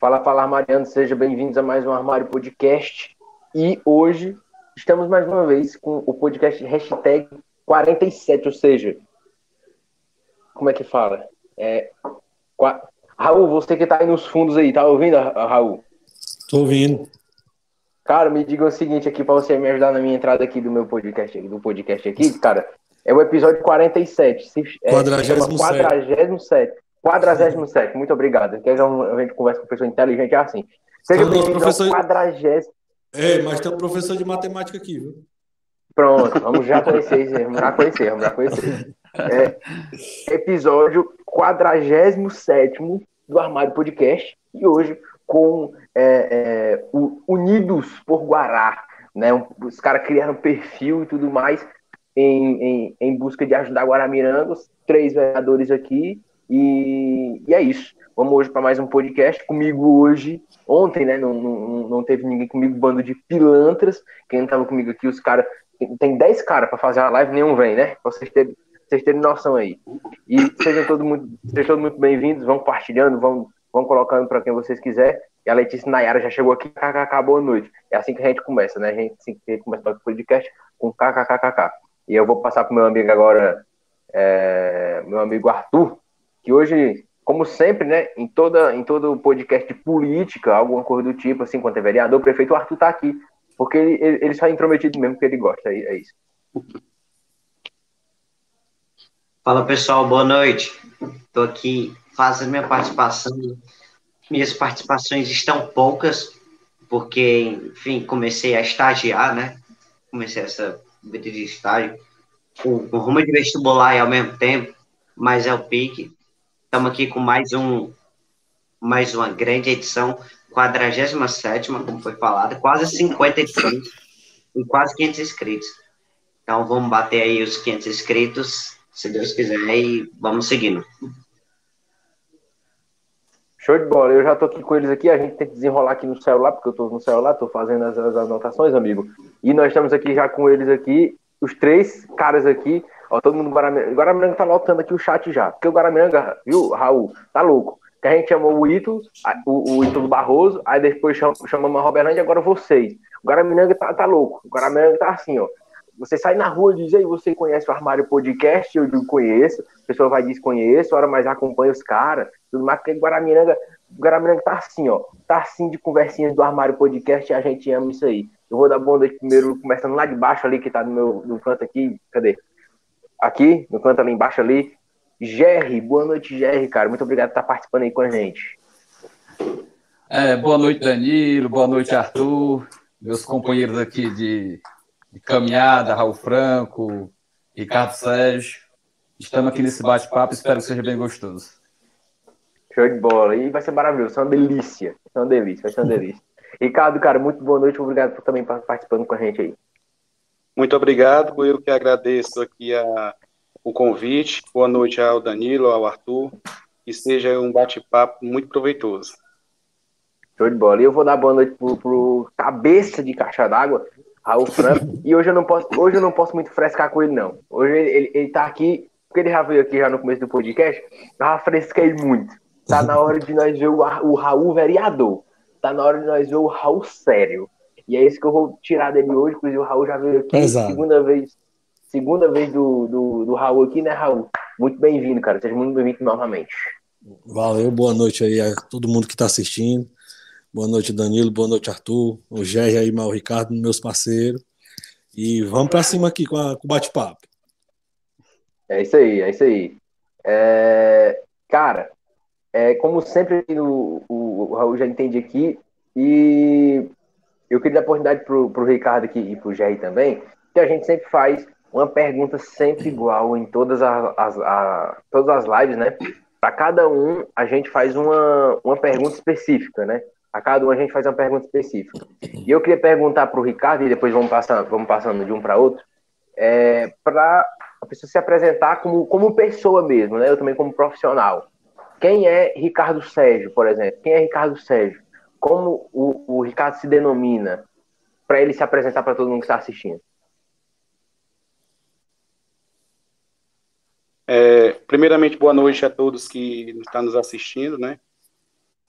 Fala, fala, Armariano, sejam bem-vindos a mais um Armário Podcast. E hoje estamos mais uma vez com o podcast hashtag 47, ou seja, como é que fala? É, qua... Raul, você que tá aí nos fundos aí, tá ouvindo, Raul? Tô ouvindo. Cara, me diga o seguinte aqui para você me ajudar na minha entrada aqui do meu podcast, do podcast aqui, cara. É o episódio 47. Se, é, 47. 47. 47. Muito obrigado. Que a gente conversa com pessoa inteligente é assim. Seja bem-vindo professor... ao 40. É, mas tem um professor de matemática aqui, viu? Pronto, vamos já conhecer, vamos já conhecer, vamos já conhecer. É, episódio 47 do Armário Podcast. E hoje com é, é, o Unidos por Guará. Né? Os caras criaram perfil e tudo mais em, em, em busca de ajudar Guaramiranga, os três vereadores aqui, e, e é isso. Vamos hoje para mais um podcast. Comigo hoje, ontem, né? Não, não, não teve ninguém comigo, bando de pilantras. Quem estava comigo aqui, os caras. Tem 10 caras para fazer uma live, nenhum vem, né? Pra vocês terem, vocês terem noção aí. E sejam todos muito, sejam todos muito bem-vindos, vão compartilhando, vão, vão colocando para quem vocês quiserem. E a Letícia Nayara já chegou aqui, kkk, boa noite. É assim que a gente começa, né? A gente, assim que a gente começa o podcast com kkkk. E eu vou passar para o meu amigo agora, é, meu amigo Arthur, que hoje, como sempre, né, em, toda, em todo podcast de política, alguma coisa do tipo, assim, quando é vereador, o prefeito Arthur está aqui, porque ele, ele, ele só é intrometido mesmo, porque ele gosta, é, é isso. Fala pessoal, boa noite. Estou aqui fazendo minha participação. Minhas participações estão poucas, porque, enfim, comecei a estagiar, né? Comecei essa vida de estágio, o, rumo de vestibular e ao mesmo tempo, mas é o pique. Estamos aqui com mais um mais uma grande edição, 47 como foi falado, quase 50 edições e quase 500 inscritos. Então vamos bater aí os 500 inscritos, se Deus quiser, e vamos seguindo. Show de bola, eu já tô aqui com eles aqui, a gente tem que desenrolar aqui no celular, porque eu tô no celular, tô fazendo as, as anotações, amigo. E nós estamos aqui já com eles aqui, os três caras aqui, ó, todo mundo Guaramiranga. Guaramiranga tá lotando aqui o chat já, porque o Guaramiranga, viu, Raul, tá louco. Que a gente chamou o Ito, o, o Ito Barroso, aí depois chamamos a e agora vocês. O Guaramiranga tá, tá louco, o Guaramiranga tá assim, ó. Você sai na rua e diz, aí, você conhece o Armário Podcast? Eu digo, conheço. A pessoa vai dizer, conheço, hora mais acompanha os caras. Tudo mais, porque Guaramiranga, Guaramiranga tá assim, ó. Tá assim de conversinhas do Armário Podcast e a gente ama isso aí. Eu vou dar bom noite primeiro, começando lá de baixo ali, que tá no meu no canto aqui. Cadê? Aqui, no canto ali embaixo ali. Jerry, boa noite, Jerry, cara. Muito obrigado por estar participando aí com a gente. É, boa noite, Danilo. Boa noite, Arthur. Meus companheiros aqui de de caminhada, Raul Franco, Ricardo Sérgio. Estamos aqui nesse bate-papo, espero que seja bem gostoso. Show de bola. E vai ser maravilhoso, vai ser uma delícia. Vai ser uma delícia, vai ser uma delícia. Ricardo, cara, muito boa noite, obrigado por também participando com a gente aí. Muito obrigado, eu que agradeço aqui a, o convite. Boa noite ao Danilo, ao Arthur. Que seja um bate-papo muito proveitoso. Show de bola. E eu vou dar boa noite pro, pro cabeça de caixa d'água, Raul Franco. e hoje eu não posso, hoje eu não posso muito frescar com ele, não. Hoje ele, ele, ele tá aqui, porque ele já veio aqui já no começo do podcast, eu já fresquei muito. Tá na hora de nós ver o, o Raul vereador. Tá na hora de nós ver o Raul sério. E é isso que eu vou tirar dele hoje, inclusive o Raul já veio aqui, Exato. segunda vez, segunda vez do, do, do Raul aqui, né, Raul? Muito bem-vindo, cara. Seja muito bem-vindo novamente. Valeu, boa noite aí a todo mundo que está assistindo. Boa noite, Danilo. Boa noite, Arthur. O Jerry aí, o Ricardo, meus parceiros. E vamos para cima aqui com, a, com o bate-papo. É isso aí, é isso aí. É, cara, é, como sempre o, o, o, Raul já entende aqui, e eu queria dar oportunidade para o Ricardo aqui e para o Jerry também, que a gente sempre faz uma pergunta sempre igual em todas as, as, as todas as lives, né? Para cada um, a gente faz uma, uma pergunta específica, né? A cada um a gente faz uma pergunta específica. E eu queria perguntar para o Ricardo, e depois vamos passando, vamos passando de um para outro, é, para a pessoa se apresentar como, como pessoa mesmo, né? Eu também como profissional. Quem é Ricardo Sérgio, por exemplo? Quem é Ricardo Sérgio? Como o, o Ricardo se denomina? Para ele se apresentar para todo mundo que está assistindo. É, primeiramente, boa noite a todos que estão nos assistindo, né?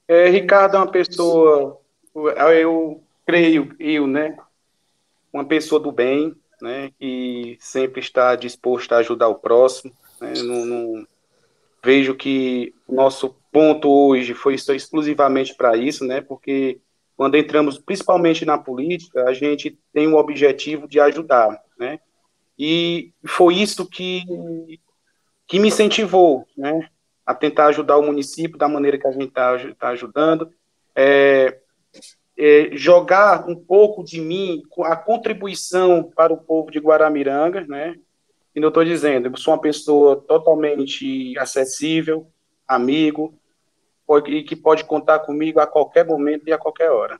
É, Ricardo é uma pessoa, eu creio, eu, né? Uma pessoa do bem, né? Que sempre está disposto a ajudar o próximo. Né, não, não, vejo que o nosso ponto hoje foi exclusivamente para isso, né? Porque quando entramos principalmente na política, a gente tem o objetivo de ajudar, né? E foi isso que, que me incentivou, né? A tentar ajudar o município da maneira que a gente está tá ajudando. É, é, jogar um pouco de mim, a contribuição para o povo de Guaramiranga, né? E não estou dizendo, eu sou uma pessoa totalmente acessível, amigo, e que pode contar comigo a qualquer momento e a qualquer hora.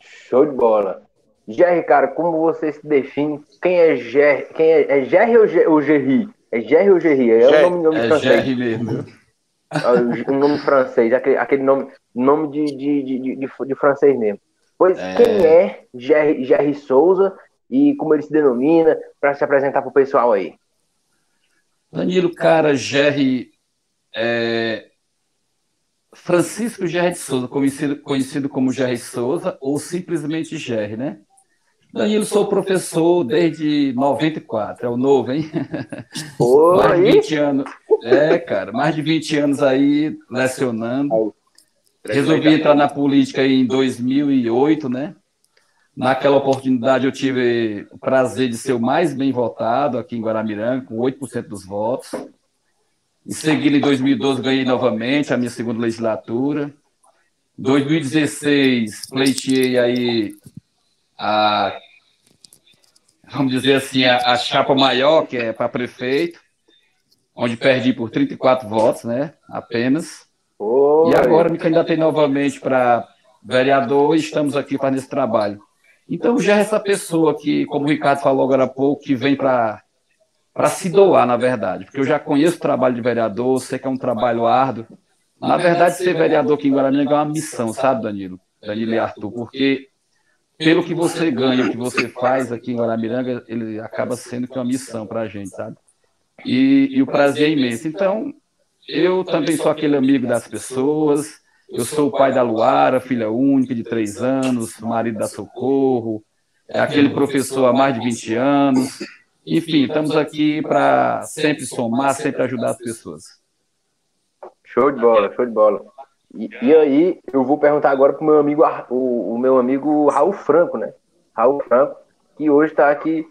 Show de bola. Jerry, cara, como você se define? Quem é Jerry? Quem é, é Jerry ou, Jerry? É Jerry ou Jerry? É o nome, nome é francês. Jerry mesmo. É o nome francês, aquele, aquele nome, nome de, de, de, de, de francês mesmo. Pois é... quem é Jerry, Jerry Souza e como ele se denomina, para se apresentar para o pessoal aí. Danilo, cara, Jerry, é... Francisco Gerry de Souza, conhecido, conhecido como Gerry Souza, ou simplesmente Gerry, né? Danilo, sou professor desde 94, é o novo, hein? Oi. mais de 20 anos. É, cara, mais de 20 anos aí lecionando. Resolvi entrar na política em 2008, né? Naquela oportunidade, eu tive o prazer de ser o mais bem votado aqui em Guaramiranga, com 8% dos votos. Em seguida, em 2012, ganhei novamente a minha segunda legislatura. Em 2016, pleiteei aí a, vamos dizer assim, a, a chapa maior, que é para prefeito, onde perdi por 34 votos, né, apenas. Oi. E agora me candidatei novamente para vereador e estamos aqui para esse trabalho. Então, já essa pessoa que, como o Ricardo falou agora há pouco, que vem para para se doar, na verdade, porque eu já conheço o trabalho de vereador, sei que é um trabalho árduo. Na verdade, ser vereador aqui em Guarani é uma missão, sabe, Danilo? Danilo e Arthur, porque pelo que você ganha, o que você faz aqui em Guaramiranga, ele acaba sendo que é uma missão para a gente, sabe? E, e, o prazer é imenso. Então, eu também sou aquele amigo das pessoas, eu sou o pai da Luara, filha única de três anos, marido da Socorro, é aquele professor há mais de 20 anos. Enfim, estamos aqui para sempre somar, sempre ajudar as pessoas. Show de bola, show de bola. E, e aí, eu vou perguntar agora para o meu amigo, o, o meu amigo Raul Franco, né? Raul Franco, que hoje está aqui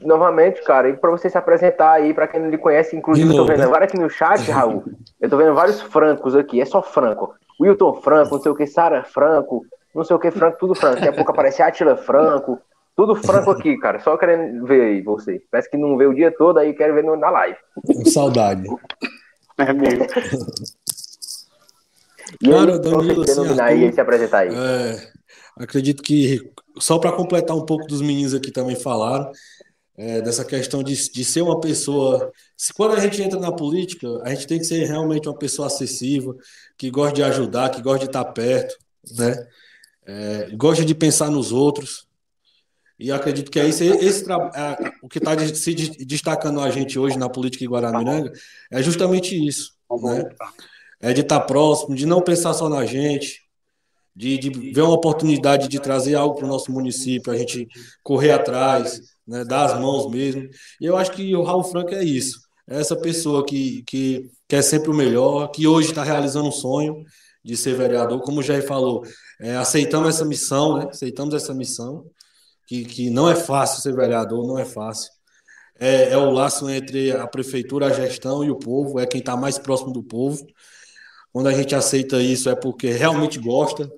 novamente, cara, e para você se apresentar aí, para quem não lhe conhece, inclusive, eu tô vendo né? agora aqui no chat, Raul, eu tô vendo vários francos aqui, é só franco. Wilton Franco, não sei o que, Sara Franco, não sei o que, Franco, tudo franco. Daqui a pouco aparece Atila Franco, tudo franco aqui, cara, só querendo ver aí você. Parece que não vê o dia todo, aí quero ver na live. Saudade. É mesmo. Cara, Danilo, assim, Arthur, aí, se apresentar aí. É, acredito que, só para completar um pouco dos meninos aqui também falaram, é, dessa questão de, de ser uma pessoa. Se, quando a gente entra na política, a gente tem que ser realmente uma pessoa acessível, que gosta de ajudar, que gosta de estar perto, né? É, gosta de pensar nos outros. E acredito que é isso. Esse, é, o que está se destacando a gente hoje na política em Guaramiranga é justamente isso. Né? É de estar próximo, de não pensar só na gente, de, de ver uma oportunidade de trazer algo para o nosso município, a gente correr atrás, né, dar as mãos mesmo. E eu acho que o Raul Franco é isso. É essa pessoa que, que quer sempre o melhor, que hoje está realizando um sonho de ser vereador, como o Jair falou, é, aceitamos essa missão, né? Aceitamos essa missão, que, que não é fácil ser vereador, não é fácil. É, é o laço entre a prefeitura, a gestão e o povo, é quem está mais próximo do povo. Quando a gente aceita isso é porque realmente gosta,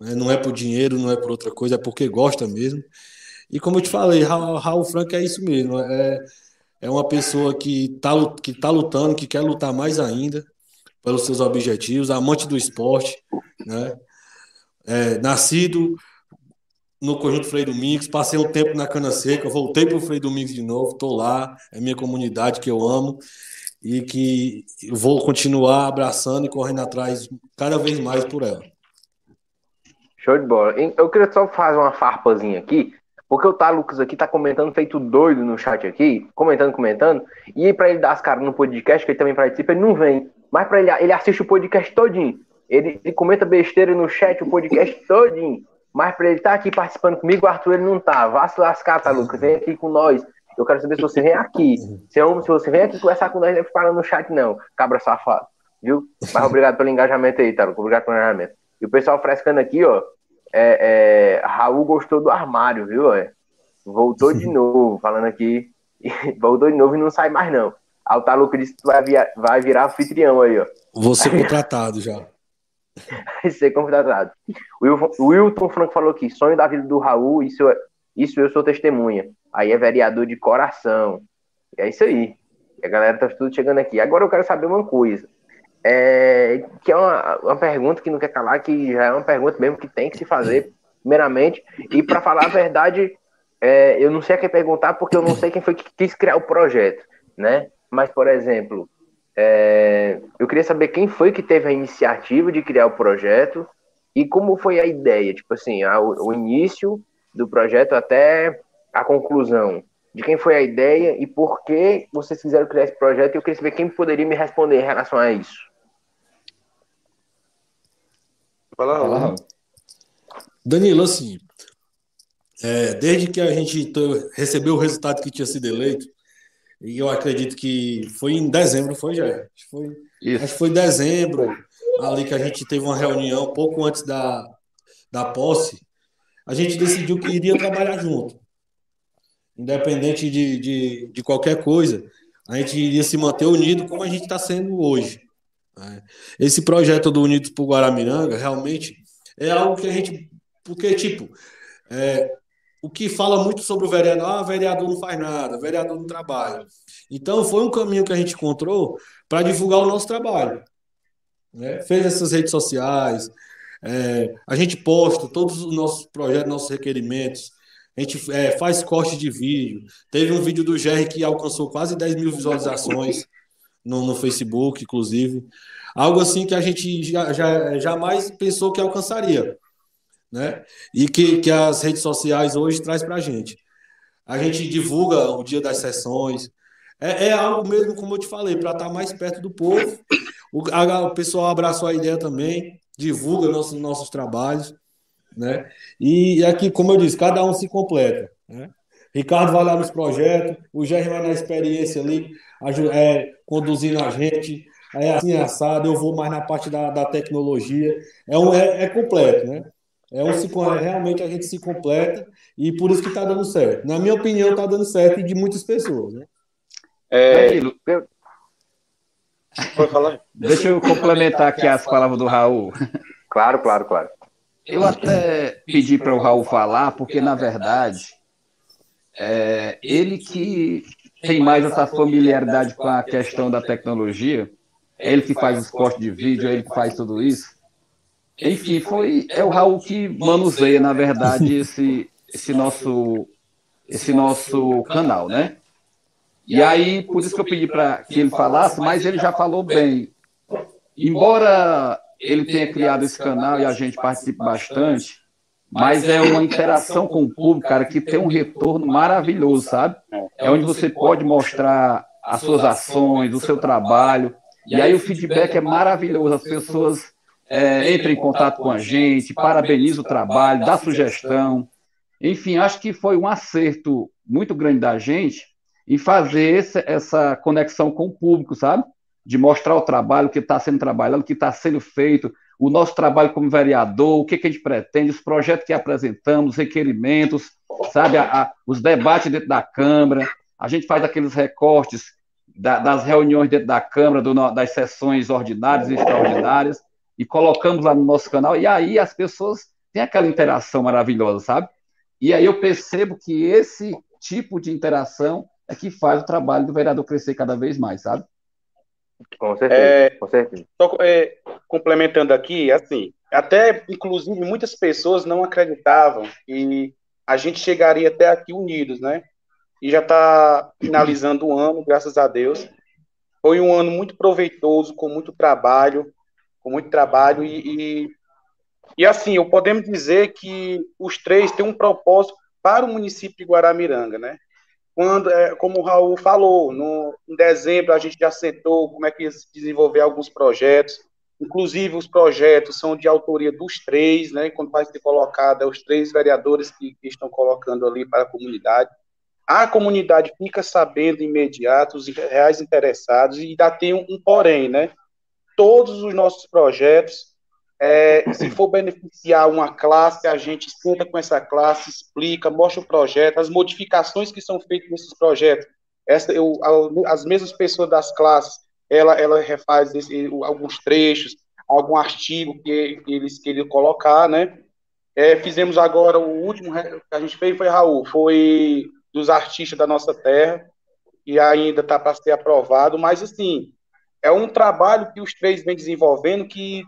né? não é por dinheiro, não é por outra coisa, é porque gosta mesmo. E como eu te falei, Raul, Raul Franco é isso mesmo. É, é uma pessoa que está que tá lutando, que quer lutar mais ainda pelos seus objetivos, amante do esporte, né? É, nascido no Conjunto Frei Domingos, passei um tempo na Cana Seca, voltei para o Frei Domingos de novo, estou lá, é minha comunidade que eu amo e que vou continuar abraçando e correndo atrás cada vez mais por ela. Show de bola. Eu queria só fazer uma farpazinha aqui. Porque o Lucas aqui tá comentando feito doido no chat aqui, comentando, comentando, e para ele dar as caras no podcast, que ele também participa, ele não vem. mas para ele, ele assiste o podcast todinho. Ele, ele, comenta besteira no chat, o podcast todinho. Mas para ele estar tá aqui participando comigo, o Arthur ele não tá. Vá se lascar, tá, Lucas? Vem aqui com nós. Eu quero saber se você vem aqui. Se, eu, se você vem aqui conversar com nós, não ficar no chat, não. Cabra safado. Viu? Mas obrigado pelo engajamento aí, tá, Lucas? Obrigado pelo engajamento. E o pessoal frescando aqui, ó. É, é, Raul gostou do armário, viu? É? Voltou de novo, falando aqui. Voltou de novo e não sai mais, não. Aí o Taluco disse que vai, vai virar anfitrião aí, ó. Vou ser contratado já. Vai ser contratado. O Wilton Franco falou aqui: sonho da vida do Raul, isso, isso eu sou testemunha. Aí é vereador de coração. É isso aí. A galera tá tudo chegando aqui. Agora eu quero saber uma coisa. É, que é uma, uma pergunta que não quer calar, que já é uma pergunta mesmo que tem que se fazer, primeiramente. E para falar a verdade, é, eu não sei a quem perguntar, porque eu não sei quem foi que quis criar o projeto, né? Mas, por exemplo, é, eu queria saber quem foi que teve a iniciativa de criar o projeto e como foi a ideia, tipo assim, a, o início do projeto até a conclusão. De quem foi a ideia e por que vocês quiseram criar esse projeto. E eu queria saber quem poderia me responder em relação a isso. Fala, Fala Danilo, assim, é, desde que a gente recebeu o resultado que tinha sido eleito, e eu acredito que foi em dezembro, foi já? Acho que foi, acho que foi em dezembro, ali que a gente teve uma reunião, pouco antes da, da posse, a gente decidiu que iria trabalhar junto. Independente de, de, de qualquer coisa, a gente iria se manter unido como a gente está sendo hoje. Né? Esse projeto do Unidos por Guaramiranga realmente é algo que a gente. Porque, tipo, é, o que fala muito sobre o vereador, ah, vereador não faz nada, vereador não trabalha. Então, foi um caminho que a gente encontrou para divulgar o nosso trabalho. Né? Fez essas redes sociais, é, a gente posta todos os nossos projetos, nossos requerimentos, a gente é, faz corte de vídeo. Teve um vídeo do GR que alcançou quase 10 mil visualizações no, no Facebook, inclusive. Algo assim que a gente já, já, jamais pensou que alcançaria. Né? E que, que as redes sociais hoje traz para a gente. A gente divulga o dia das sessões. É, é algo mesmo, como eu te falei, para estar tá mais perto do povo. O, a, o pessoal abraçou a ideia também, divulga nossos, nossos trabalhos. Né? E aqui, como eu disse, cada um se completa. Né? Ricardo vai lá nos projetos, o Jerry vai na experiência ali, é, conduzindo a gente, é assim assado, eu vou mais na parte da, da tecnologia. É, um, é, é completo, né? É um se, realmente a gente se completa e por isso que está dando certo. Na minha opinião, está dando certo e de muitas pessoas, né? É, falar? Deixa eu complementar aqui as palavras do Raul. Claro, claro, claro. Eu até pedi para o Raul falar, porque na verdade é ele que tem mais essa familiaridade com a questão da tecnologia, é ele que faz os cortes de vídeo, é ele que faz tudo isso. Enfim, foi é o Raul que manuseia, na verdade, esse, esse nosso esse nosso canal, né? E aí, por isso que eu pedi para que ele falasse, mas ele já falou bem. Embora ele tenha criado esse canal e a gente participe bastante, mas é uma interação com o público, cara, que tem um retorno maravilhoso, sabe? É onde você pode mostrar as suas ações, o seu trabalho, e aí o feedback é maravilhoso, as pessoas é, entram em contato com a gente, parabenizam o trabalho, dá sugestão. Enfim, acho que foi um acerto muito grande da gente em fazer esse, essa conexão com o público, sabe? De mostrar o trabalho que está sendo trabalhado, que está sendo feito, o nosso trabalho como vereador, o que, que a gente pretende, os projetos que apresentamos, os requerimentos, sabe? A, a, os debates dentro da Câmara. A gente faz aqueles recortes da, das reuniões dentro da Câmara, do, das sessões ordinárias e extraordinárias, e colocamos lá no nosso canal, e aí as pessoas têm aquela interação maravilhosa, sabe? E aí eu percebo que esse tipo de interação é que faz o trabalho do vereador crescer cada vez mais, sabe? Com certeza, é, com certeza. Só, é, complementando aqui, assim, até, inclusive, muitas pessoas não acreditavam que a gente chegaria até aqui unidos, né? E já está finalizando o ano, graças a Deus. Foi um ano muito proveitoso, com muito trabalho, com muito trabalho e, e, e assim, podemos dizer que os três têm um propósito para o município de Guaramiranga, né? quando, é, como o Raul falou, no, em dezembro a gente já sentou como é que ia se desenvolver alguns projetos, inclusive os projetos são de autoria dos três, né, quando vai ser colocado, é os três vereadores que, que estão colocando ali para a comunidade. A comunidade fica sabendo imediato, os reais interessados, e ainda tem um, um porém, né, todos os nossos projetos é, se for beneficiar uma classe, a gente senta com essa classe, explica, mostra o projeto, as modificações que são feitas nesses projetos. Essa, eu, as mesmas pessoas das classes, ela, ela refaz esse, alguns trechos, algum artigo que, que eles queriam colocar, né? É, fizemos agora o último que a gente fez foi Raul, foi dos artistas da nossa terra e ainda está para ser aprovado, mas assim é um trabalho que os três vêm desenvolvendo que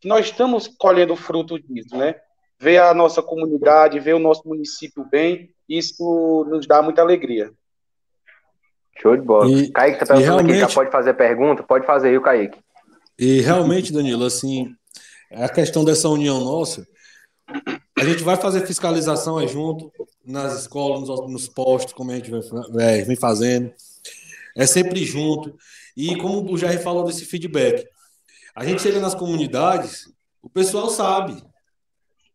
que nós estamos colhendo fruto disso, né? Ver a nossa comunidade, ver o nosso município bem, isso nos dá muita alegria. Show de bola. E, Kaique tá perguntando aqui, já pode fazer pergunta? Pode fazer aí, o Kaique. E realmente, Danilo, assim, a questão dessa união nossa, a gente vai fazer fiscalização aí junto, nas escolas, nos, nos postos, como a gente vai, vem fazendo. É sempre junto. E como o Jair falou desse feedback, a gente chega nas comunidades, o pessoal sabe.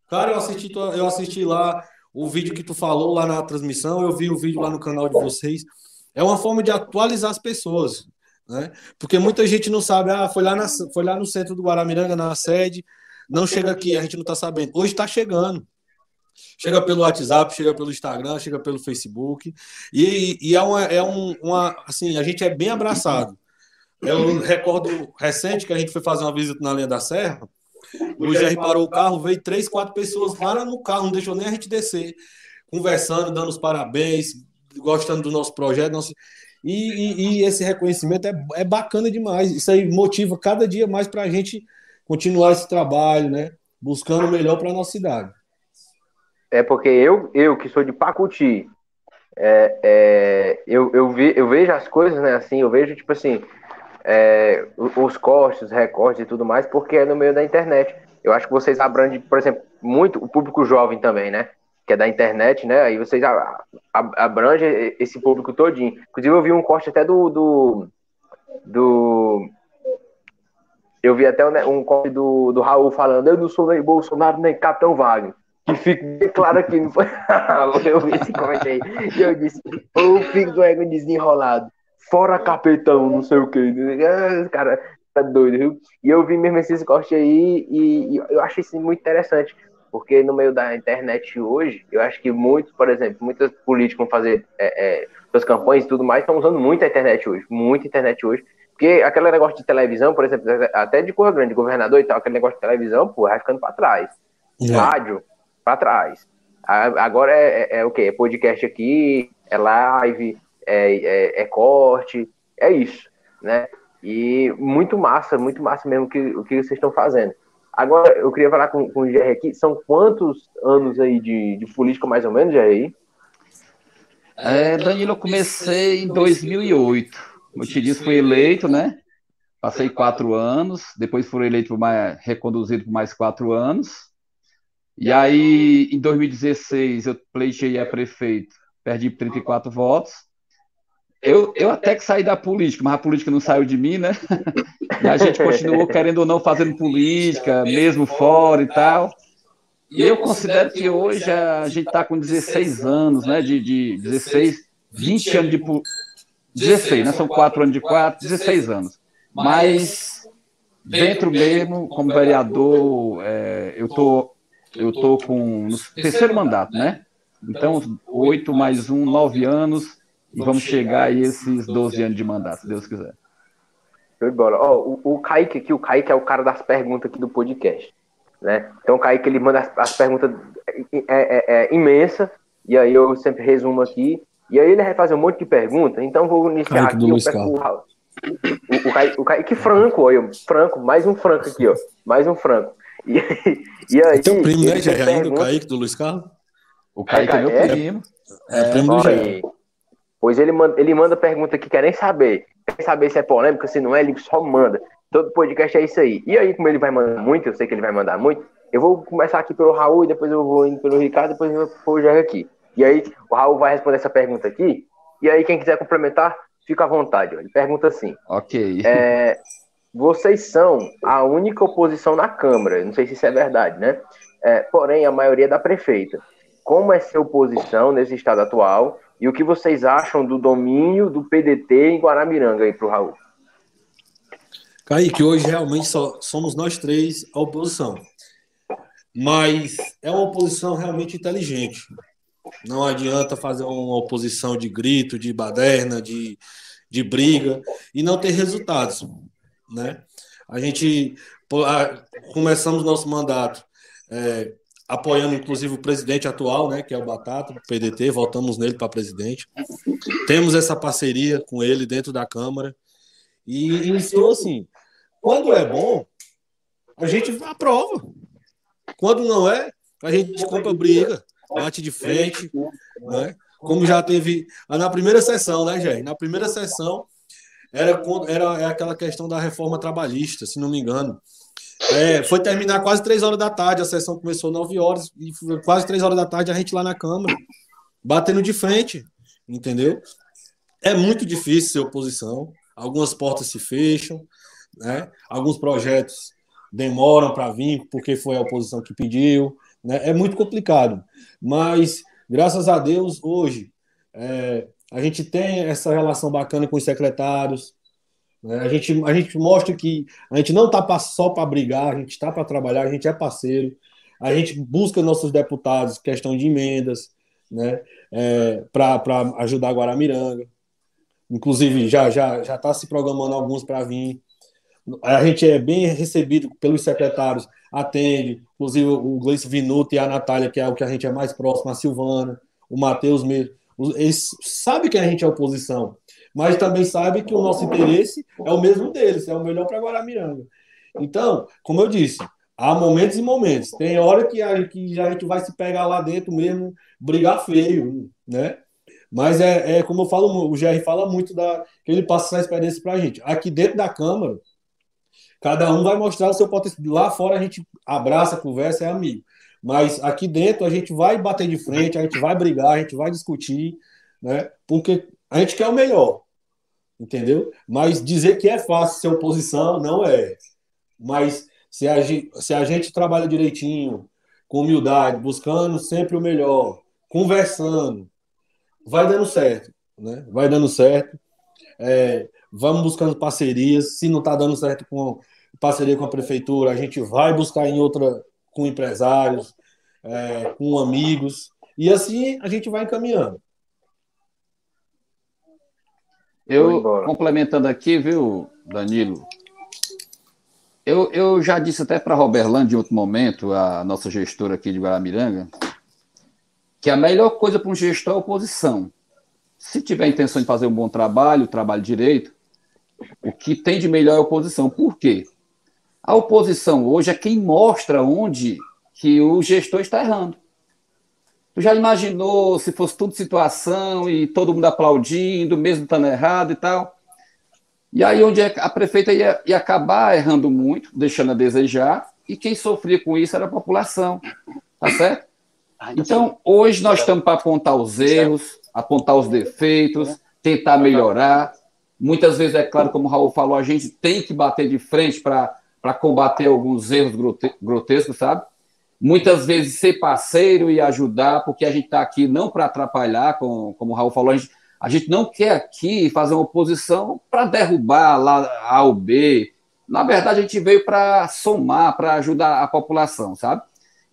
Cara, eu assisti, eu assisti lá o vídeo que tu falou lá na transmissão, eu vi o vídeo lá no canal de vocês. É uma forma de atualizar as pessoas, né? Porque muita gente não sabe, ah, foi lá, na, foi lá no centro do Guaramiranga, na sede, não chega aqui, a gente não está sabendo. Hoje está chegando. Chega pelo WhatsApp, chega pelo Instagram, chega pelo Facebook. E, e é, uma, é um, uma. Assim, a gente é bem abraçado. Eu recordo recente que a gente foi fazer uma visita na linha da Serra. O GR parou o carro, veio três, quatro pessoas lá no carro, não deixou nem a gente descer, conversando, dando os parabéns, gostando do nosso projeto. Nosso... E, e, e esse reconhecimento é, é bacana demais. Isso aí motiva cada dia mais para a gente continuar esse trabalho, né? Buscando o melhor para a nossa cidade. É porque eu, eu que sou de Pacuti, é, é, eu, eu, vi, eu vejo as coisas, né? Assim, eu vejo, tipo assim, é, os cortes, os recortes e tudo mais, porque é no meio da internet. Eu acho que vocês abrangem, por exemplo, muito o público jovem também, né? Que é da internet, né? Aí vocês abrangem esse público todinho. Inclusive, eu vi um corte até do. do, do eu vi até um corte do, do Raul falando: Eu não sou nem Bolsonaro nem Capitão Wagner. Que fique claro aqui, não foi? eu vi esse corte aí. E eu disse: O fico do ego desenrolado fora capetão, não sei o que. Cara, tá doido, viu? E eu vi mesmo esse corte aí e, e, eu achei isso muito interessante, porque no meio da internet hoje, eu acho que muitos, por exemplo, muitos políticos vão fazer é, é, suas campanhas e tudo mais, estão usando muito a internet hoje, muita internet hoje. Porque aquele negócio de televisão, por exemplo, até de cor grande, governador e tal, aquele negócio de televisão, pô, vai ficando pra trás. É. Rádio, pra trás. Agora é, é, é o quê? É podcast aqui, é live, é, é, é corte, é isso, né? E muito massa, muito massa mesmo que, o que vocês estão fazendo. Agora, eu queria falar com, com o GR aqui, são quantos anos aí de, de política, mais ou menos, GR? É, Danilo, eu comecei em 2008. Como eu te disse, fui eleito, né? Passei quatro anos, depois fui eleito, mais, reconduzido por mais quatro anos. E aí, em 2016, eu pleitei a prefeito, perdi 34 votos. Eu, eu até que saí da política, mas a política não saiu de mim, né? E a gente continuou, querendo ou não, fazendo política, mesmo fora e tal. E eu considero que hoje a gente está com 16 anos, né? De, de 16, 20 anos de. 16, né? São 4 anos de 4, 16 anos. Mas dentro mesmo, como vereador, é, eu tô, eu tô com no terceiro mandato, né? Então, 8 mais 1, 9 anos e vamos chegar a esses 12 anos de mandato, se Deus quiser. Show de bola. Oh, o, o Kaique aqui, o Kaique é o cara das perguntas aqui do podcast. Né? Então o Kaique ele manda as, as perguntas é, é, é, imensa, e aí eu sempre resumo aqui. E aí ele vai fazer um monte de perguntas, então vou iniciar Kaique aqui. Eu peço o, o, o, Kaique, o Kaique Franco, olha, Franco, mais um Franco aqui, ó. Mais um Franco. E, e aí. Tem um primo, né, já ainda, o Kaique do Luiz Carlos? O Kaique é, é meu primo. É, é primo do Jair. Pois ele manda, ele manda pergunta que querem saber. Quer saber se é polêmica, se não é, ele só manda. Todo podcast é isso aí. E aí, como ele vai mandar muito, eu sei que ele vai mandar muito, eu vou começar aqui pelo Raul, e depois eu vou indo pelo Ricardo, depois eu vou pro Jair aqui. E aí, o Raul vai responder essa pergunta aqui. E aí, quem quiser complementar, fica à vontade. Ele pergunta assim: Ok. é, vocês são a única oposição na Câmara. Não sei se isso é verdade, né? É, porém, a maioria é da prefeita. Como é ser oposição nesse estado atual? E o que vocês acham do domínio do PDT em Guaramiranga aí para o Raul? Kaique, hoje realmente só somos nós três a oposição. Mas é uma oposição realmente inteligente. Não adianta fazer uma oposição de grito, de baderna, de, de briga e não ter resultados. Né? A gente começamos nosso mandato é, apoiando inclusive o presidente atual, né, que é o Batata, do PDT, voltamos nele para presidente. Temos essa parceria com ele dentro da Câmara. E iniciou assim: quando é bom, a gente aprova. Quando não é, a gente compra briga, bate de frente, né? Como já teve na primeira sessão, né, Jair? Na primeira sessão era, era aquela questão da reforma trabalhista, se não me engano. É, foi terminar quase três horas da tarde, a sessão começou nove horas, e quase três horas da tarde a gente lá na Câmara, batendo de frente, entendeu? É muito difícil ser oposição, algumas portas se fecham, né? alguns projetos demoram para vir porque foi a oposição que pediu, né? é muito complicado, mas graças a Deus, hoje, é, a gente tem essa relação bacana com os secretários, né? A, gente, a gente mostra que a gente não está só para brigar, a gente está para trabalhar, a gente é parceiro, a gente busca nossos deputados questão de emendas né? É, para ajudar a Guaramiranga. Inclusive, já já já está se programando alguns para vir. A gente é bem recebido pelos secretários, atende, inclusive o Gleice Vinuto e a Natália, que é o que a gente é mais próximo, a Silvana, o Matheus mesmo. Eles sabem que a gente é oposição mas também sabe que o nosso interesse é o mesmo deles, é o melhor para Guaramiranga. Então, como eu disse, há momentos e momentos. Tem hora que a, que a gente vai se pegar lá dentro mesmo, brigar feio, né? Mas é, é como eu falo, o GR fala muito da que ele passa essa experiência para a gente. Aqui dentro da Câmara, cada um vai mostrar o seu potencial. Lá fora a gente abraça, conversa, é amigo. Mas aqui dentro a gente vai bater de frente, a gente vai brigar, a gente vai discutir, né? Porque a gente quer o melhor, entendeu? Mas dizer que é fácil ser oposição, não é. Mas se a, gente, se a gente trabalha direitinho, com humildade, buscando sempre o melhor, conversando, vai dando certo, né? Vai dando certo. É, vamos buscando parcerias. Se não está dando certo com parceria com a prefeitura, a gente vai buscar em outra com empresários, é, com amigos, e assim a gente vai encaminhando. Eu, complementando aqui, viu, Danilo? Eu, eu já disse até para a Roberlândia em outro momento, a nossa gestora aqui de Guaramiranga, que a melhor coisa para um gestor é a oposição. Se tiver a intenção de fazer um bom trabalho, trabalho direito, o que tem de melhor é a oposição. Por quê? A oposição hoje é quem mostra onde que o gestor está errando. Tu já imaginou se fosse tudo situação e todo mundo aplaudindo, mesmo estando errado e tal? E aí, onde é a prefeita ia, ia acabar errando muito, deixando a desejar, e quem sofria com isso era a população. Tá certo? Então, hoje nós estamos para apontar os erros, apontar os defeitos, tentar melhorar. Muitas vezes, é claro, como o Raul falou, a gente tem que bater de frente para combater alguns erros grotescos, sabe? muitas vezes ser parceiro e ajudar, porque a gente está aqui não para atrapalhar, como, como o Raul falou, a gente, a gente não quer aqui fazer uma oposição para derrubar lá A ou B. Na verdade, a gente veio para somar, para ajudar a população, sabe?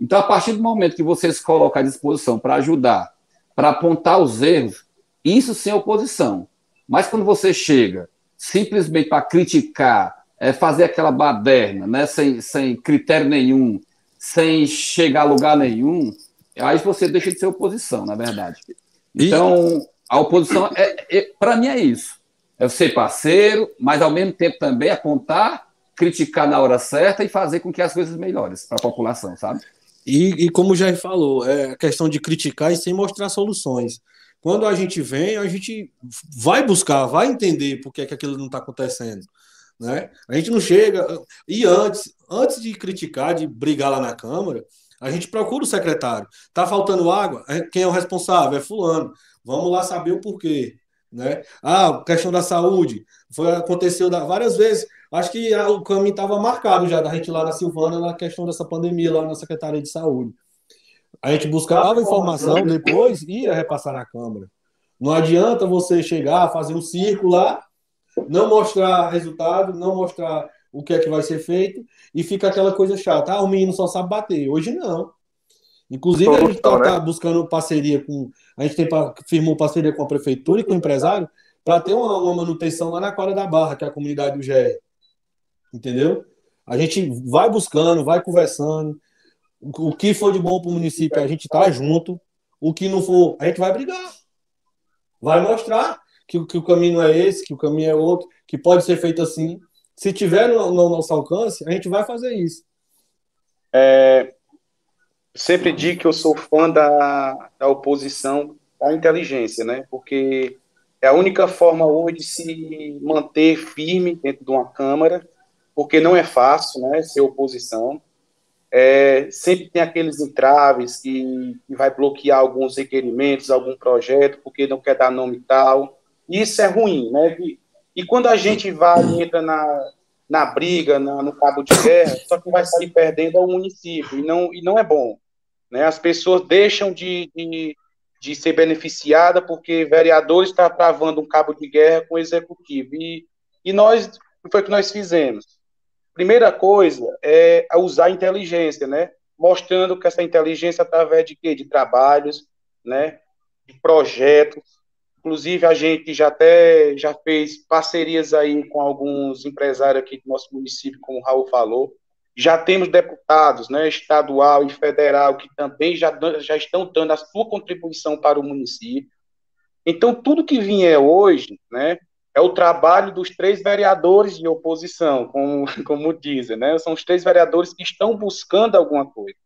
Então, a partir do momento que você se coloca à disposição para ajudar, para apontar os erros, isso sem oposição. Mas quando você chega simplesmente para criticar, é, fazer aquela baderna, né, sem, sem critério nenhum, sem chegar a lugar nenhum, aí você deixa de ser oposição, na verdade. Então, a oposição, é, é para mim, é isso. É ser parceiro, mas ao mesmo tempo também apontar, criticar na hora certa e fazer com que as coisas melhores para a população, sabe? E, e como o Jair falou, é questão de criticar e sem mostrar soluções. Quando a gente vem, a gente vai buscar, vai entender por que, é que aquilo não está acontecendo. Né? A gente não chega. E antes, antes de criticar, de brigar lá na Câmara, a gente procura o secretário. Tá faltando água? É, quem é o responsável? É fulano. Vamos lá saber o porquê. Né? Ah, questão da saúde. Foi, aconteceu várias vezes. Acho que o caminho estava marcado já da gente lá na Silvana na questão dessa pandemia lá na Secretaria de Saúde. A gente buscava informação, depois ia repassar na Câmara. Não adianta você chegar, fazer um circo lá, não mostrar resultado, não mostrar o que é que vai ser feito e fica aquela coisa chata. Ah, o menino só sabe bater. Hoje não. Inclusive, a gente está tá buscando parceria com. A gente tem, firmou parceria com a prefeitura e com o empresário para ter uma, uma, manutenção lá na quadra da Barra, que é a comunidade do GR. Entendeu? A gente vai buscando, vai conversando. O que for de bom para o município, a gente tá junto. O que não for, a gente vai brigar. Vai mostrar que, que o caminho é esse, que o caminho é outro, que pode ser feito assim. Se tiver no, no nosso alcance, a gente vai fazer isso. É, sempre digo que eu sou fã da, da oposição à inteligência, né? Porque é a única forma hoje de se manter firme dentro de uma Câmara, porque não é fácil, né? Ser oposição. É, sempre tem aqueles entraves que, que, vai bloquear alguns requerimentos, algum projeto, porque não quer dar nome tal. Isso é ruim, né? E, e quando a gente vai entra na, na briga, na, no cabo de guerra, só que vai sair perdendo ao município, e não, e não é bom. Né? As pessoas deixam de, de, de ser beneficiadas porque vereadores estão travando um cabo de guerra com o executivo. E, e nós, o que foi que nós fizemos? Primeira coisa é usar a inteligência, né? Mostrando que essa inteligência através de quê? De trabalhos, né? De projetos. Inclusive a gente já até já fez parcerias aí com alguns empresários aqui do nosso município, como o Raul falou. Já temos deputados, né, estadual e federal, que também já, já estão dando a sua contribuição para o município. Então, tudo que vier hoje, né, é o trabalho dos três vereadores de oposição, como, como dizem, né? São os três vereadores que estão buscando alguma coisa.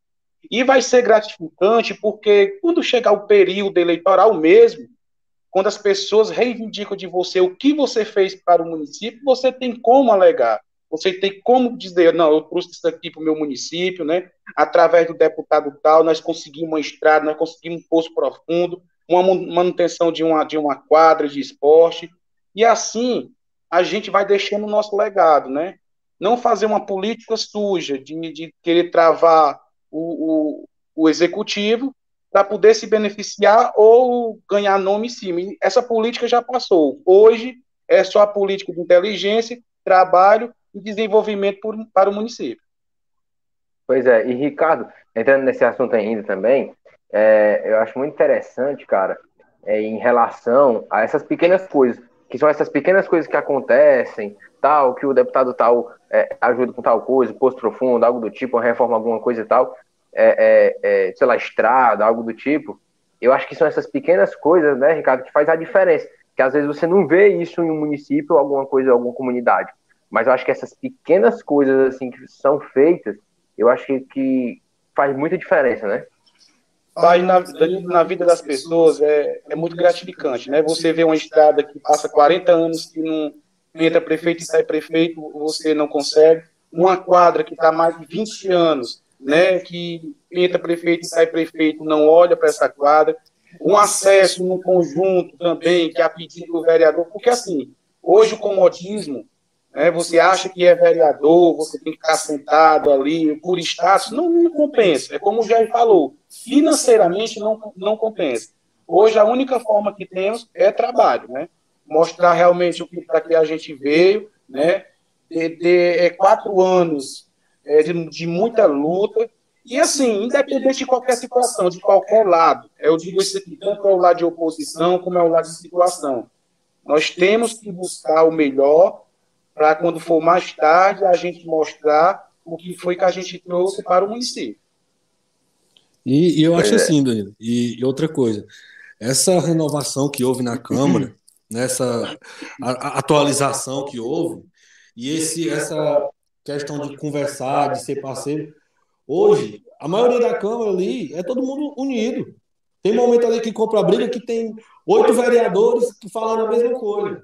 E vai ser gratificante porque quando chegar o período eleitoral mesmo, quando as pessoas reivindicam de você o que você fez para o município, você tem como alegar. Você tem como dizer, não, eu trouxe isso aqui para o meu município, né? Através do deputado tal, nós conseguimos uma estrada, nós conseguimos um poço profundo, uma manutenção de uma, de uma quadra de esporte, e assim a gente vai deixando o nosso legado, né? Não fazer uma política suja de, de querer travar o, o, o executivo para poder se beneficiar ou ganhar nome em cima. Essa política já passou. Hoje é só a política de inteligência, trabalho e desenvolvimento por, para o município. Pois é, e Ricardo, entrando nesse assunto ainda também, é, eu acho muito interessante, cara, é, em relação a essas pequenas coisas que são essas pequenas coisas que acontecem, tal, que o deputado tal é, ajuda com tal coisa, posto profundo, algo do tipo, reforma alguma coisa e tal, é, é, é, sei lá, estrada, algo do tipo. Eu acho que são essas pequenas coisas, né, Ricardo, que faz a diferença. Que às vezes você não vê isso em um município alguma coisa, alguma comunidade. Mas eu acho que essas pequenas coisas assim que são feitas, eu acho que, que faz muita diferença, né? faz na, na vida das pessoas é, é muito gratificante, né? Você vê uma estrada que passa 40 anos que não entra prefeito e sai prefeito, você não consegue. Uma quadra que está mais de 20 anos, né? Que entra prefeito e sai prefeito, não olha para essa quadra. Um acesso no conjunto também, que é a pedido do vereador, porque assim, hoje o comodismo né? Você acha que é vereador, você tem que ficar sentado ali por status, não, não compensa. É como o Jair falou, financeiramente não, não compensa. Hoje a única forma que temos é trabalho, né? Mostrar realmente o que para que a gente veio, né? De, de é, quatro anos é, de, de muita luta e assim, independente de qualquer situação, de qualquer lado, eu digo isso aqui, tanto é o lado de oposição como é o lado de situação. Nós temos que buscar o melhor para quando for mais tarde a gente mostrar o que foi que a gente trouxe para o município. E, e eu acho é. assim, Danilo, e, e, outra coisa, essa renovação que houve na Câmara, nessa a, a atualização que houve, e esse, essa questão de conversar, de ser parceiro, hoje, a maioria da Câmara ali é todo mundo unido. Tem momento ali que compra briga que tem oito vereadores que falam a mesma coisa.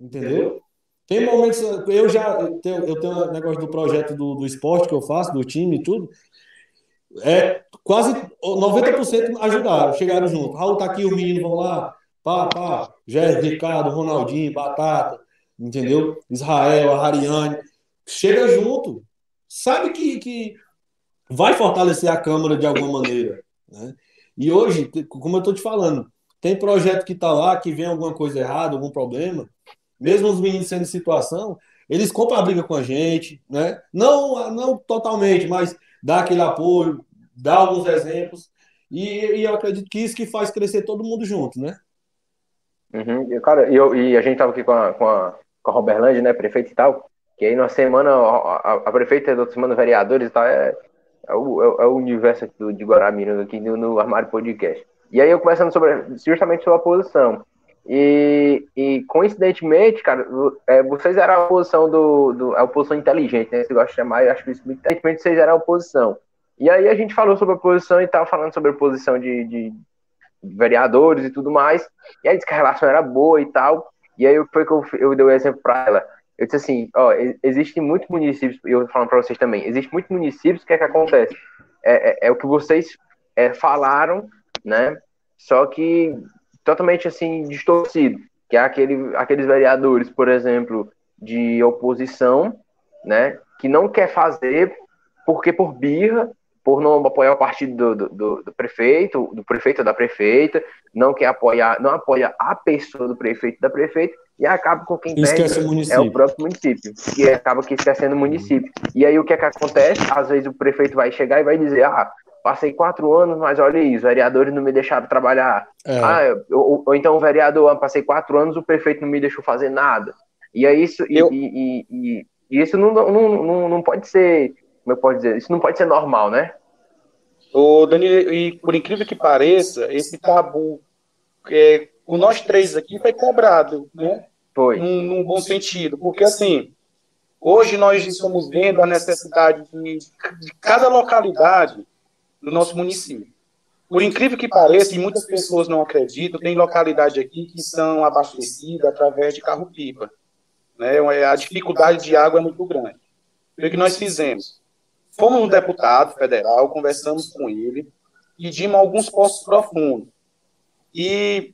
Entendeu? Tem momentos, eu já eu tenho, eu tenho um negócio do projeto do, do esporte que eu faço, do time e tudo. É, quase 90% ajudaram, chegaram junto. Raul tá aqui, o menino vão lá, pá, pá. Jé, Ricardo, Ronaldinho, Batata, entendeu? Israel, a Hariane. Chega junto. Sabe que, que vai fortalecer a Câmara de alguma maneira. Né? E hoje, como eu estou te falando, tem projeto que está lá, que vem alguma coisa errada, algum problema, mesmo os meninos sendo em situação, eles compram a briga com a gente, né? Não, não totalmente, mas dá aquele apoio, dá alguns exemplos, e, e eu acredito que isso que faz crescer todo mundo junto, né? Uhum. E, cara, e, eu, e a gente estava aqui com a, com a, com a Roberlândia, né, prefeito e tal, que aí na semana, a, a, prefeita da semana vereadores e tal, é, é, o, é, é o universo aqui do, de Guaraminas aqui no, no Armário Podcast. E aí eu conversando sobre, justamente sobre a posição. E, e coincidentemente, cara, é, vocês eram a oposição do, do a oposição inteligente, né? Você gosta de chamar, eu acho que isso inteligente vocês eram a oposição. E aí a gente falou sobre a oposição e tava falando sobre a oposição de, de, vereadores e tudo mais. E aí disse que a relação era boa e tal. E aí foi que eu, eu dei o um exemplo para ela. Eu disse assim, ó, existem muitos municípios, e eu falando para vocês também, existem muitos municípios, o que é que acontece? É, é, é o que vocês é, falaram, né? Só que totalmente assim distorcido, que é aquele, aqueles vereadores, por exemplo, de oposição, né, que não quer fazer porque por birra, por não apoiar o partido do, do, do, prefeito, do prefeito ou da prefeita, não quer apoiar, não apoia a pessoa do prefeito da prefeita e acaba com quem Esquece perde é o próprio município, que acaba que esquecendo o município. E aí o que é que acontece? Às vezes o prefeito vai chegar e vai dizer, ah, passei quatro anos, mas olha isso, os vereadores não me deixaram trabalhar. É. Ah, ou, ou, então o vereador, ah, passei quatro anos, o prefeito não me deixou fazer nada. E é isso, eu... e, e, e, e, isso não, não, não, não pode ser, como eu posso dizer, isso não pode ser normal, né? O Danilo, e por incrível que pareça, esse tabu é, com nós três aqui foi quebrado, né? Foi. Num, num bom sentido, porque assim, hoje nós estamos vendo a necessidade de, de cada localidade do nosso município. Por incrível que pareça, e muitas pessoas não acreditam, tem localidade aqui que são abastecidas através de carro-pipa. Né? A dificuldade de água é muito grande. O que nós fizemos? Fomos um deputado federal, conversamos com ele, pedimos alguns postos profundos. E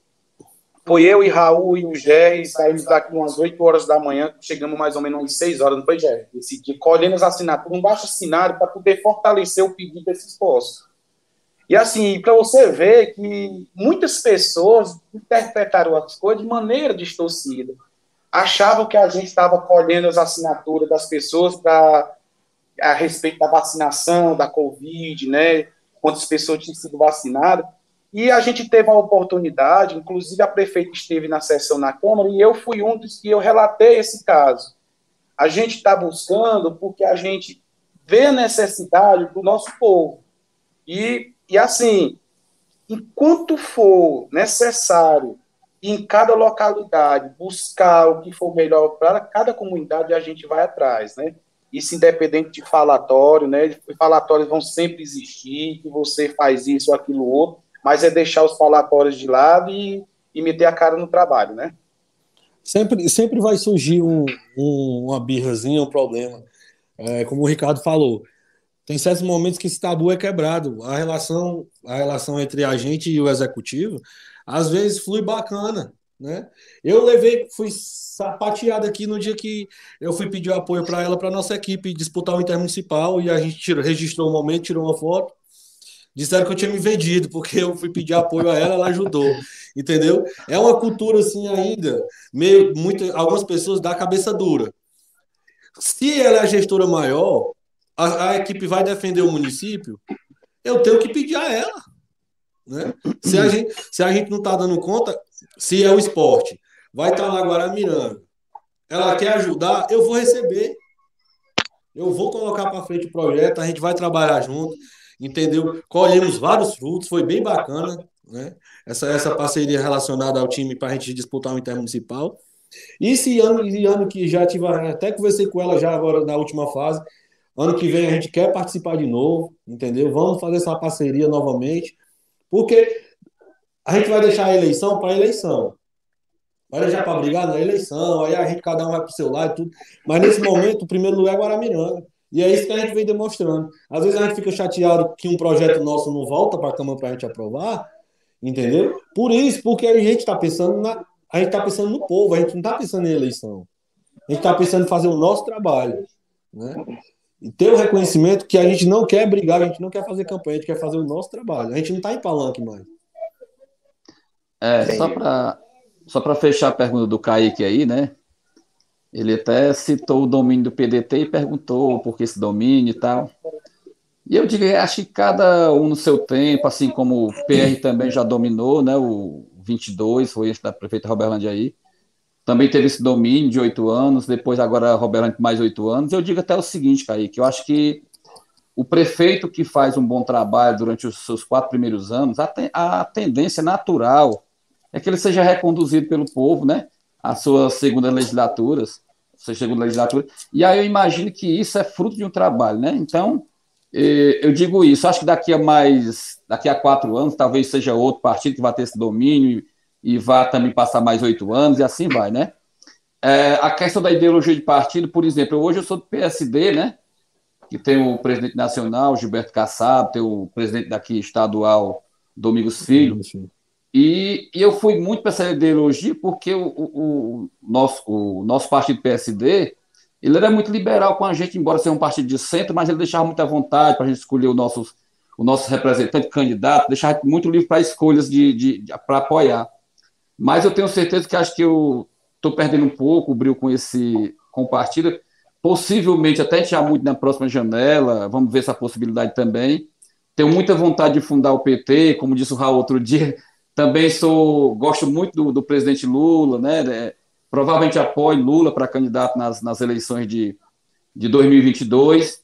foi eu e Raul e o Gé, saímos daqui umas 8 horas da manhã, chegamos mais ou menos umas 6 horas, não foi, Gé? Esse dia, colhendo as assinaturas, um baixo assinado para poder fortalecer o pedido desses postos. E assim, para você ver que muitas pessoas interpretaram as coisas de maneira distorcida. Achavam que a gente estava colhendo as assinaturas das pessoas a respeito da vacinação, da Covid, né? Quantas pessoas tinham sido vacinadas. E a gente teve a oportunidade, inclusive a prefeita esteve na sessão na Câmara, e eu fui um dos que eu relatei esse caso. A gente está buscando porque a gente vê a necessidade do nosso povo. E, e assim, enquanto for necessário em cada localidade buscar o que for melhor para cada comunidade, a gente vai atrás, né? Isso independente de falatório, né? Falatórios vão sempre existir, que você faz isso aquilo outro, mas é deixar os falatórios de lado e, e meter a cara no trabalho, né? Sempre, sempre vai surgir um, um, uma birrazinha, um problema. É, como o Ricardo falou, tem certos momentos que esse tabu é quebrado. A relação, a relação entre a gente e o executivo, às vezes flui bacana, né? Eu levei, fui sapateado aqui no dia que eu fui pedir apoio para ela, para nossa equipe disputar o intermunicipal e a gente tirou, registrou um momento, tirou uma foto disseram que eu tinha me vendido, porque eu fui pedir apoio a ela, ela ajudou. Entendeu? É uma cultura assim ainda, meio muito, algumas pessoas da cabeça dura. Se ela é a gestora maior, a, a equipe vai defender o município, eu tenho que pedir a ela. Né? Se, a gente, se a gente não está dando conta, se é o esporte, vai estar lá Guaramiranga, ela quer ajudar, eu vou receber. Eu vou colocar para frente o projeto, a gente vai trabalhar junto entendeu? Colhemos vários frutos, foi bem bacana, né? Essa, essa parceria relacionada ao time para a gente disputar o intermunicipal. E esse ano, esse ano que já tive, até conversei com ela já agora na última fase, ano que vem a gente quer participar de novo, entendeu? Vamos fazer essa parceria novamente, porque a gente vai deixar a eleição para a eleição. Vai deixar para brigar na eleição, aí a gente cada um vai para o seu lado e tudo. Mas nesse momento, o primeiro lugar é Guaramiranga. E é isso que a gente vem demonstrando. Às vezes a gente fica chateado que um projeto nosso não volta para a Câmara para a gente aprovar, entendeu? Por isso, porque a gente está pensando na a gente está pensando no povo, a gente não está pensando em eleição. A gente está pensando em fazer o nosso trabalho. Né? E ter o reconhecimento que a gente não quer brigar, a gente não quer fazer campanha, a gente quer fazer o nosso trabalho. A gente não está em palanque mais. É, só para só fechar a pergunta do Kaique aí, né? Ele até citou o domínio do PDT e perguntou por que esse domínio e tal. E eu diria, acho que cada um no seu tempo, assim como o PR também já dominou, né? O 22 foi esse da prefeita Roberlândia aí. Também teve esse domínio de oito anos, depois agora Roberlândia mais oito anos. Eu digo até o seguinte, Kaique, eu acho que o prefeito que faz um bom trabalho durante os seus quatro primeiros anos, a, te, a tendência natural é que ele seja reconduzido pelo povo, né? As suas segundas legislaturas, sua segunda legislatura. E aí eu imagino que isso é fruto de um trabalho, né? Então, eh, eu digo isso. Acho que daqui a mais, daqui a quatro anos, talvez seja outro partido que vai ter esse domínio e, e vá também passar mais oito anos e assim vai, né? É, a questão da ideologia de partido, por exemplo, hoje eu sou do PSD, né? Que tem o presidente nacional, Gilberto Kassab, tem o presidente daqui estadual, Domingos Filho. E, e eu fui muito para essa ideologia porque o, o, o, nosso, o nosso partido PSD ele era muito liberal com a gente, embora seja um partido de centro, mas ele deixava muita vontade para a gente escolher o nosso, o nosso representante, candidato, deixava muito livre para escolhas de, de, de para apoiar. Mas eu tenho certeza que acho que eu estou perdendo um pouco o brilho com esse com o partido. Possivelmente até já muito na próxima janela, vamos ver essa possibilidade também. Tenho muita vontade de fundar o PT, como disse o Raul outro dia. Também sou gosto muito do, do presidente Lula, né? provavelmente apoie Lula para candidato nas, nas eleições de, de 2022,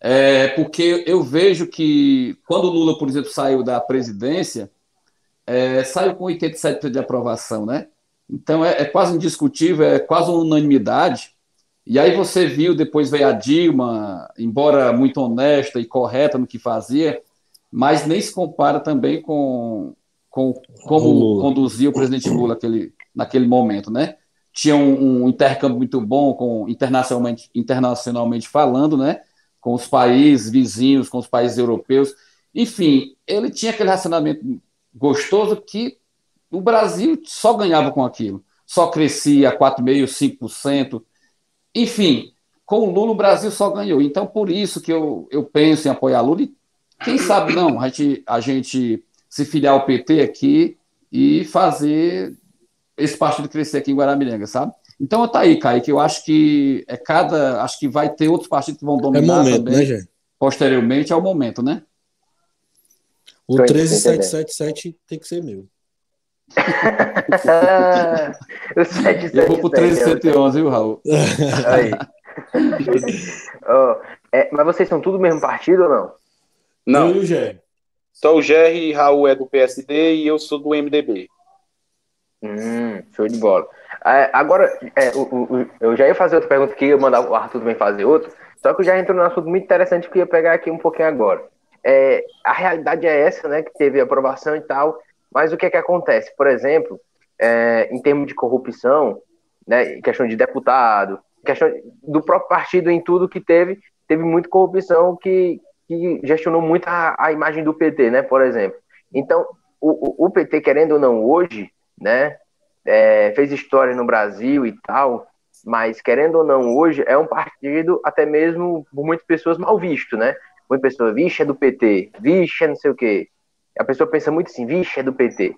é, porque eu vejo que quando o Lula, por exemplo, saiu da presidência, é, saiu com 87% de aprovação, né? Então é, é, quase indiscutível, é quase uma unanimidade. E aí você viu, depois veio a Dilma, embora muito honesta e correta no que fazia, mas nem se compara também com, com como conduziu o presidente Lula aquele, naquele momento, né? Tinha um, um intercâmbio muito bom, com internacionalmente, internacionalmente falando, né? Com os países vizinhos, com os países europeus. Enfim, ele tinha aquele relacionamento gostoso que o Brasil só ganhava com aquilo. Só crescia 4,5%, 5%. Enfim, com o Lula o Brasil só ganhou. Então, por isso que eu, eu penso em apoiar Lula. E quem sabe não, a gente, a gente se filiar ao PT aqui e fazer esse partido crescer aqui em Guaramiranga, sabe? Então tá aí, Kaique, eu acho que é cada. Acho que vai ter outros partidos que vão é dominar é momento, também. Né, Jé? Posteriormente é o momento, né? O 13777 tem que ser meu. o 777, eu vou pro 1311, viu, Raul? Aí. oh, é, mas vocês são tudo do mesmo partido ou não? Não. Eu e o Gé. Só o Jerry, Raul é do PSD e eu sou do MDB. Hum, show de bola. É, agora, é, o, o, eu já ia fazer outra pergunta que ia mandar o Arthur também fazer outra, só que já entrou num assunto muito interessante que eu ia pegar aqui um pouquinho agora. É, a realidade é essa, né, que teve aprovação e tal, mas o que é que acontece? Por exemplo, é, em termos de corrupção, né, questão de deputado, questão do próprio partido em tudo que teve, teve muita corrupção que, que gestionou muito a, a imagem do PT, né, por exemplo. Então, o, o PT, querendo ou não, hoje, né? É, fez história no Brasil e tal, mas querendo ou não, hoje é um partido até mesmo por muitas pessoas mal visto, né? Muita pessoa, vixe, é do PT, vixe, é não sei o quê. A pessoa pensa muito assim, vixe, é do PT.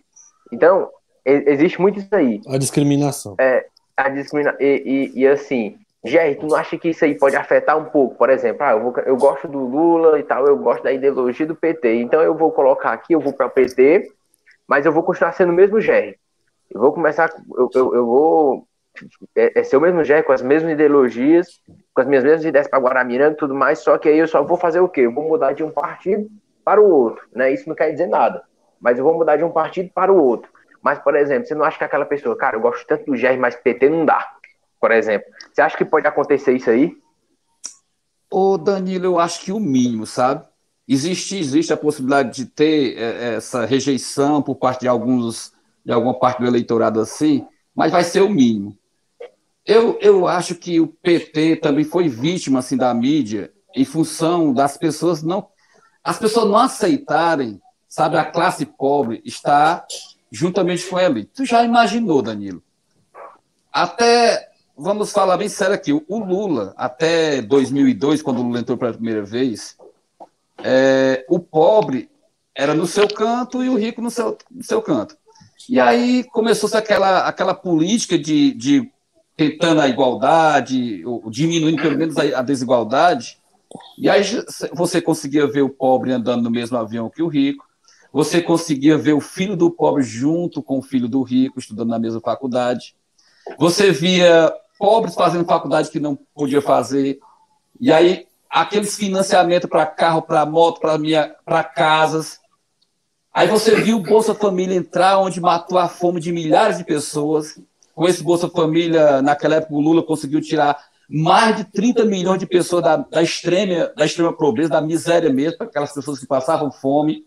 Então, existe muito isso aí. A discriminação. É, a discriminação. E, e, e, assim, Jerry, tu não acha que isso aí pode afetar um pouco? Por exemplo, ah, eu, vou, eu gosto do Lula e tal, eu gosto da ideologia do PT, então eu vou colocar aqui, eu vou para o PT, mas eu vou continuar sendo o mesmo Jerry. Eu vou começar, eu, eu, eu vou é, é ser o mesmo jeito, com as mesmas ideologias, com as minhas mesmas ideias para Guaramiranga e tudo mais, só que aí eu só vou fazer o quê? Eu vou mudar de um partido para o outro, né? Isso não quer dizer nada, mas eu vou mudar de um partido para o outro. Mas, por exemplo, você não acha que aquela pessoa, cara, eu gosto tanto do GR, mas PT não dá, por exemplo. Você acha que pode acontecer isso aí? Ô, Danilo, eu acho que o mínimo, sabe? Existe, existe a possibilidade de ter é, essa rejeição por parte de alguns de alguma parte do eleitorado assim, mas vai ser o mínimo. Eu, eu acho que o PT também foi vítima assim da mídia em função das pessoas não as pessoas não aceitarem, sabe, a classe pobre está juntamente com ele. Tu já imaginou, Danilo? Até, vamos falar bem sério aqui, o Lula, até 2002, quando o Lula entrou pela primeira vez, é, o pobre era no seu canto e o rico no seu, no seu canto. E aí começou-se aquela, aquela política de, de tentando a igualdade, diminuindo pelo menos a, a desigualdade, e aí você conseguia ver o pobre andando no mesmo avião que o rico, você conseguia ver o filho do pobre junto com o filho do rico, estudando na mesma faculdade. Você via pobres fazendo faculdade que não podia fazer. E aí, aqueles financiamentos para carro, para moto, para casas. Aí você viu o Bolsa Família entrar, onde matou a fome de milhares de pessoas. Com esse Bolsa Família, naquela época, o Lula conseguiu tirar mais de 30 milhões de pessoas da, da, extrema, da extrema pobreza, da miséria mesmo, aquelas pessoas que passavam fome.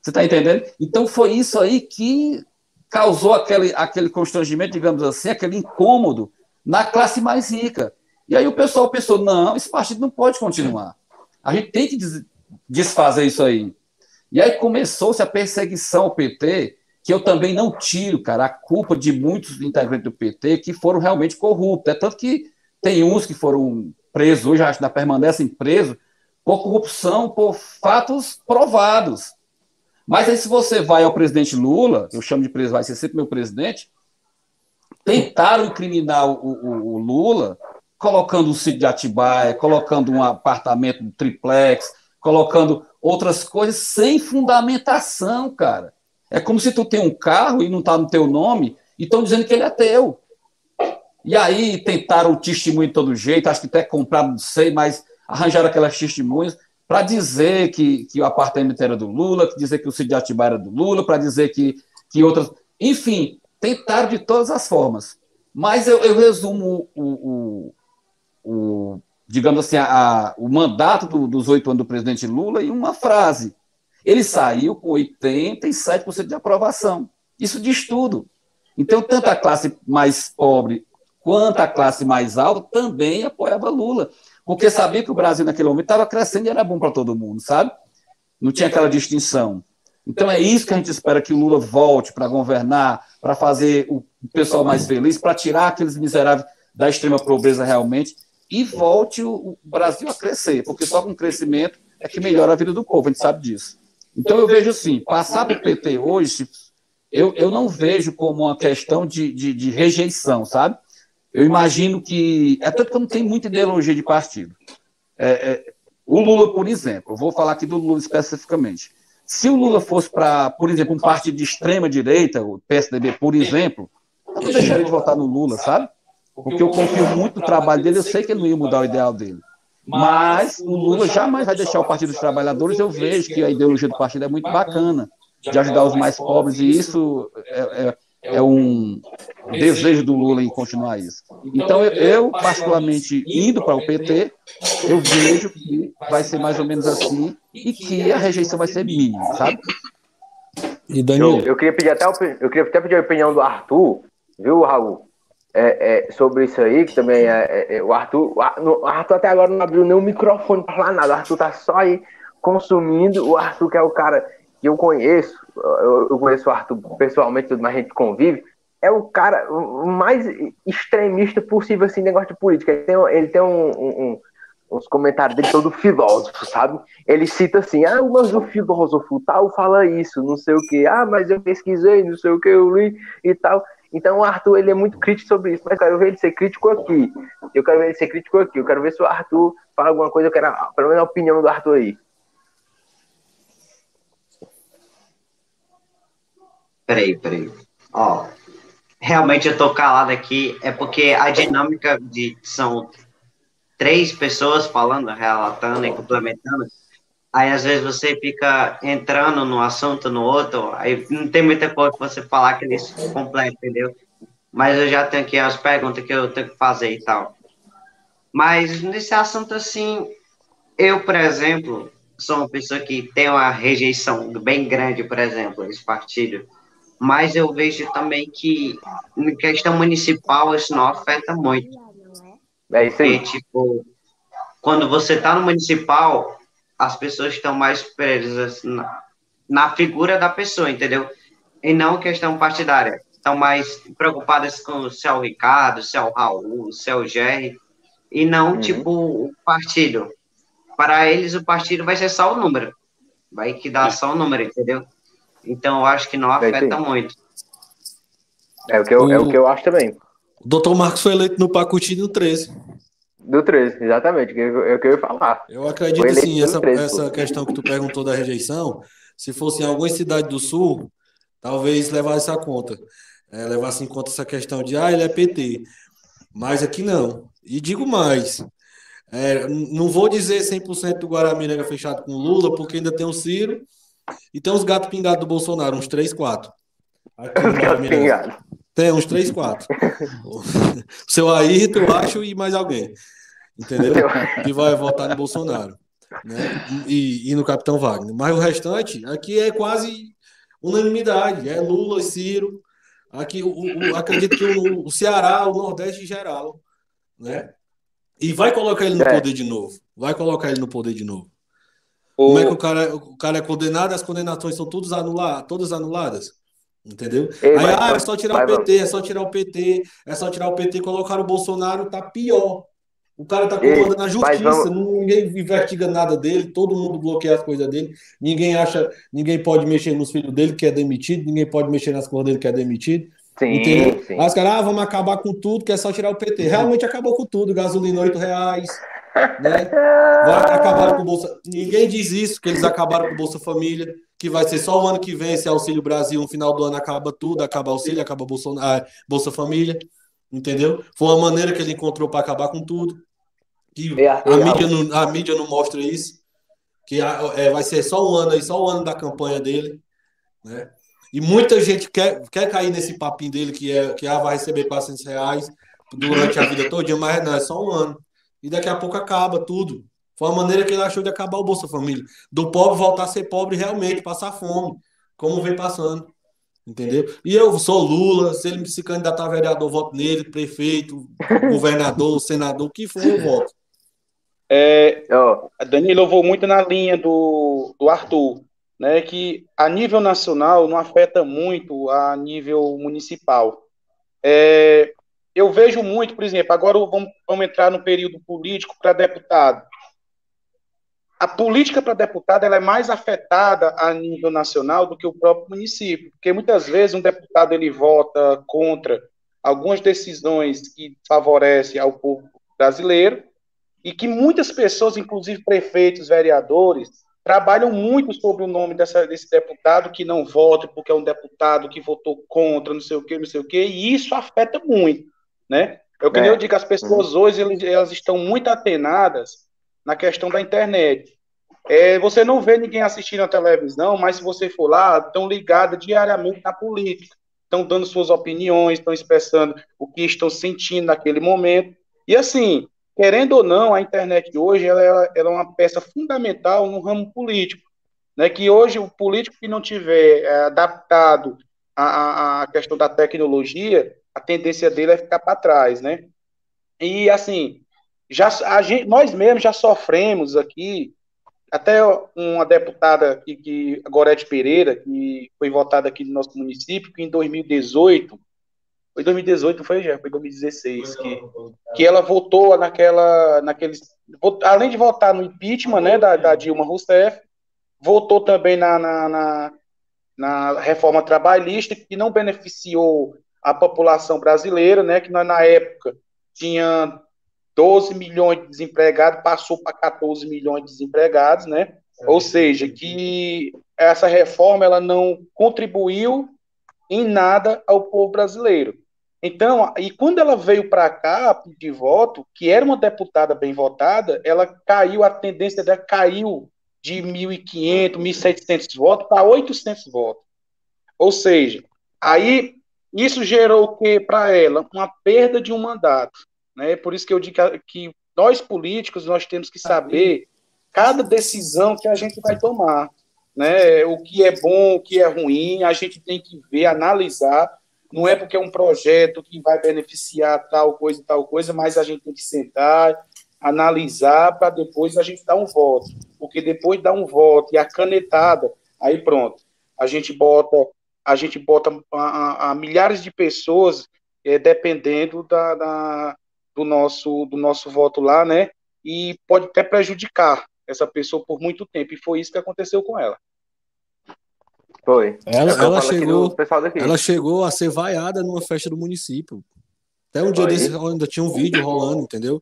Você está entendendo? Então foi isso aí que causou aquele, aquele constrangimento, digamos assim, aquele incômodo na classe mais rica. E aí o pessoal pensou: não, esse partido não pode continuar. A gente tem que desfazer isso aí. E aí começou-se a perseguição ao PT, que eu também não tiro, cara, a culpa de muitos integrantes do PT que foram realmente corruptos. É tanto que tem uns que foram presos, hoje ainda permanecem presos, por corrupção, por fatos provados. Mas aí, se você vai ao presidente Lula, eu chamo de presidente, vai ser sempre meu presidente, tentaram incriminar o, o, o Lula colocando um sítio de Atibaia, colocando um apartamento triplex, colocando outras coisas sem fundamentação, cara. É como se tu tem um carro e não está no teu nome e estão dizendo que ele é teu. E aí tentaram testemunho de todo jeito, acho que até compraram, não sei, mas arranjaram aquelas testemunhas para dizer que, que o apartamento era do Lula, para dizer que o de Atibaia era do Lula, para dizer que, que outras. Enfim, tentaram de todas as formas. Mas eu, eu resumo o, o, o, digamos assim, a, o mandato do, dos oito anos do presidente Lula em uma frase. Ele saiu com 87% de aprovação. Isso diz tudo. Então, tanto a classe mais pobre quanto a classe mais alta também apoiava Lula porque sabia que o Brasil naquele momento estava crescendo e era bom para todo mundo, sabe? Não tinha aquela distinção. Então é isso que a gente espera que o Lula volte para governar, para fazer o pessoal mais feliz, para tirar aqueles miseráveis da extrema pobreza realmente e volte o Brasil a crescer, porque só com crescimento é que melhora a vida do povo, a gente sabe disso. Então eu vejo assim, passar para o PT hoje, eu, eu não vejo como uma questão de, de, de rejeição, sabe? Eu imagino que. É tanto que eu não tenho muita ideologia de partido. É, é, o Lula, por exemplo, eu vou falar aqui do Lula especificamente. Se o Lula fosse para, por exemplo, um partido de extrema direita, o PSDB, por exemplo, eu não deixaria de votar no Lula, sabe? Porque eu confio muito no trabalho dele, eu sei que ele não ia mudar o ideal dele. Mas o Lula jamais vai deixar o Partido dos Trabalhadores, eu vejo que a ideologia do partido é muito bacana, de ajudar os mais pobres, e isso é, é um desejo do Lula em continuar isso. Então, eu, particularmente, indo para o PT, eu vejo que vai ser mais ou menos assim e que a rejeição vai ser mínima, sabe? E Danilo? Eu, eu, queria pedir até, eu queria até pedir a opinião do Arthur, viu, Raul? É, é, sobre isso aí, que também é, é, é o Arthur. O Arthur até agora não abriu nenhum microfone para falar nada. O Arthur tá só aí consumindo. O Arthur, que é o cara que eu conheço, eu, conheço o Arthur pessoalmente, tudo mais a gente convive, é o cara mais extremista possível, assim, negócio de política. Ele tem, ele tem um, um, uns comentários dele todo filósofo, sabe? Ele cita assim, ah, mas o filósofo tal fala isso, não sei o que, ah, mas eu pesquisei, não sei o que, eu li e tal. Então o Arthur, ele é muito crítico sobre isso, mas eu quero ver ele ser crítico aqui. Eu quero ver ele ser crítico aqui. Eu quero ver se o Arthur fala alguma coisa, eu quero, pelo menos a opinião do Arthur aí. Peraí, peraí. Ó, realmente eu tô calado aqui, é porque a dinâmica de são três pessoas falando, relatando e complementando. Aí às vezes você fica entrando no assunto no outro, aí não tem muita coisa pra você falar que eles completam, entendeu? Mas eu já tenho aqui as perguntas que eu tenho que fazer e tal. Mas nesse assunto assim, eu, por exemplo, sou uma pessoa que tem uma rejeição bem grande, por exemplo, esse partido mas eu vejo também que em questão municipal isso não afeta muito. É isso aí. Porque, tipo, quando você está no municipal, as pessoas estão mais presas na, na figura da pessoa, entendeu? e não questão partidária. Estão mais preocupadas com se é o Ricardo, se é o Raul, se é o Jerry, e não, uhum. tipo, o partido. Para eles, o partido vai ser só o número. Vai que dá só o número, entendeu? Então, eu acho que não afeta muito. É o, que eu, o... é o que eu acho também. O doutor Marcos foi eleito no pacotinho do 13. Do 13, exatamente, é o que eu ia falar. Eu acredito sim, essa, 13, essa questão que tu perguntou da rejeição, se fosse em alguma cidade do sul, talvez levasse a conta. É, levasse em conta essa questão de, ah, ele é PT. Mas aqui não. E digo mais, é, não vou dizer 100% do Guaramiranga fechado com Lula, porque ainda tem o Ciro e tem os gatos pingados do Bolsonaro, uns 3, 4. Aqui pingados. Tem uns 3, 4. o seu Ayrton, eu acho, e mais alguém entendeu? que vai votar no Bolsonaro. Né? E, e, no Capitão Wagner. Mas o restante, aqui é quase unanimidade. É Lula, Ciro. Aqui, o, o acredito que o, o, Ceará, o Nordeste em geral. Né? E vai colocar ele no é. poder de novo. Vai colocar ele no poder de novo. O... Como é que o cara, o cara é condenado as condenações são todas, anula, todas anuladas? Entendeu? Ei, Aí, ah, é só tirar o PT, é só tirar o PT, é só tirar o PT, colocar o Bolsonaro, tá pior. O cara está comandando a justiça, ninguém investiga nada dele, todo mundo bloqueia as coisas dele, ninguém acha, ninguém pode mexer nos filhos dele que é demitido, ninguém pode mexer nas coisas dele que é demitido. Sim, entendeu? sim. Aí os caras, ah, vamos acabar com tudo, que é só tirar o PT. Realmente acabou com tudo, gasolina R$ reais, né? Vai acabar com o Bolsa. Ninguém diz isso, que eles acabaram com o Bolsa Família, que vai ser só o ano que vem, esse Auxílio Brasil, no final do ano acaba tudo, acaba auxílio, acaba Bolsonaro, ah, Bolsa Família, entendeu? Foi uma maneira que ele encontrou para acabar com tudo. Que é, a, a, mídia não, a mídia não mostra isso. Que é, vai ser só um ano aí, só o um ano da campanha dele. Né? E muita gente quer, quer cair nesse papinho dele que, é, que ah, vai receber 400 reais durante a vida toda, mas não, é só um ano. E daqui a pouco acaba tudo. Foi a maneira que ele achou de acabar o Bolsa Família. Do pobre voltar a ser pobre realmente, passar fome, como vem passando. Entendeu? E eu sou Lula, se ele se candidatar a vereador, voto nele, prefeito, governador, senador, o que for, eu voto. É, a Danilo, eu vou muito na linha do, do Arthur, né, que a nível nacional não afeta muito a nível municipal. É, eu vejo muito, por exemplo, agora vamos, vamos entrar no período político para deputado. A política para deputado ela é mais afetada a nível nacional do que o próprio município, porque muitas vezes um deputado ele vota contra algumas decisões que favorecem ao povo brasileiro, e que muitas pessoas, inclusive prefeitos, vereadores, trabalham muito sobre o nome dessa, desse deputado que não vota porque é um deputado que votou contra, não sei o que, não sei o que, e isso afeta muito, né? Eu que é. eu digo, as pessoas uhum. hoje elas estão muito atenadas na questão da internet. É, você não vê ninguém assistindo a televisão, mas se você for lá, estão ligadas diariamente na política, estão dando suas opiniões, estão expressando o que estão sentindo naquele momento. E assim, querendo ou não, a internet hoje ela, ela, ela é uma peça fundamental no ramo político. Né, que hoje o político que não tiver é, adaptado à, à, questão da tecnologia, a tendência dele é ficar para trás, né? E assim, já a gente, nós mesmos já sofremos aqui, até uma deputada aqui, que Gorete Pereira, que foi votada aqui no nosso município, que em 2018 foi 2018, foi já? Foi 2016 que, que ela votou naquela, naqueles, além de votar no impeachment, né, da, da Dilma Rousseff, votou também na, na, na, na, reforma trabalhista que não beneficiou a população brasileira, né, que na época tinha 12 milhões de desempregados, passou para 14 milhões de desempregados, né? Ou seja, que essa reforma ela não contribuiu em nada ao povo brasileiro. Então, e quando ela veio para cá pedir voto, que era uma deputada bem votada, ela caiu, a tendência dela caiu de 1.500, 1.700 votos para 800 votos. Ou seja, aí isso gerou o que para ela? Uma perda de um mandato. Né? Por isso que eu digo que nós políticos nós temos que saber cada decisão que a gente vai tomar. Né? O que é bom, o que é ruim, a gente tem que ver, analisar não é porque é um projeto que vai beneficiar tal coisa e tal coisa, mas a gente tem que sentar, analisar para depois a gente dar um voto. Porque depois de dar um voto e a canetada, aí pronto, a gente bota a gente bota a, a, a milhares de pessoas é, dependendo da, da, do, nosso, do nosso voto lá, né? E pode até prejudicar essa pessoa por muito tempo. E foi isso que aconteceu com ela. Foi. Ela, ela chegou, ela chegou a ser vaiada numa festa do município. Até um dia desse ainda tinha um vídeo rolando, entendeu?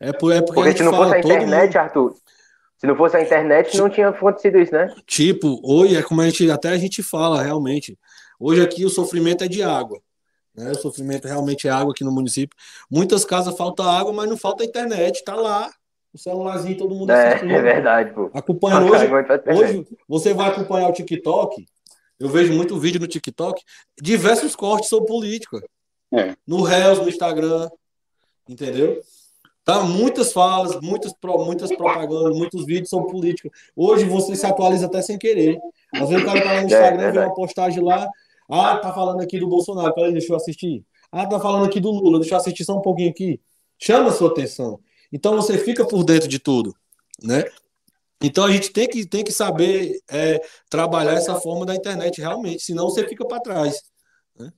É, por, é porque, porque se não fosse a internet, mundo... Arthur, se não fosse a internet, não tinha acontecido isso, né? Tipo, hoje é como a gente até a gente fala realmente. Hoje aqui o sofrimento é de água. Né? O sofrimento realmente é água aqui no município. Muitas casas falta água, mas não falta internet, tá lá. O celularzinho todo mundo é, assistindo. É verdade, pô. Acompanhando hoje, hoje você vai acompanhar o TikTok. Eu vejo muito vídeo no TikTok, diversos cortes sobre política. É. No Reels, no Instagram, entendeu? Tá? Muitas falas, muitas, muitas propagandas, muitos vídeos sobre política. Hoje você se atualiza até sem querer. Às vezes o cara tá lá no é, Instagram, é, vê uma postagem lá, ah, tá falando aqui do Bolsonaro, peraí, deixa eu assistir. Ah, tá falando aqui do Lula, deixa eu assistir só um pouquinho aqui. Chama a sua atenção. Então você fica por dentro de tudo, né? Então a gente tem que, tem que saber é, trabalhar essa forma da internet realmente, senão você fica para trás. Né?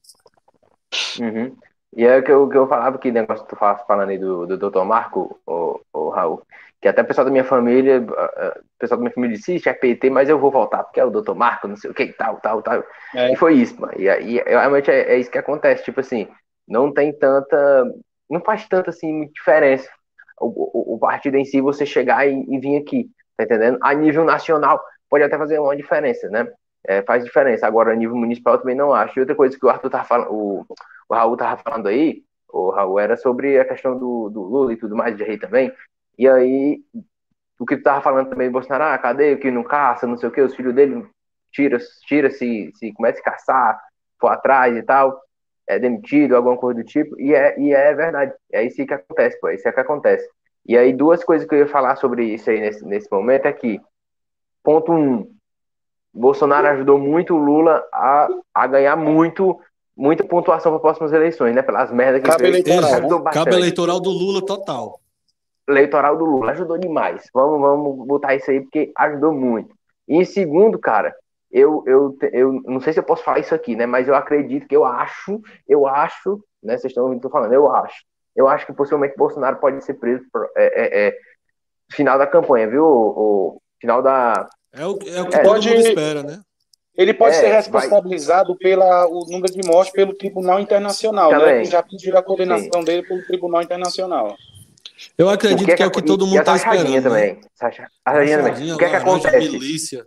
Uhum. E é o que eu, que eu falava, que negócio que tu fala, falando aí do, do Dr. Marco, o, o Raul, que até o pessoal da minha família, o pessoal da minha família disse, é PT, mas eu vou voltar, porque é o Dr. Marco, não sei o que, tal, tal, tal. É. E foi isso, mano. E, e realmente é, é, isso que acontece, tipo assim, não tem tanta, não faz tanta, assim, diferença o, o, o partido em si, você chegar e, e vir aqui, tá entendendo? A nível nacional, pode até fazer uma diferença, né? É, faz diferença. Agora, a nível municipal, eu também não acho. E outra coisa que o Arthur tava falando, o, o Raul tava falando aí, o Raul, era sobre a questão do, do Lula e tudo mais, de rei também. E aí, o que tu tava falando também Bolsonaro, ah, cadê o que não caça, não sei o que, os filhos dele tira, tira se, se começa a caçar, for atrás e tal, é demitido, alguma coisa do tipo, e é, e é verdade, é isso que acontece, pô, é isso que acontece. E aí, duas coisas que eu ia falar sobre isso aí nesse, nesse momento é que, ponto um, Bolsonaro ajudou muito o Lula a, a ganhar muito, muita pontuação para as próximas eleições, né? Pelas merdas que Cabo fez. Eleitoral, né? Cabo eleitoral do Lula total. Eleitoral do Lula, ajudou demais. Vamos, vamos botar isso aí, porque ajudou muito. E em segundo, cara, eu, eu, eu não sei se eu posso falar isso aqui, né? Mas eu acredito que eu acho, eu acho, né? Vocês estão ouvindo o que eu tô falando, eu acho. Eu acho que possivelmente Bolsonaro pode ser preso é, é, é final da campanha, viu? O, o final da, é o, é o que é, todo pode, mundo espera, né? Ele pode é, ser responsabilizado vai... pela o número de mortes pelo Tribunal Internacional, Também. né? Que já pediram a condenação Sim. dele pelo Tribunal Internacional. Eu acredito que, é que, é o que todo mundo está esperando. Né? Também. Né? A também. O que é que acontece? Milícia.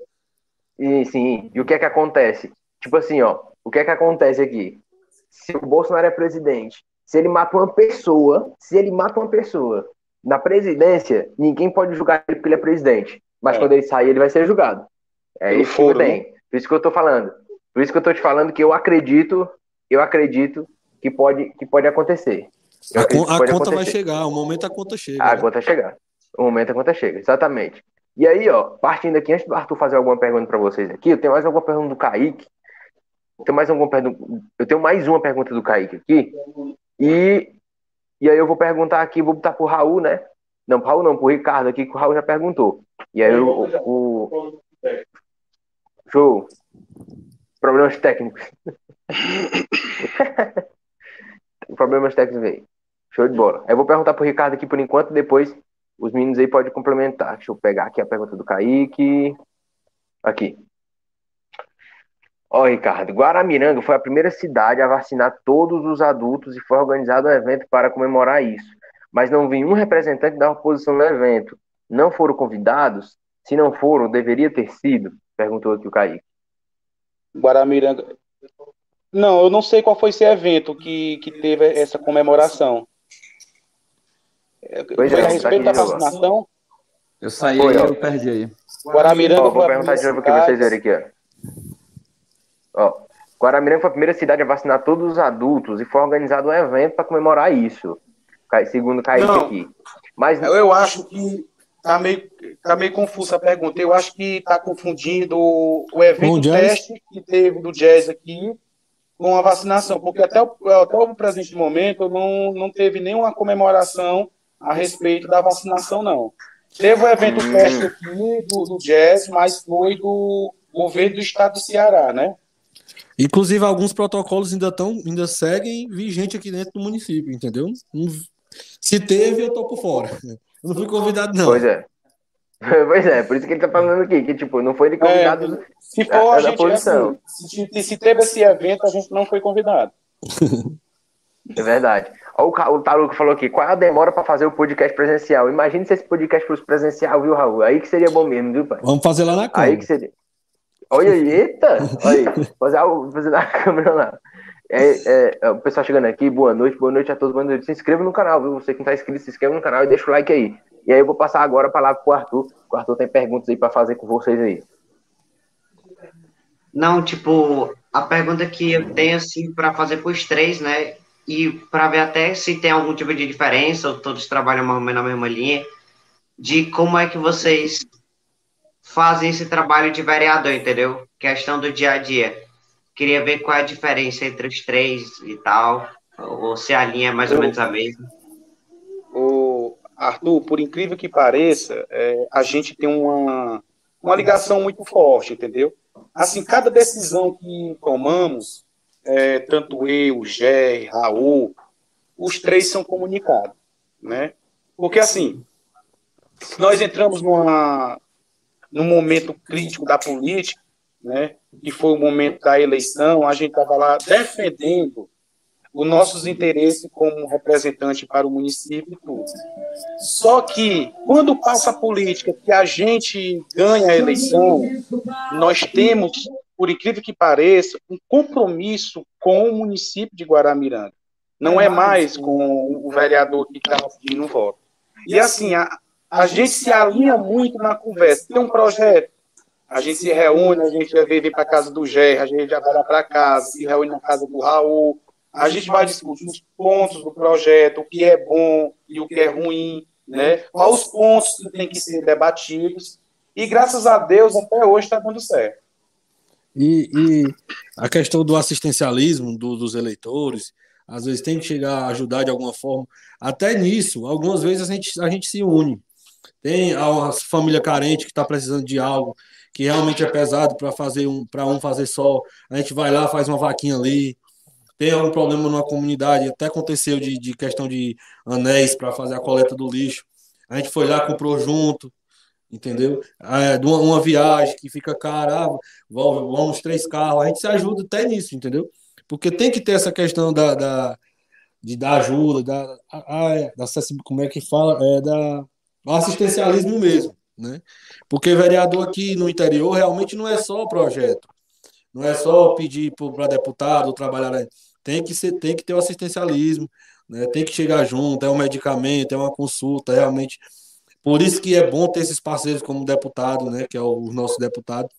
Sim, sim. E o que é que acontece? Tipo assim, ó. O que é que acontece aqui? Se o Bolsonaro é presidente, se ele mata uma pessoa, se ele mata uma pessoa na presidência, ninguém pode julgar ele porque ele é presidente. Mas é. quando ele sair, ele vai ser julgado. É isso foro, que tem. Né? Por isso que eu tô falando. Por isso que eu tô te falando que eu acredito, eu acredito que pode, que pode acontecer. A, a conta acontecer. vai chegar, o momento a conta chega. A né? conta chegar. O momento a conta chega, exatamente. E aí, ó, partindo aqui, antes do Arthur fazer alguma pergunta para vocês aqui, eu tenho mais alguma pergunta do Kaique. Eu tenho mais alguma pergunta. Eu tenho mais uma pergunta do Kaique aqui. E, e aí eu vou perguntar aqui, vou botar pro Raul, né? Não, pro Raul não, pro Ricardo aqui, que o Raul já perguntou. E aí o, o, Show. Problemas técnicos. Problemas técnicos aí. Show de bola. Eu vou perguntar pro Ricardo aqui por enquanto, depois os meninos aí podem complementar. Deixa eu pegar aqui a pergunta do Kaique. Aqui. Ó, Ricardo, Guaramiranga foi a primeira cidade a vacinar todos os adultos e foi organizado um evento para comemorar isso. Mas não vi um representante da oposição no evento. Não foram convidados? Se não foram, deveria ter sido? Perguntou aqui o Kaique. Guaramiranga. Não, eu não sei qual foi esse evento que, que teve essa comemoração. Pois foi é, a respeito tá da vacinação? Eu saí foi, eu perdi aí. Guaramiranga. Ó, vou perguntar de novo para vocês verem aqui, ó. ó. Guaramiranga foi a primeira cidade a vacinar todos os adultos e foi organizado um evento para comemorar isso. Segundo o Kaique não, aqui. Mas eu acho que Tá meio, tá meio confusa a pergunta. Eu acho que está confundindo o evento teste que teve do Jazz aqui com a vacinação, porque até o, até o presente momento não, não teve nenhuma comemoração a respeito da vacinação, não. Teve o evento hum. teste aqui do, do Jazz, mas foi do governo do estado do Ceará, né? Inclusive, alguns protocolos ainda estão, ainda seguem vigente aqui dentro do município, entendeu? Se teve, eu tô por fora. Eu não fui convidado, não. Pois é. Pois é, por isso que ele tá falando aqui, que tipo, não foi de convidado. É, se for, a, a gente, assim, se, se, teve esse evento, a gente não foi convidado. É verdade. Olha o, o Taruco falou aqui, qual é a demora para fazer o podcast presencial? Imagine se esse podcast fosse presencial, viu, Raul? Aí que seria bom mesmo, viu, pai? Vamos fazer lá na câmera. Aí que seria. Olha aí, eita! Olha aí, fazer, fazer na câmera lá. É, é, o pessoal chegando aqui, boa noite, boa noite a todos, boa noite. Se inscreva no canal, viu? Você que não tá inscrito, se inscreva no canal e deixa o like aí. E aí eu vou passar agora a palavra pro Arthur. O Arthur tem perguntas aí para fazer com vocês aí. Não, tipo, a pergunta que eu tenho assim para fazer para os três, né? E para ver até se tem algum tipo de diferença, ou todos trabalham mais ou menos na mesma linha, de como é que vocês fazem esse trabalho de vereador, entendeu? Questão do dia a dia. Queria ver qual é a diferença entre os três e tal, ou se a linha é mais ou menos a mesma. O Arthur, por incrível que pareça, é, a gente tem uma, uma ligação muito forte, entendeu? Assim, cada decisão que tomamos, é, tanto eu, Gé, Raul, os três são comunicados, né? Porque assim, nós entramos numa, num momento crítico da política, né? Que foi o momento da eleição, a gente estava lá defendendo os nossos interesses como representante para o município e tudo. Só que, quando passa a política, que a gente ganha a eleição, nós temos, por incrível que pareça, um compromisso com o município de Guaramiranga. Não é mais com o vereador que está pedindo voto. E assim, a, a gente se alinha muito na conversa. Tem um projeto, a gente se reúne, a gente vai vir para casa do Gerra, a gente já vai lá para casa, se reúne na casa do Raul, a gente vai discutir os pontos do projeto, o que é bom e o que é ruim, né? Quais os pontos que têm que ser debatidos. E graças a Deus, até hoje está dando certo. E, e, a questão do assistencialismo do, dos eleitores, às vezes tem que chegar a ajudar de alguma forma. Até nisso, algumas vezes a gente, a gente se une. Tem a família carente que está precisando de algo que realmente é pesado para fazer um para um fazer só. A gente vai lá, faz uma vaquinha ali, tem algum problema numa comunidade, até aconteceu de, de questão de anéis para fazer a coleta do lixo. A gente foi lá, comprou junto, entendeu? É, uma, uma viagem que fica cara, ah, vamos três carros, a gente se ajuda até nisso, entendeu? Porque tem que ter essa questão da, da de dar ajuda, da, ah, é, da como é que fala, é da assistencialismo mesmo, né? Porque vereador aqui no interior realmente não é só projeto. Não é só pedir para deputado trabalhar. Tem que, ser, tem que ter o assistencialismo, né? tem que chegar junto, é um medicamento, é uma consulta, realmente. Por isso que é bom ter esses parceiros como deputado, né? que é o nosso deputado.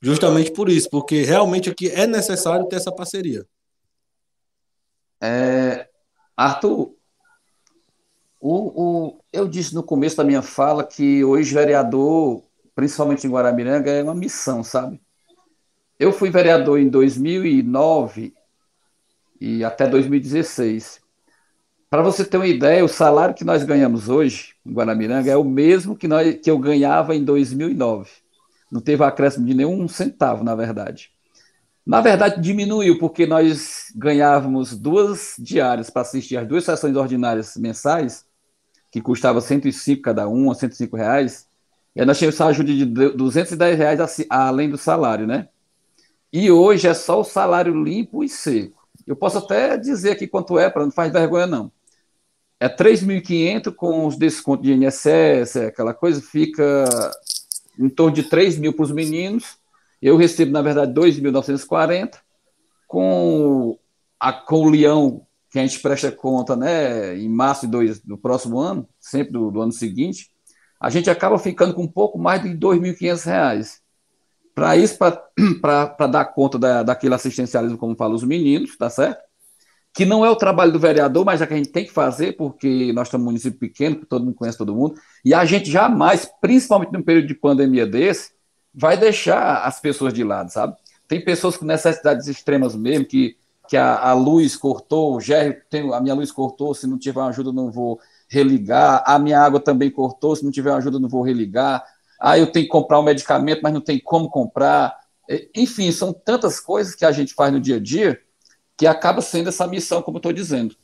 Justamente por isso, porque realmente aqui é necessário ter essa parceria. É, Arthur, o, o, eu disse no começo da minha fala que hoje vereador, principalmente em Guaramiranga, é uma missão, sabe? Eu fui vereador em 2009 e até 2016. Para você ter uma ideia, o salário que nós ganhamos hoje em Guaramiranga é o mesmo que, nós, que eu ganhava em 2009. Não teve acréscimo de nenhum centavo, na verdade. Na verdade, diminuiu, porque nós ganhávamos duas diárias para assistir as duas sessões ordinárias mensais, que custava 105 cada uma, 105 reais. E nós tínhamos essa ajuda de 210 reais além do salário, né? E hoje é só o salário limpo e seco. Eu posso até dizer aqui quanto é, para não fazer vergonha, não. É 3.500 com os descontos de INSS, aquela coisa, fica em torno de 3 mil para os meninos. Eu recebo, na verdade, 2.940. Com, a, com o Leão, que a gente presta conta né, em março dois, do próximo ano, sempre do, do ano seguinte, a gente acaba ficando com um pouco mais de R$ 2.500 para isso, para dar conta da, daquele assistencialismo, como falam os meninos, tá certo? Que não é o trabalho do vereador, mas é que a gente tem que fazer, porque nós estamos um município pequeno, que todo mundo conhece todo mundo, e a gente jamais, principalmente num período de pandemia desse, vai deixar as pessoas de lado, sabe? Tem pessoas com necessidades extremas mesmo, que, que a, a luz cortou, o tem, a minha luz cortou, se não tiver ajuda não vou religar, a minha água também cortou, se não tiver ajuda não vou religar, ah, eu tenho que comprar um medicamento, mas não tem como comprar. Enfim, são tantas coisas que a gente faz no dia a dia que acaba sendo essa missão, como eu estou dizendo.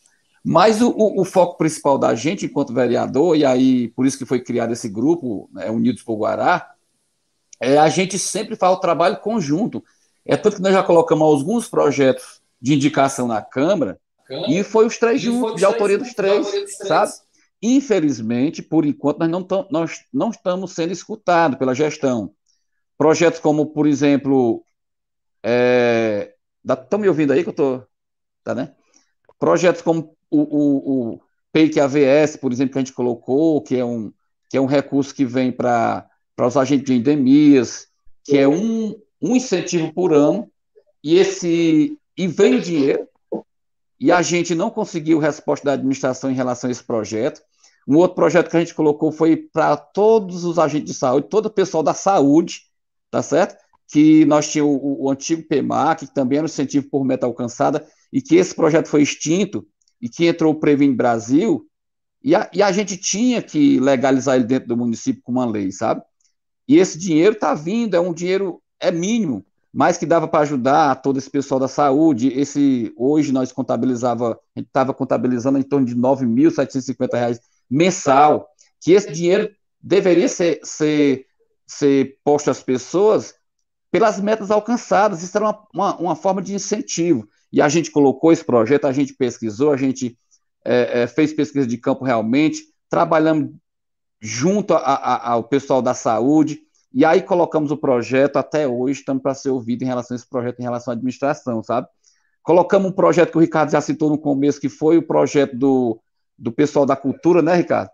Mas o, o, o, foco principal da gente, enquanto vereador, e aí por isso que foi criado esse grupo, né, Unidos por Guará, é a gente sempre faz o trabalho conjunto. É tanto que nós já colocamos alguns projetos de indicação na Câmara, e foi os três juntos, de autoria dos três, sabe? Infelizmente, por enquanto, nós não, tam, nós não estamos sendo escutados pela gestão. Projetos como, por exemplo, é, estão me ouvindo aí que eu estou. Tá, né? Projetos como o, o, o AVS, por exemplo, que a gente colocou, que é um, que é um recurso que vem para os agentes de endemias, que é um, um incentivo por ano, e esse e veio dinheiro, e a gente não conseguiu resposta da administração em relação a esse projeto. Um outro projeto que a gente colocou foi para todos os agentes de saúde, todo o pessoal da saúde, tá certo? Que nós tínhamos o, o antigo PEMAC, que também era um incentivo por meta alcançada, e que esse projeto foi extinto, e que entrou o Previne Brasil, e a, e a gente tinha que legalizar ele dentro do município com uma lei, sabe? E esse dinheiro está vindo, é um dinheiro, é mínimo, mas que dava para ajudar todo esse pessoal da saúde. Esse hoje nós contabilizava, a gente estava contabilizando em torno de R$ 9.750 mensal, que esse dinheiro deveria ser, ser, ser posto às pessoas pelas metas alcançadas. Isso era uma, uma, uma, forma de incentivo. E a gente colocou esse projeto, a gente pesquisou, a gente é, é, fez pesquisa de campo realmente, trabalhamos junto a, a, ao pessoal da saúde, e aí colocamos o projeto, até hoje estamos para ser ouvido em relação a esse projeto, em relação à administração, sabe? Colocamos um projeto que o Ricardo já citou no começo, que foi o projeto do, do pessoal da cultura, né, Ricardo?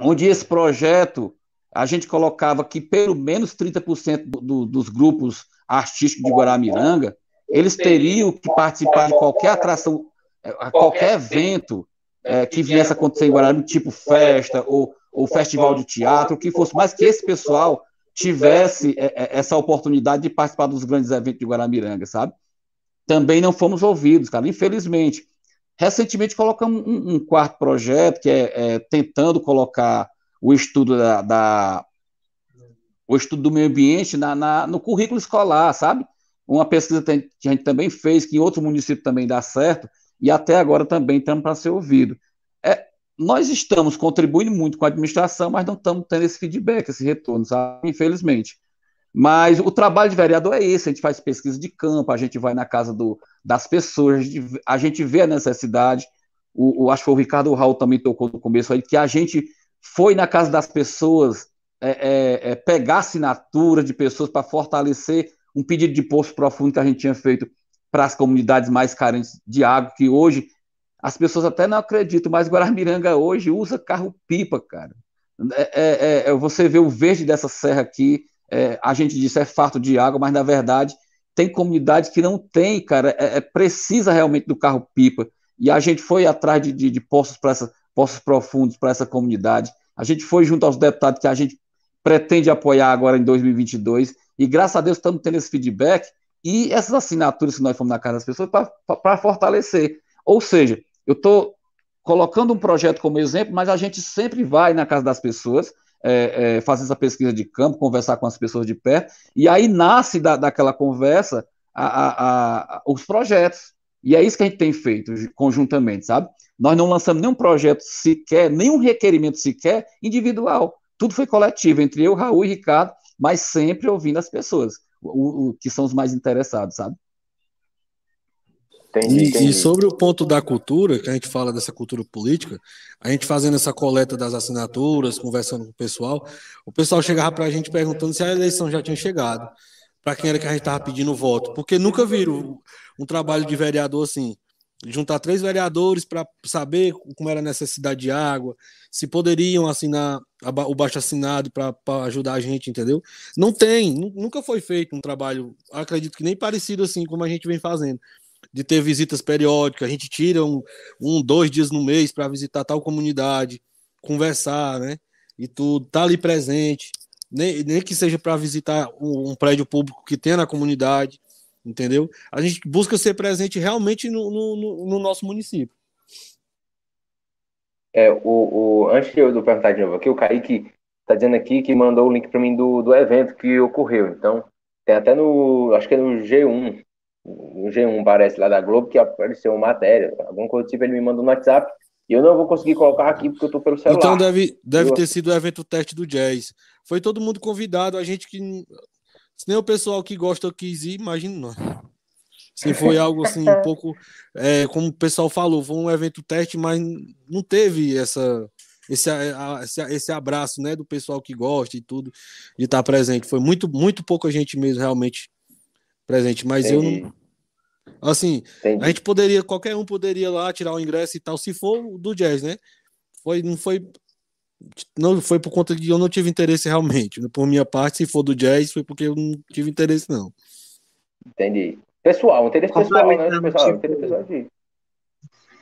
Onde esse projeto, a gente colocava que pelo menos 30% do, do, dos grupos artísticos de Guaramiranga, eles teriam que participar de qualquer atração, é, qualquer evento é, que viesse a acontecer em Guaramiranga, tipo festa ou, ou festival de teatro, o que fosse, mas que esse pessoal tivesse é, é, essa oportunidade de participar dos grandes eventos de Guaramiranga, sabe? Também não fomos ouvidos, cara, infelizmente. Recentemente colocamos um, um quarto projeto que é, é, tentando colocar o estudo da, da, o estudo do meio ambiente na, na, no currículo escolar, sabe? Uma pesquisa que a gente também fez, que em outros municípios também dá certo, e até agora também estamos para ser ouvido. É, nós estamos contribuindo muito com a administração, mas não estamos tendo esse feedback, esse retorno, sabe? infelizmente. Mas o trabalho de vereador é esse: a gente faz pesquisa de campo, a gente vai na casa do, das pessoas, a gente, a gente vê a necessidade. O, o, acho que foi o Ricardo Raul também tocou no começo aí, que a gente foi na casa das pessoas é, é, é, pegar assinatura de pessoas para fortalecer um pedido de poço profundo que a gente tinha feito para as comunidades mais carentes de água, que hoje as pessoas até não acreditam, mas Guaramiranga hoje usa carro-pipa, cara. É, é, é, você vê o verde dessa serra aqui, é, a gente disse é farto de água, mas na verdade tem comunidades que não tem, cara, é, é precisa realmente do carro-pipa. E a gente foi atrás de, de, de poços, essa, poços profundos para essa comunidade. A gente foi junto aos deputados que a gente pretende apoiar agora em 2022. E graças a Deus estamos tendo esse feedback e essas assinaturas que nós fomos na casa das pessoas para fortalecer. Ou seja, eu estou colocando um projeto como exemplo, mas a gente sempre vai na casa das pessoas, é, é, fazer essa pesquisa de campo, conversar com as pessoas de perto, e aí nasce da, daquela conversa a, a, a, os projetos. E é isso que a gente tem feito conjuntamente, sabe? Nós não lançamos nenhum projeto sequer, nenhum requerimento sequer individual. Tudo foi coletivo, entre eu, Raul e Ricardo, mas sempre ouvindo as pessoas, o, o que são os mais interessados, sabe? Entendi, e, entendi. e, sobre o ponto da cultura, que a gente fala dessa cultura política, a gente fazendo essa coleta das assinaturas, conversando com o pessoal, o pessoal chegava para a gente perguntando se a eleição já tinha chegado, para quem era que a gente estava pedindo voto, porque nunca viram um trabalho de vereador assim, juntar três vereadores para saber como era a necessidade de água, se poderiam assinar o baixo assinado para ajudar a gente, entendeu? Não tem, nunca foi feito um trabalho, acredito que nem parecido assim como a gente vem fazendo de ter visitas periódicas, a gente tira um, um dois dias no mês para visitar tal comunidade, conversar, né? E tudo, tá ali presente, nem, nem que seja para visitar um, um, prédio público que tem na comunidade, entendeu? A gente busca ser presente realmente no, no, no nosso município. É, o, o, antes de eu perguntar de novo aqui, o Kaique está dizendo aqui que mandou o link para mim do, do evento que ocorreu. Então, Tem até no, acho que é no G1, no G1 parece lá da Globo, que apareceu uma matéria, alguma coisa tipo, ele me mandou no WhatsApp, e eu não vou conseguir colocar aqui porque eu tô pelo celular. Então deve, deve eu... ter sido o evento teste do Jazz. Foi todo mundo convidado, a gente que. Se nem o pessoal que gosta quis ir, imagina nós. Se foi algo assim, um pouco. É, como o pessoal falou, foi um evento teste, mas não teve essa, esse, esse, esse abraço né, do pessoal que gosta e tudo, de estar presente. Foi muito, muito pouca gente mesmo realmente presente, mas Entendi. eu não. Assim, Entendi. a gente poderia, qualquer um poderia lá tirar o ingresso e tal, se for do jazz, né? Foi, não foi. Não foi por conta de eu não tive interesse realmente. Por minha parte, se for do jazz, foi porque eu não tive interesse, não. Entendi. Pessoal, interesse pessoal, né? Pessoal, interesse pessoal de...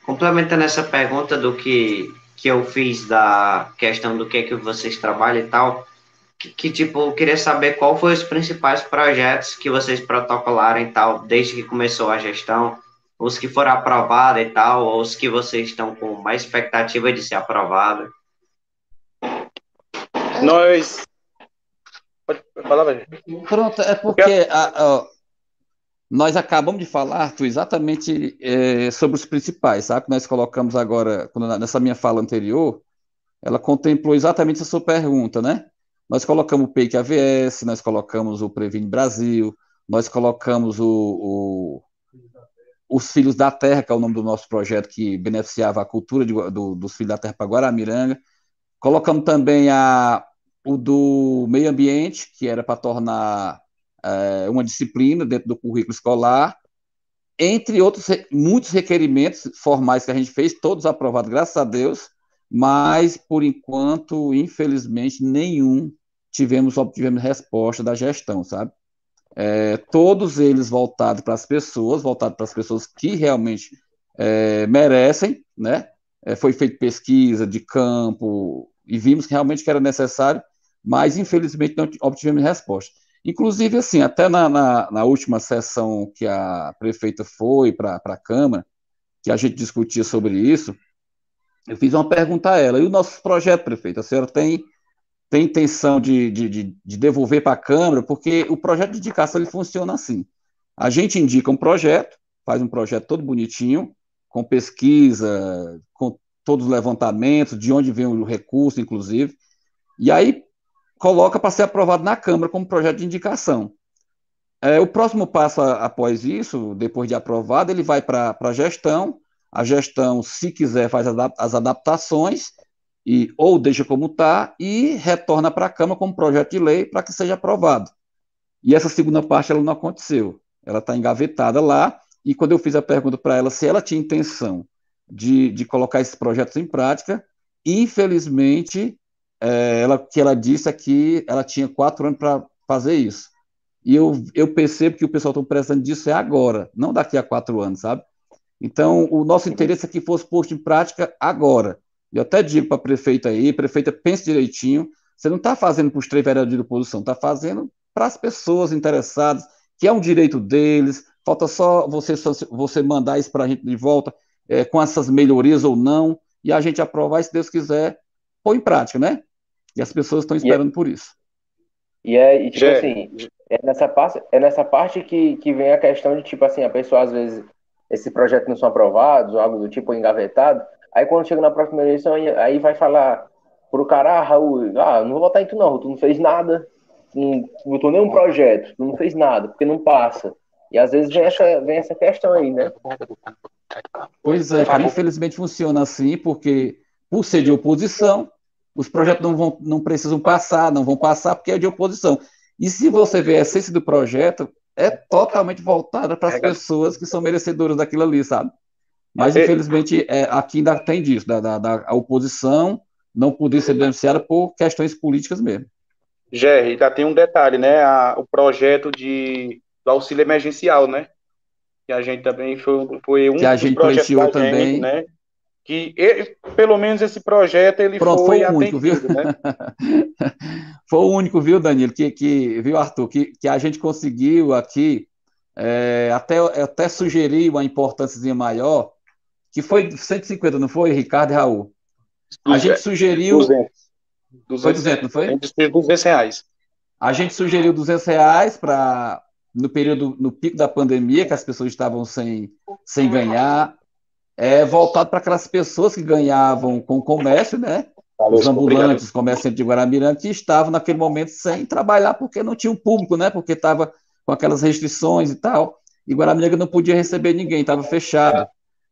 Complementando essa pergunta do que, que eu fiz da questão do que é que vocês trabalham e tal, que, que, tipo, eu queria saber qual foi os principais projetos que vocês protocolaram e tal, desde que começou a gestão, os que foram aprovados e tal, ou os que vocês estão com mais expectativa de ser aprovado. Nós. Pode falar, velho. Pronto, é porque a, a, nós acabamos de falar, Arthur, exatamente é, sobre os principais, sabe? Nós colocamos agora, nessa minha fala anterior, ela contemplou exatamente a sua pergunta, né? Nós colocamos o PEIC AVS, nós colocamos o Previne Brasil, nós colocamos o, o, os Filhos da Terra, que é o nome do nosso projeto que beneficiava a cultura de, do, dos Filhos da Terra para Guaramiranga. Colocamos também a, o do meio ambiente, que era para tornar é, uma disciplina dentro do currículo escolar, entre outros muitos requerimentos formais que a gente fez, todos aprovados, graças a Deus, mas por enquanto, infelizmente, nenhum tivemos obtivemos resposta da gestão, sabe? É, todos eles voltados para as pessoas, voltados para as pessoas que realmente é, merecem, né? É, foi feita pesquisa de campo e vimos que realmente que era necessário, mas infelizmente não obtivemos resposta. Inclusive, assim, até na, na, na última sessão que a prefeita foi para a Câmara, que a gente discutia sobre isso, eu fiz uma pergunta a ela. E o nosso projeto, prefeito, a senhora tem, tem intenção de, de, de, de devolver para a Câmara? Porque o projeto de indicação ele funciona assim. A gente indica um projeto, faz um projeto todo bonitinho, com pesquisa, com todos os levantamentos, de onde vem o recurso, inclusive, e aí coloca para ser aprovado na Câmara como projeto de indicação. É, o próximo passo após isso, depois de aprovado, ele vai para a gestão, a gestão, se quiser, faz as adaptações e ou deixa como está e retorna para a Câmara como projeto de lei para que seja aprovado. E essa segunda parte ela não aconteceu. Ela está engavetada lá. E quando eu fiz a pergunta para ela se ela tinha intenção de, de colocar esses projetos em prática, infelizmente, é, ela, que ela disse é que ela tinha quatro anos para fazer isso. E eu, eu percebo que o pessoal está precisando disso é agora, não daqui a quatro anos, sabe? Então, o nosso interesse é que fosse posto em prática agora. Eu até digo para a prefeita aí, prefeita, pense direitinho, você não está fazendo para os três vereadores de oposição, está fazendo para as pessoas interessadas, que é um direito deles, falta só você, você mandar isso para a gente de volta, é, com essas melhorias ou não, e a gente aprovar, e se Deus quiser, pôr em prática, né? E as pessoas estão é esperando é, por isso. E é, e, tipo assim, é nessa parte, é nessa parte que, que vem a questão de, tipo assim, a pessoa às vezes esse projeto não são aprovados, ou algo do tipo engavetado, aí quando chega na próxima eleição, aí vai falar pro cara, ah, Raul, ah, não vou votar em tu não, tu não fez nada, tu não botou nenhum projeto, tu não fez nada, porque não passa. E às vezes vem essa, vem essa questão aí, né? Pois é, cara, infelizmente funciona assim, porque por ser de oposição, os projetos não, vão, não precisam passar, não vão passar porque é de oposição. E se você vê a essência do projeto, é totalmente voltada para as pessoas que são merecedoras daquilo ali, sabe? Mas, é. infelizmente, é, aqui ainda tem disso, da, da, da oposição não poder ser beneficiada por questões políticas mesmo. Jerry, ainda tem um detalhe, né? A, o projeto de, do auxílio emergencial, né? Que a gente também foi, foi um que a gente pleiteou também, né? que ele, pelo menos esse projeto ele Pronto, foi, foi o único, viu? Né? foi o único, viu, Danilo, que, que viu, Arthur, que, que a gente conseguiu aqui, é, até, até sugeri uma importância maior, que foi 150, não foi, Ricardo e Raul? A gente sugeriu... 200. 200 foi 200, não foi? 200 reais. A gente sugeriu 200 reais para no período, no pico da pandemia, que as pessoas estavam sem, sem ganhar, é voltado para aquelas pessoas que ganhavam com o comércio, né? Os ambulantes, comerciantes de Guaramiranga, que estavam naquele momento sem trabalhar porque não tinha um público, né? Porque estava com aquelas restrições e tal. E Guaramiranga não podia receber ninguém, estava fechado.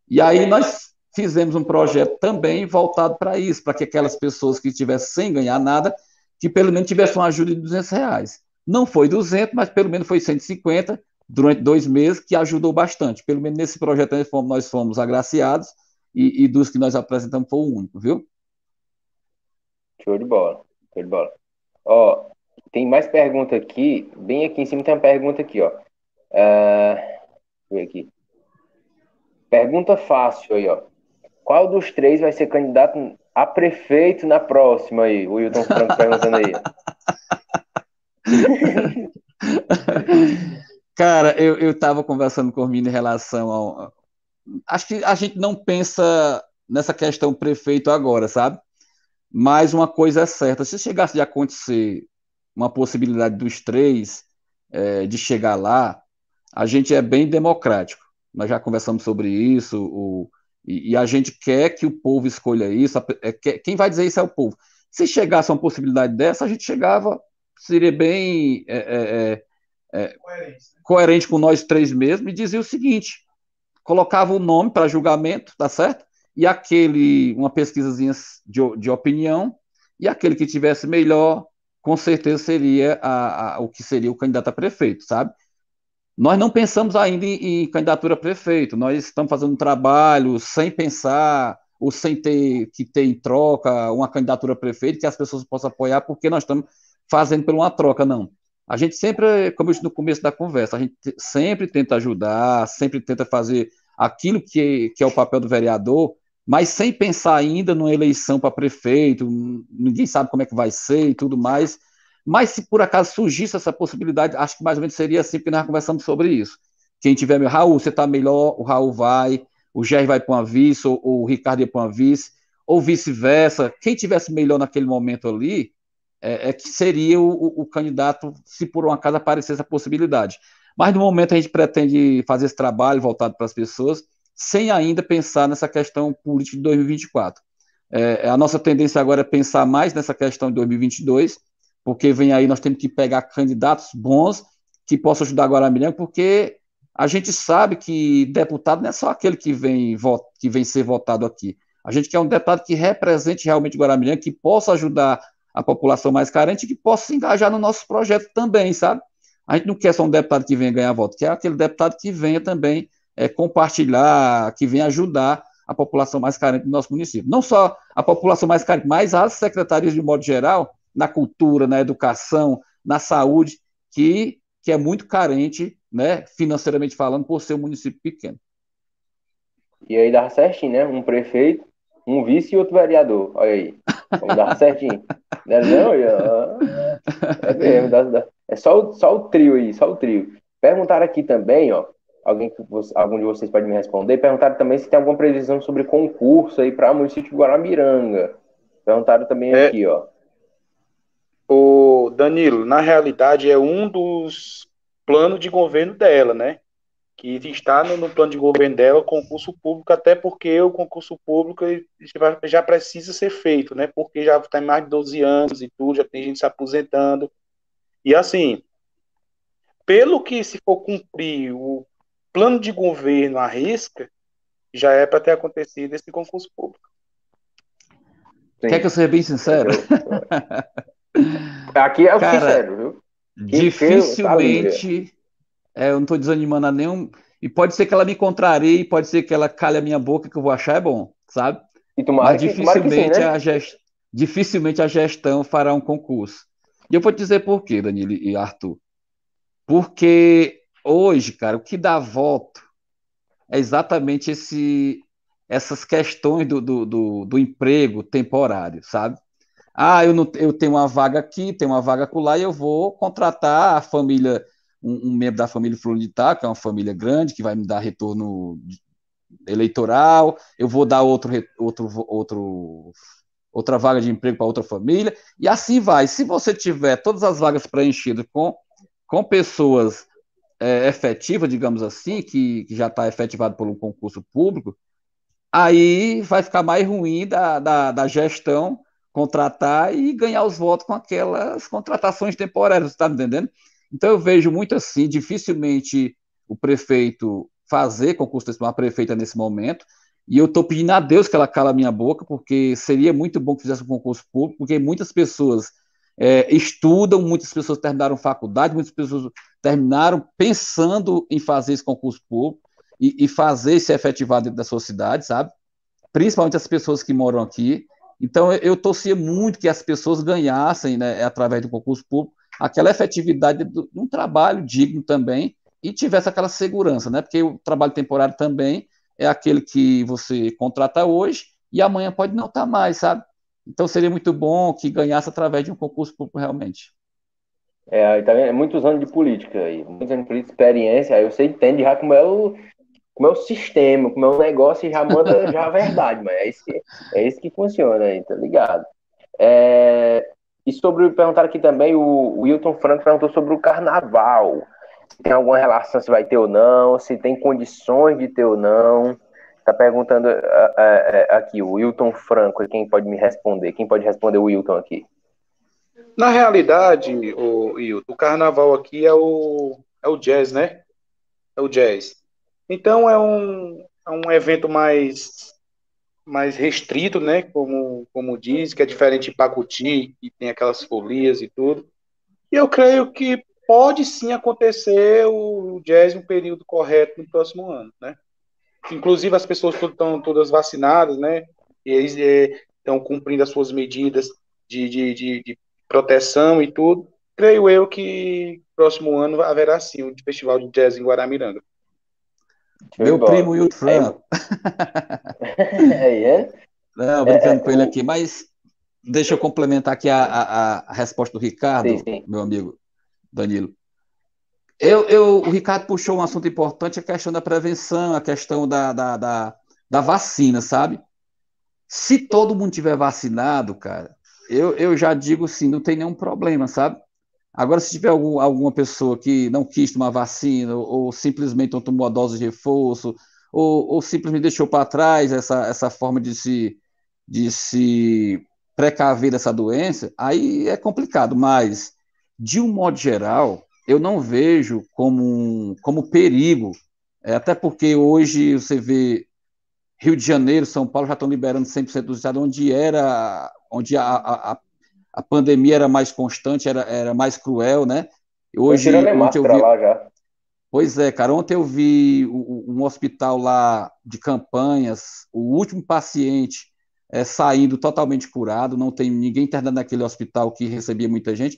E aí nós fizemos um projeto também voltado para isso, para que aquelas pessoas que estivessem sem ganhar nada, que pelo menos tivessem uma ajuda de 200 reais. Não foi 200, mas pelo menos foi 150 durante dois meses, que ajudou bastante. Pelo menos nesse projeto nós fomos, nós fomos agraciados e, e, dos que nós apresentamos foi o único, viu? Show de bola, show de bola. Ó, tem mais pergunta aqui, bem aqui em cima tem uma pergunta aqui, ó. Uh, aqui. Pergunta fácil aí, ó. Qual dos três vai ser candidato a prefeito na próxima aí? O Wilton Franco perguntando aí. Cara, eu estava conversando com o Mino em relação ao. Acho que a gente não pensa nessa questão prefeito agora, sabe? Mas uma coisa é certa: se chegasse de acontecer uma possibilidade dos três é, de chegar lá, a gente é bem democrático. Nós já conversamos sobre isso, o, e, e, a gente quer que o povo escolha isso. É, quem vai dizer isso é o povo. Se chegasse uma possibilidade dessa, a gente chegava seria bem é, é, é, é coerente, né? coerente, com nós três mesmo e dizia o seguinte: colocava o nome para julgamento, tá certo? E aquele, uma pesquisazinha de, de opinião, e aquele que tivesse melhor, com certeza seria a, a, o que seria o candidato a prefeito, sabe? Nós não pensamos ainda em, em candidatura a prefeito, nós estamos fazendo um trabalho sem pensar ou sem ter que ter em troca uma candidatura a prefeito que as pessoas possam apoiar, porque nós estamos fazendo por uma troca, não. A gente sempre, como eu disse no começo da conversa, a gente sempre tenta ajudar, sempre tenta fazer aquilo que, que é o papel do vereador, mas sem pensar ainda numa eleição para prefeito, ninguém sabe como é que vai ser e tudo mais. Mas se por acaso surgisse essa possibilidade, acho que mais ou menos seria assim, porque nós conversamos sobre isso. Quem tiver, meu Raul, você está melhor, o Raul vai, o Jair vai para uma vice, ou, ou o Ricardo ia para uma vice, ou vice-versa. Quem tivesse melhor naquele momento ali, é, é que seria o, o, candidato, se por um acaso aparecesse a possibilidade. Mas no momento a gente pretende fazer esse trabalho voltado para as pessoas, sem ainda pensar nessa questão política de 2024. É, a nossa tendência agora é pensar mais nessa questão de 2022, porque vem aí, nós temos que pegar candidatos bons que possam ajudar agora porque a gente sabe que deputado não é só aquele que vem, que vem ser votado aqui. A gente quer um deputado que represente realmente Guaramirim, que possa ajudar a população mais carente que possa se engajar no nosso projeto também, sabe? A gente não quer só um deputado que venha ganhar voto, quer aquele deputado que venha também é, compartilhar, que venha ajudar a população mais carente do nosso município. Não só a população mais carente, mas as secretarias de modo geral, na cultura, na educação, na saúde, que, que é muito carente, né, financeiramente falando, por ser um município pequeno. E aí dá certinho, né? Um prefeito, um vice e outro vereador. Olha aí. Vamos dar certinho. Não, não, é mesmo, dá, dá. é só o, só o trio aí, só o trio. Perguntaram aqui também, ó, alguém que você, algum de vocês pode me responder, perguntaram também se tem alguma previsão sobre concurso aí para o município de Guaramiranga. Perguntaram também é, aqui, ó. O Danilo, na realidade é um dos planos de governo dela, né? que está no, no, plano de governo dela concurso público, até porque o concurso público já precisa ser feito, né? Porque já está em mais de 12 anos e tudo, já tem gente se aposentando. E assim, pelo que se for cumprir o plano de governo à risca, já é para ter acontecido esse concurso público. Sim. Quer que eu seja bem sincero? Aqui é o Cara, sincero, viu? Dificilmente é, eu não estou desanimando a nenhum. E pode ser que ela me contrarie, pode ser que ela calhe a minha boca, que eu vou achar é bom, sabe? E tomara Mas dificilmente, sim, né? a gest... dificilmente a gestão fará um concurso. E eu vou te dizer por quê, Danilo e Arthur. Porque hoje, cara, o que dá voto é exatamente esse, essas questões do, do, do, do emprego temporário, sabe? Ah, eu, não, eu tenho uma vaga aqui, tenho uma vaga lá e eu vou contratar a família um, um membro da família Tal, que é uma família grande, que vai me dar retorno eleitoral, eu vou dar outro, outro, outro, outra vaga de emprego para outra família, e assim vai. Se você tiver todas as vagas preenchidas com, com pessoas é, efetivas, digamos assim, que, que já está efetivado por um concurso público, aí vai ficar mais ruim da, da, da gestão contratar e ganhar os votos com aquelas contratações temporárias, está me entendendo? Então eu vejo muito assim, dificilmente o prefeito fazer concurso para uma prefeita nesse momento, e eu estou pedindo a Deus que ela cala a minha boca, porque seria muito bom que fizesse um concurso público, porque muitas pessoas é, estudam, muitas pessoas terminaram faculdade, muitas pessoas terminaram pensando em fazer esse concurso público e, e fazer se efetivar dentro da sua cidade, sabe? Principalmente as pessoas que moram aqui. Então, eu, torcia muito que as pessoas ganhassem, né, através do concurso público, aquela efetividade de um trabalho digno também e tivesse aquela segurança, né? Porque o trabalho temporário também é aquele que você contrata hoje e amanhã pode não estar mais, sabe? Então seria muito bom que ganhasse através de um concurso público realmente. É, tá vendo? É muitos anos de política aí, muitos anos de política, experiência, aí você entende já como é o, como é o sistema, como é o negócio e já manda já a verdade, mas é isso que, é isso que funciona aí, tá ligado? É, e sobre, perguntar aqui também, o Wilton Franco perguntou sobre o carnaval se tem alguma relação, se vai ter ou não, se tem condições de ter ou não. Está perguntando uh, uh, uh, aqui o Wilton Franco, quem pode me responder? Quem pode responder o Wilton aqui? Na realidade, o, Wilton, o carnaval aqui é o, é o jazz, né? É o jazz. Então é um, é um evento mais, mais restrito, né? Como, como diz, que é diferente de Pacuti, que tem aquelas folias e tudo. E eu creio que pode sim acontecer o décimo período correto no próximo ano, né? Inclusive as pessoas estão todas vacinadas, né? E eles estão é, cumprindo as suas medidas de, de, de, de, proteção e tudo. Creio eu que próximo ano haverá sim o festival de jazz em Guaramiranga. Meu primo Wilton Franco. É, é? Não, brincando é, com ele aqui, mas deixa eu complementar aqui a, a, a resposta do Ricardo, sim, sim. meu amigo. Danilo. Eu, eu, o Ricardo puxou um assunto importante, a questão da prevenção, a questão da, da, da, da vacina, sabe? Se todo mundo tiver vacinado, cara, eu, eu já digo sim, não tem nenhum problema, sabe? Agora, se tiver algum, alguma pessoa que não quis tomar vacina, ou, ou simplesmente não tomou a dose de reforço, ou, ou simplesmente deixou para trás essa, essa forma de se, de se precaver dessa doença, aí é complicado, mas de um modo geral, eu não vejo como, como perigo, é, até porque hoje você vê Rio de Janeiro, São Paulo já estão liberando 100% dos estados, onde era, onde a, a, a pandemia era mais constante, era, era mais cruel, né? Hoje, ontem eu vi... lá já. Pois é, cara, ontem eu vi um hospital lá de campanhas, o último paciente é, saindo totalmente curado, não tem ninguém internado naquele hospital que recebia muita gente,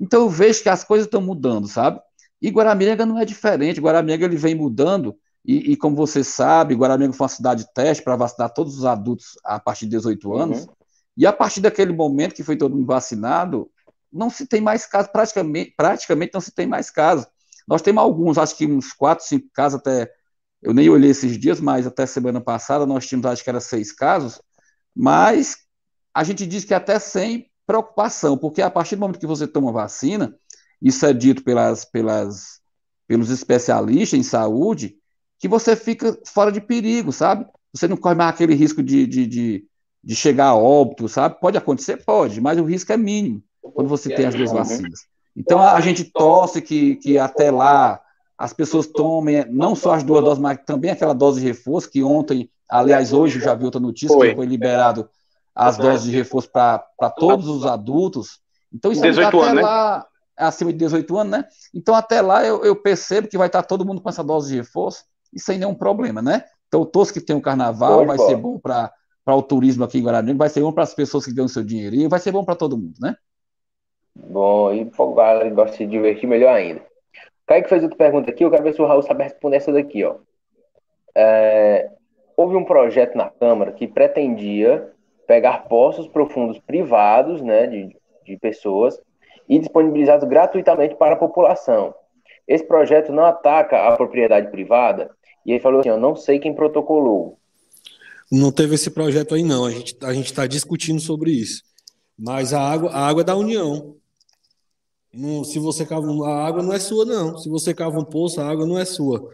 então eu vejo que as coisas estão mudando, sabe? E Guaramiranga não é diferente. Guaramiranga ele vem mudando e, e como você sabe, Guaramiranga foi uma cidade de teste para vacinar todos os adultos a partir de 18 uhum. anos. Uhum. E a partir daquele momento que foi todo mundo vacinado, não se tem mais casos, praticamente, praticamente não se tem mais casos. Nós temos alguns, acho que uns quatro, cinco casos até. Eu nem olhei esses dias, mas até semana passada nós tínhamos, acho que era seis casos. Mas a gente diz que até 100 preocupação, porque a partir do momento que você toma vacina, isso é dito pelas, pelas, pelos especialistas em saúde, que você fica fora de perigo, sabe? Você não corre mais aquele risco de, de, de, de chegar a óbito, sabe? Pode acontecer? Pode, mas o risco é mínimo quando você tem as duas vacinas. Então a gente torce que, que até lá as pessoas tomem não só as duas doses, mas também aquela dose de reforço, que ontem, aliás, hoje eu já vi outra notícia foi. que foi liberado as doses de reforço para todos os adultos. Então, isso 18 até anos, lá, né? acima de 18 anos, né? Então, até lá eu, eu, percebo que vai estar todo mundo com essa dose de reforço e sem nenhum problema, né? Então, todos que tem o carnaval, vai ser bom para o turismo aqui em Guarani, vai ser bom para as pessoas que ganham seu dinheirinho, vai ser bom para todo mundo, né? Bom, e o galera gosta de se divertir melhor ainda. O Kaique fez outra pergunta aqui, eu quero ver se o Raul sabe responder essa daqui, ó. É, houve um projeto na Câmara que pretendia pegar poços profundos privados, né, de, de pessoas, e disponibilizados gratuitamente para a população. Esse projeto não ataca a propriedade privada, e ele falou assim, eu não sei quem protocolou. Não teve esse projeto aí, não. A gente a está discutindo sobre isso. Mas a água, a água é da União. Não, se você cava a água não é sua, não. Se você cava um poço, a água não é sua.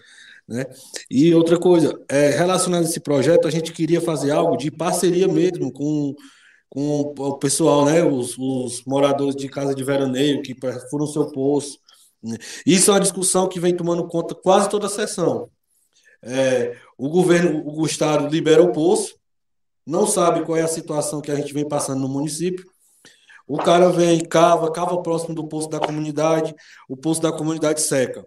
Né? E outra coisa, é, relacionado a esse projeto, a gente queria fazer algo de parceria mesmo com, com o pessoal, né? Os, os moradores de casa de veraneio que foram seu poço. Né? Isso é uma discussão que vem tomando conta quase toda a sessão. É, o governo, o Estado libera o poço, não sabe qual é a situação que a gente vem passando no município. O cara vem, cava, cava próximo do poço da comunidade, o poço da comunidade seca.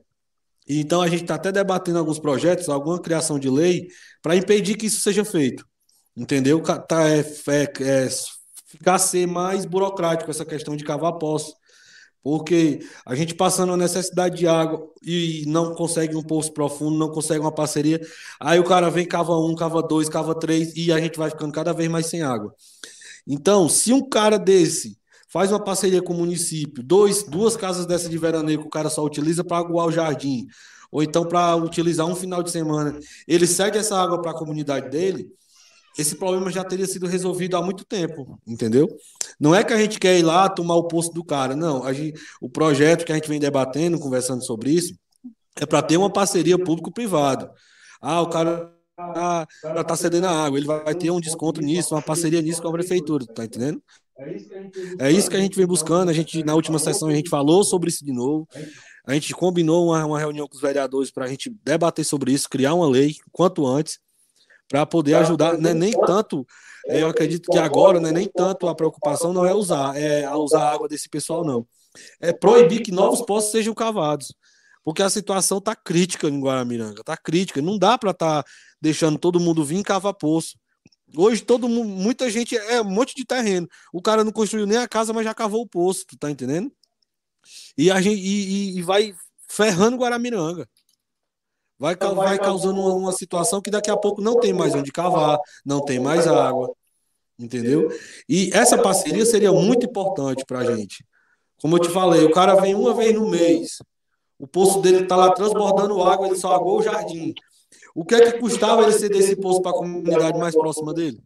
Então a gente está até debatendo alguns projetos, alguma criação de lei, para impedir que isso seja feito. Entendeu? Tá, é, é, é, ficar ser mais burocrático essa questão de cavar poço. Porque a gente passando a necessidade de água e não consegue um poço profundo, não consegue uma parceria, aí o cara vem, cava um, cava dois, cava três, e a gente vai ficando cada vez mais sem água. Então, se um cara desse faz uma parceria com o município, dois, duas casas dessa de veraneio que o cara só utiliza para aguar o jardim, ou então para utilizar um final de semana, ele cede essa água para a comunidade dele, esse problema já teria sido resolvido há muito tempo, entendeu? Não é que a gente quer ir lá tomar o posto do cara, não. Gente, o projeto que a gente vem debatendo, conversando sobre isso, é para ter uma parceria público-privado. Ah, o cara tá, tá cedendo a água, ele vai ter um desconto nisso, uma parceria nisso com a prefeitura, tá entendendo? É isso que a gente vem buscando. A gente, na última sessão, a gente falou sobre isso de novo. A gente combinou uma, uma reunião com os vereadores para a gente debater sobre isso, criar uma lei quanto antes para poder ajudar, né, nem tanto, é, eu acredito que agora, né, nem tanto a preocupação não é usar, é usar a água desse pessoal, não. É proibir que novos poços sejam cavados, porque a situação está crítica em Guaramiranga, está crítica, não dá para estar tá deixando todo mundo vir cavar poço. Hoje todo mundo, muita gente é um monte de terreno. O cara não construiu nem a casa, mas já cavou o poço, tu tá entendendo? E a gente e, e, e vai ferrando Guaramiranga. Vai, vai causando uma, uma, situação que daqui a pouco não tem mais onde cavar, não tem mais água, entendeu? E essa parceria seria muito importante para a gente. Como eu te falei, o cara vem uma vez no mês, o poço dele está lá transbordando água, ele só o jardim. O que é que custava ele ceder esse poço para a comunidade mais próxima dele?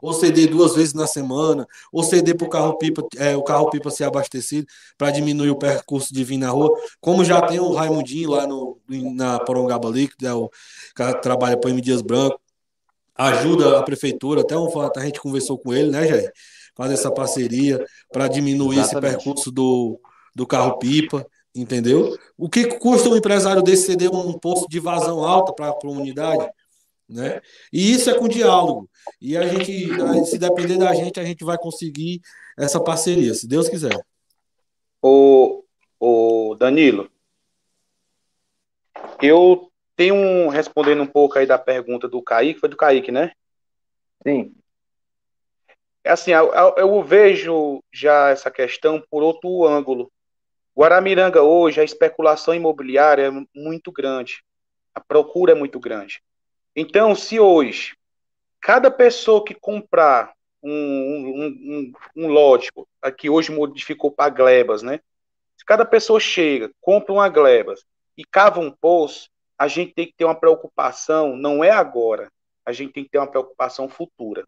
Ou ceder duas vezes na semana, ou ceder para o carro-pipa, é, o carro-pipa ser abastecido para diminuir o percurso de vir na rua, como já tem o Raimundinho lá no, na Porongaba Líquido, é o cara que trabalha para o M. Dias Branco, ajuda a prefeitura, até um, a gente conversou com ele, né, Jair? Fazer essa parceria para diminuir Exatamente. esse percurso do, do carro-pipa, entendeu? O que custa um empresário desse ceder um posto de vazão alta para a comunidade? Né? E isso é com diálogo. E a gente, se depender da gente, a gente vai conseguir essa parceria, se Deus quiser. O, o Danilo, eu tenho um, respondendo um pouco aí da pergunta do Kaique, foi do Kaique, né? Sim. É assim, eu, eu vejo já essa questão por outro ângulo. Guaramiranga hoje, a especulação imobiliária é muito grande. A procura é muito grande. Então, se hoje cada pessoa que comprar um, um, um, um lote, que hoje modificou para glebas, né? Se cada pessoa chega, compra uma glebas e cava um poço, a gente tem que ter uma preocupação, não é agora, a gente tem que ter uma preocupação futura.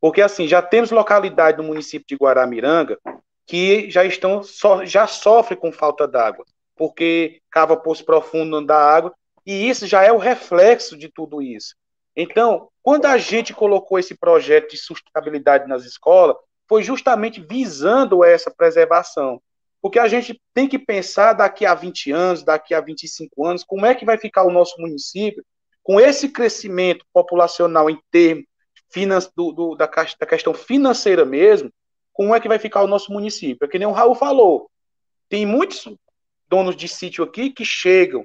Porque assim, já temos localidade no município de Guaramiranga que já estão já sofrem com falta d'água, porque cava poço profundo dá água e isso já é o reflexo de tudo isso. Então, quando a gente colocou esse projeto de sustentabilidade nas escolas, foi justamente visando essa preservação. Porque a gente tem que pensar daqui a 20 anos, daqui a 25 anos, como é que vai ficar o nosso município com esse crescimento populacional em termos do, do, da, da questão financeira mesmo, como é que vai ficar o nosso município? É que nem o Raul falou. Tem muitos donos de sítio aqui que chegam,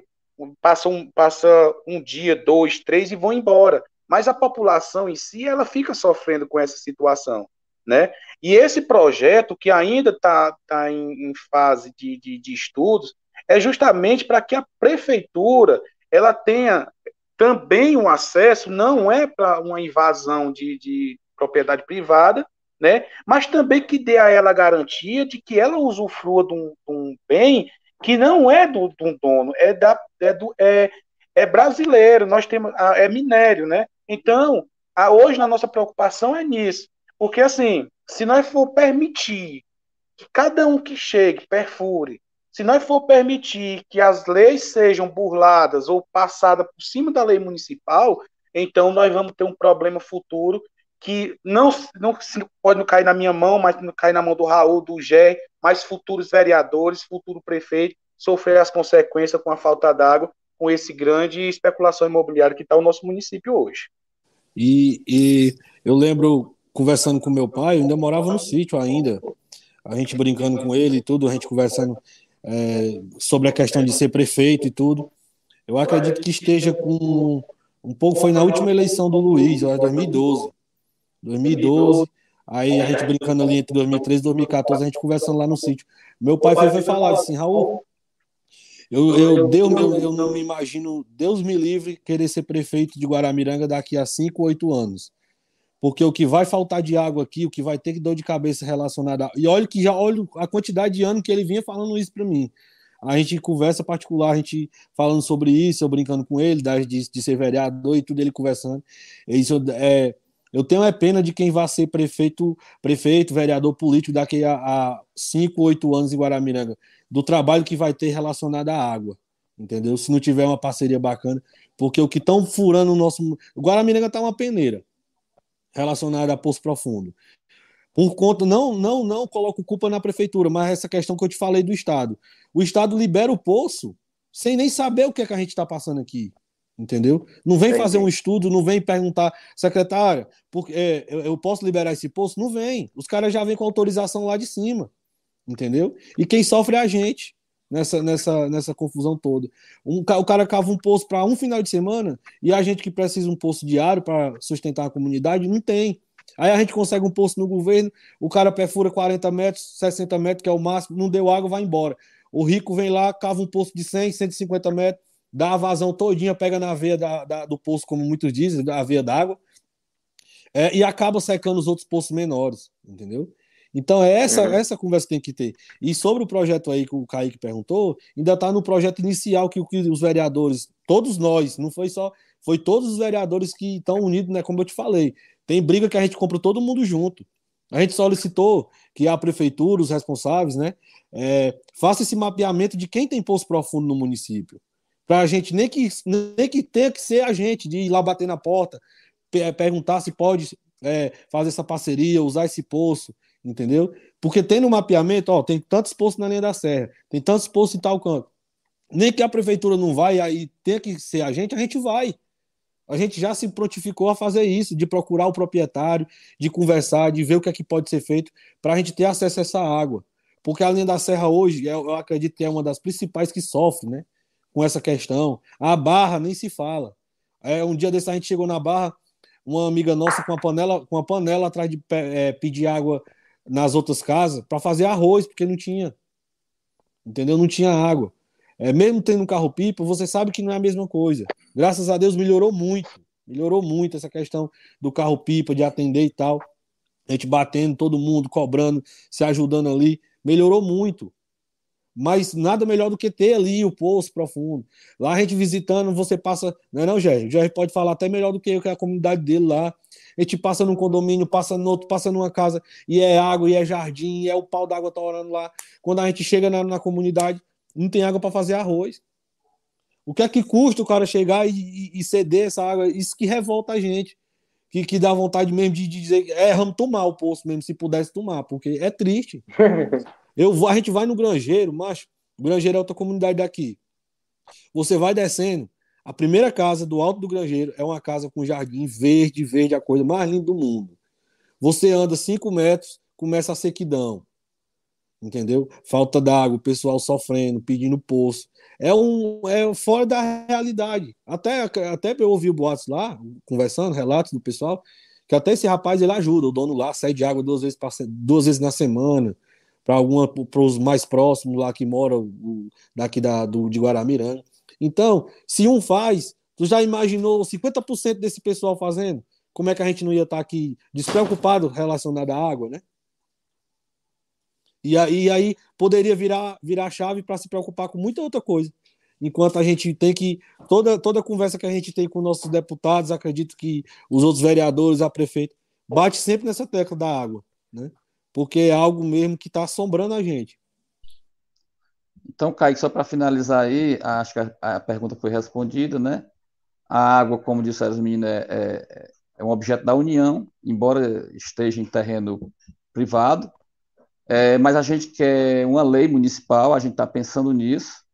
passam um, passa um dia, dois, três e vão embora. Mas a população em si, ela fica sofrendo com essa situação, né? E esse projeto, que ainda está tá em, em, fase de, de, de estudos, é justamente para que a prefeitura ela tenha também um acesso, não é para uma invasão de, de propriedade privada, né? Mas também que dê a ela a garantia de que ela usufrua de um, de um bem que não é do, do dono, é, da, é, do, é, é brasileiro, nós temos, é minério, né? Então, a, hoje, a nossa preocupação é nisso. Porque, assim, se nós for permitir que cada um que chegue perfure, se nós for permitir que as leis sejam burladas ou passadas por cima da lei municipal, então nós vamos ter um problema futuro que não, não pode não cair na minha mão, mas não cair na mão do Raul, do Gé, mas futuros vereadores, futuro prefeito, sofrer as consequências com a falta d'água, com esse grande especulação imobiliária que está o nosso município hoje. E, e eu lembro, conversando com meu pai, eu ainda morava no sítio ainda, a gente brincando com ele e tudo, a gente conversando é, sobre a questão de ser prefeito e tudo. Eu acredito que esteja com um pouco, foi na última eleição do Luiz, 2012. 2012, aí a gente brincando ali entre 2013 e 2014, a gente conversando lá no sítio. Meu pai foi, foi falar assim, Raul, eu, eu, Deus, eu, eu não me imagino, Deus me livre, querer ser prefeito de Guaramiranga daqui a 5, 8 anos. Porque o que vai faltar de água aqui, o que vai ter que dor de cabeça relacionada. A... E olha que já olho a quantidade de anos que ele vinha falando isso para mim. A gente conversa particular, a gente falando sobre isso, eu brincando com ele, de, de ser vereador e tudo, ele conversando. Isso é, eu tenho é pena de quem vai ser prefeito, prefeito, vereador político daqui a, a cinco, oito anos em Guaramiranga, do trabalho que vai ter relacionado à água, entendeu? Se não tiver uma parceria bacana, porque o que estão furando o nosso. Guaramiranga tá uma peneira relacionada a Poço Profundo. Por conta, não, não, não coloco culpa na prefeitura, mas essa questão que eu te falei do Estado. O Estado libera o poço sem nem saber o que, é que a gente está passando aqui entendeu? Não vem fazer um estudo, não vem perguntar, secretária, porque, é, eu, eu, posso liberar esse posto? Não vem. Os caras já vêm com autorização lá de cima, entendeu? E quem sofre é a gente nessa, nessa, nessa confusão toda. Um, o cara cava um poço para um final de semana e a gente que precisa um poço diário para sustentar a comunidade não tem. Aí a gente consegue um poço no governo, o cara perfura 40 metros, 60 metros, que é o máximo, não deu água, vai embora. O rico vem lá, cava um poço de 100, 150 metros, dá a vazão todinha, pega na veia da, da, do poço, como muitos dizem, da veia d'água, é, e acaba secando os outros poços menores, entendeu? Então é essa, uhum. essa conversa que tem que ter. E sobre o projeto aí que o Kaique perguntou, ainda está no projeto inicial que, que os vereadores, todos nós, não foi só, foi todos os vereadores que estão unidos, né? Como eu te falei. Tem briga que a gente compra todo mundo junto. A gente solicitou que a prefeitura, os responsáveis, né, é, faça esse mapeamento de quem tem poço profundo no município para a gente nem que, nem que tenha que ser a gente de ir lá bater na porta, perguntar se pode é, fazer essa parceria, usar esse poço, entendeu? Porque tem no mapeamento, ó, tem tantos poços na linha da serra, tem tantos poços em tal canto. Nem que a prefeitura não vai, aí tenha que ser a gente, a gente vai. A gente já se prontificou a fazer isso, de procurar o proprietário, de conversar, de ver o que é que pode ser feito para a gente ter acesso a essa água. Porque a linha da serra hoje, eu acredito que é uma das principais que sofre, né? Com essa questão. A barra nem se fala. É, um dia desse a gente chegou na barra, uma amiga nossa com uma panela, com uma panela atrás de é, pedir água nas outras casas para fazer arroz, porque não tinha. Entendeu? Não tinha água. É, mesmo tendo um carro-pipa, você sabe que não é a mesma coisa. Graças a Deus melhorou muito. Melhorou muito essa questão do carro-pipa, de atender e tal. A gente batendo, todo mundo cobrando, se ajudando ali. Melhorou muito mas nada melhor do que ter ali o poço profundo. Lá a gente visitando, você passa. Não é não, Jair? O pode falar até melhor do que eu, que é a comunidade dele lá. A gente passa num condomínio, passa no outro, passa numa casa, e é água, e é jardim, e é o pau d'água torando lá. Quando a gente chega na, na comunidade, não tem água para fazer arroz. O que é que custa o cara chegar e, e, e, ceder essa água? Isso que revolta a gente. Que, que dá vontade mesmo de, de dizer, é, vamos tomar o poço mesmo, se pudesse tomar, porque é triste. Eu vou, a gente vai no Grangeiro, mas o Grangeiro é outra comunidade daqui. Você vai descendo, a primeira casa do alto do Grangeiro é uma casa com jardim verde, verde, a coisa mais linda do mundo. Você anda cinco metros, começa a sequidão. Entendeu? Falta d'água, o pessoal sofrendo, pedindo poço. É um é fora da realidade. Até até eu ouvir o boatos lá, conversando, relatos do pessoal, que até esse rapaz ele ajuda, o dono lá sai de água duas vezes, duas vezes na semana para para os mais próximos lá que moram daqui da, do, de Guaramiranga. Então, se um faz, tu já imaginou 50% desse pessoal fazendo? Como é que a gente não ia estar tá aqui despreocupado relacionado à água, né? E aí, aí poderia virar, virar chave para se preocupar com muita outra coisa. enquanto a gente tem que. Toda, toda conversa que a gente tem com nossos deputados, acredito que os outros vereadores, a prefeita, bate sempre nessa tecla da água, né? Porque é algo mesmo que está assombrando a gente. Então, Kaique, só para finalizar aí, acho que a, a, pergunta foi respondida, né? A água, como disseram os meninos, é, é, é um objeto da União, embora esteja em terreno privado, é, mas a gente quer uma lei municipal, a gente está pensando nisso,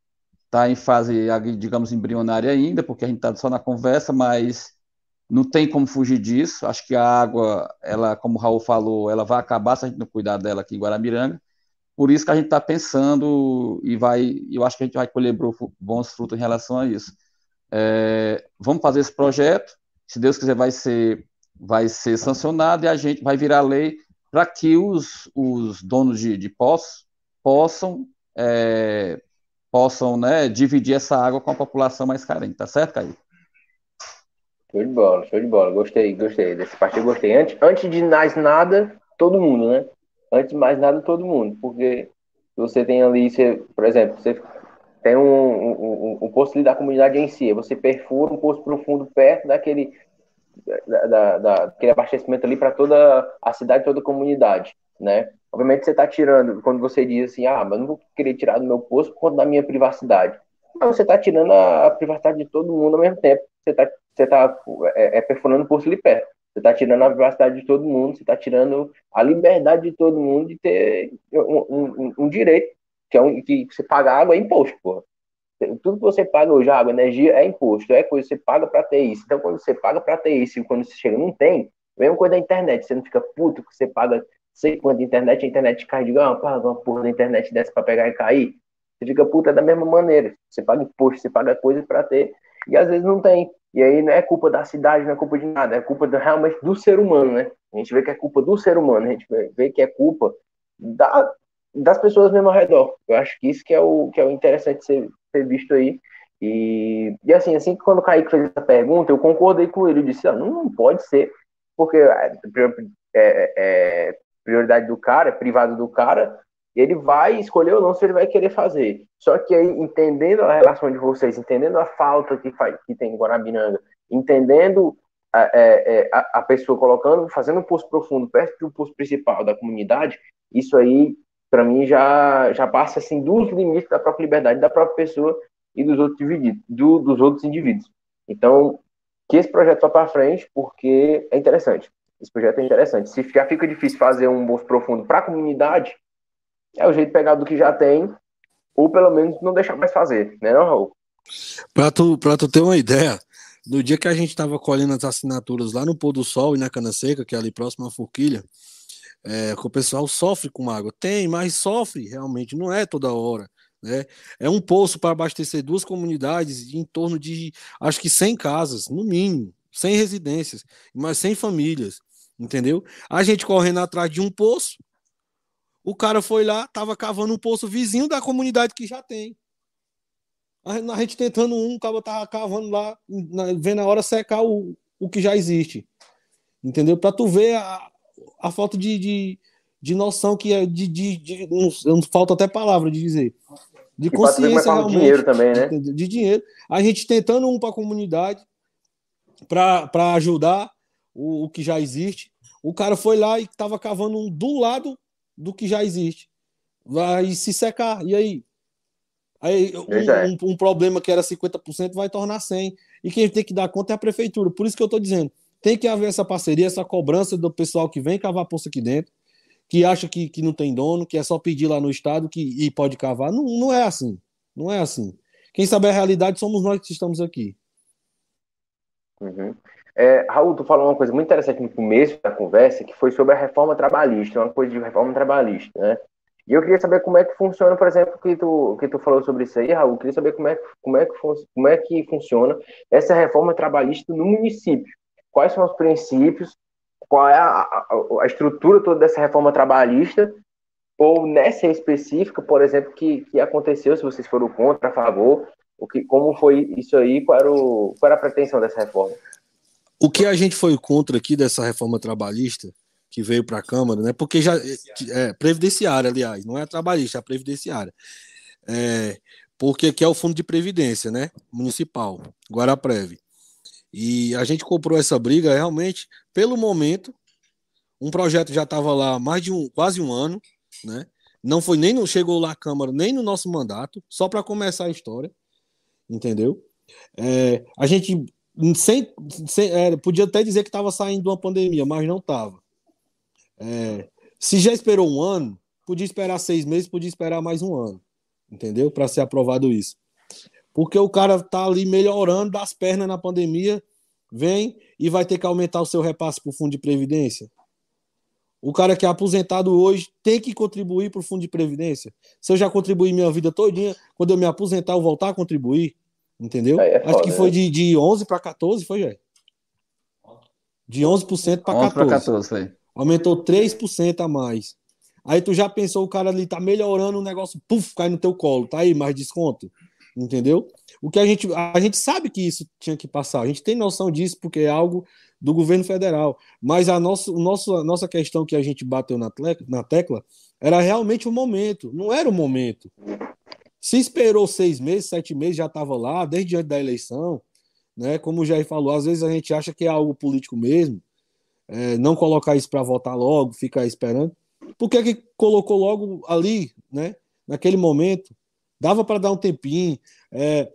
está em fase, digamos, embrionária ainda, porque a gente está só na conversa, mas não tem como fugir disso. Acho que a água, ela, como o Raul falou, ela vai acabar se a gente não cuidar dela aqui em Guaramiranga. Por isso que a gente está pensando e vai, eu acho que a gente vai colher bons frutos em relação a isso. É, vamos fazer esse projeto, se Deus quiser, vai ser, vai ser sancionado e a gente vai virar lei para que os, os donos de, de poços possam, é, possam né, dividir essa água com a população mais carente, tá certo, Caio? Show de bola, show de bola. Gostei, gostei. Desse parte eu gostei. Antes, antes de mais nada, todo mundo, né? Antes de mais nada, todo mundo. Porque você tem ali, você, por exemplo, você tem um, um, um, um posto da comunidade em si, você perfura um poço profundo perto daquele da, da, daquele abastecimento ali para toda a cidade, toda a comunidade, né? Obviamente você está tirando, quando você diz assim, ah, mas não vou querer tirar do meu posto por conta da minha privacidade. Mas você está tirando a, a, privacidade de todo mundo ao mesmo tempo. Você está você tá, é, é perfurando o posto ali perto. Você está tirando a privacidade de todo mundo, você está tirando a liberdade de todo mundo de ter um, um, um direito, que é um, que você paga água é imposto, porra. Tudo que você paga hoje, água, energia, é imposto, é coisa que você paga para ter isso. Então, quando você paga para ter isso e quando você chega não tem, mesma coisa da internet, você não fica puto que você paga sei quanto de internet, a internet cai, diga, ah, paga uma porra da internet dessa para pegar e cair. Você fica puta da mesma maneira. Você paga imposto, você paga coisas para ter, e às vezes não tem. E aí não é culpa da cidade, não é culpa de nada, é culpa do, realmente do ser humano, né? A gente vê que é culpa do ser humano, a gente vê que é culpa da, das pessoas mesmo ao redor. Eu acho que isso que é o, que é o interessante ser, ser visto aí. E, e assim, assim que quando o Kaique fez essa pergunta, eu concordei com ele. Eu disse, ah, não, não pode ser, porque é, é, é, prioridade do cara, é privado do cara, ele vai escolher ou não se ele vai querer fazer. Só que aí, entendendo a relação de vocês, entendendo a falta que, faz, que tem em Guarabiranga, entendendo a, é, é, a, a, pessoa colocando, fazendo um poço profundo perto do poço principal da comunidade, isso aí, para mim, já, já passa assim dos limites da própria liberdade da própria pessoa e dos outros, do, dos outros indivíduos. Então, que esse projeto vá para frente, porque é interessante. Esse projeto é interessante. Se já fica difícil fazer um bolso profundo para a comunidade, é o jeito de pegar do que já tem, ou pelo menos não deixar mais fazer, né, não, Raul? Para tu, tu ter uma ideia, no dia que a gente estava colhendo as assinaturas lá no Pôr do Sol e na Cana Seca, que é ali próximo à Forquilha, é, que o pessoal sofre com água. Tem, mas sofre realmente, não é toda hora. Né? É um poço para abastecer duas comunidades em torno de, acho que 100 casas, no mínimo, 100 residências, mas 100 famílias, entendeu? A gente correndo atrás de um poço, o cara foi lá, tava cavando um poço vizinho da comunidade que já tem. A gente tentando um, o cara tava cavando lá, vendo a hora secar o, o que já existe. Entendeu? Para tu ver a, a falta de, de, de noção que é de, de, de não, não, falta até palavra de dizer. De consciência realmente. De dinheiro também, né? De dinheiro. A gente tentando um para a comunidade para ajudar o, o que já existe. O cara foi lá e estava cavando um do lado do que já existe. Vai se secar. E aí? Aí um, um, problema que era 50% vai tornar 100%. E quem tem que dar conta é a prefeitura. Por isso que eu estou dizendo. Tem que haver essa parceria, essa cobrança do pessoal que vem cavar poço aqui dentro, que acha que, que não tem dono, que é só pedir lá no estado que, e pode cavar. Não, não é assim. Não é assim. Quem sabe a realidade somos nós que estamos aqui. Uhum. É, Raul, tu falou uma coisa muito interessante no começo da conversa, que foi sobre a reforma trabalhista, uma coisa de reforma trabalhista, né? E eu queria saber como é que funciona, por exemplo, que tu, que tu falou sobre isso aí, Raul, eu queria saber como é, como, é que como é que funciona essa reforma trabalhista no município. Quais são os princípios, qual é a, a, a estrutura toda dessa reforma trabalhista, ou nessa específica, por exemplo, que, que aconteceu, se vocês foram contra, a favor, o que, como foi isso aí, qual era, o, qual era a pretensão dessa reforma? O que a gente foi contra aqui dessa reforma trabalhista, que veio para a Câmara, né? Porque já. É, previdenciária, aliás, não é trabalhista, é previdenciária. É, porque aqui é o fundo de previdência, né? Municipal, Guaraprev. E a gente comprou essa briga realmente, pelo momento, um projeto já estava lá mais de um, quase um ano, né? Não foi nem no, chegou lá à Câmara nem no nosso mandato, só para começar a história, entendeu? É, a gente sem, sem é, podia até dizer que estava saindo de uma pandemia, mas não estava. É, se já esperou um ano, podia esperar seis meses, podia esperar mais um ano, entendeu? Para ser aprovado isso. Porque o cara tá ali melhorando das pernas na pandemia, vem e vai ter que aumentar o seu repasse para o fundo de previdência. O cara que é aposentado hoje tem que contribuir para o fundo de previdência. Se eu já contribuí minha vida todinha, quando eu me aposentar, eu voltar a contribuir. Entendeu? É foda, Acho que foi né? de, de 11 para 14, foi, já? De 11% para 14. 14 foi. Aumentou 3% a mais. Aí tu já pensou, o cara ali tá melhorando o negócio, puf, cai no teu colo, tá aí, mais desconto. Entendeu? O que a gente, a gente sabe que isso tinha que passar, a gente tem noção disso porque é algo do governo federal. Mas a nossa, o nosso, a nossa questão que a gente bateu na, tecla, na tecla era realmente o momento, não era o momento. Se esperou seis meses, sete meses, já estava lá, desde antes da eleição, né? Como o Jair falou, às vezes a gente acha que é algo político mesmo, é, não colocar isso para votar logo, ficar esperando. Por que, que colocou logo ali, né? Naquele momento, dava para dar um tempinho, é,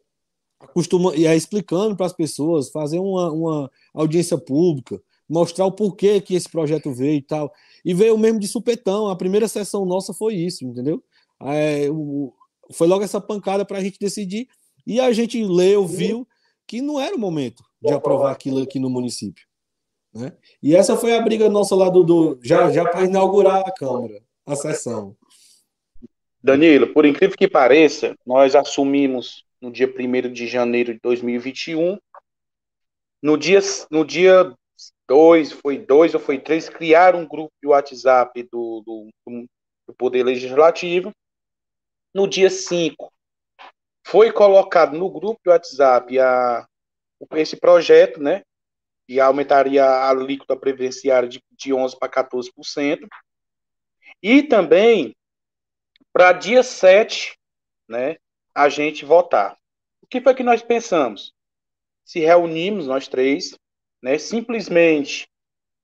costuma, e é explicando para as pessoas, fazer uma, uma audiência pública, mostrar o porquê que esse projeto veio e tal. E veio mesmo de supetão. A primeira sessão nossa foi isso, entendeu? É, o, foi logo essa pancada para a gente decidir. E a gente leu, viu que não era o momento de aprovar aquilo aqui no município. Né? E essa foi a briga nossa lá do, do já, já para inaugurar a Câmara, a sessão. Danilo, por incrível que pareça, nós assumimos no dia 1 de janeiro de 2021. No dia, no dia 2, foi 2 ou foi 3, criaram um grupo de WhatsApp do, do, do Poder Legislativo no dia 5, foi colocado no grupo do WhatsApp a, esse projeto, né? E aumentaria a alíquota previdenciária de, de 11% para 14%. E também, para dia 7, né? A gente votar. O que foi que nós pensamos? Se reunimos, nós três, né? Simplesmente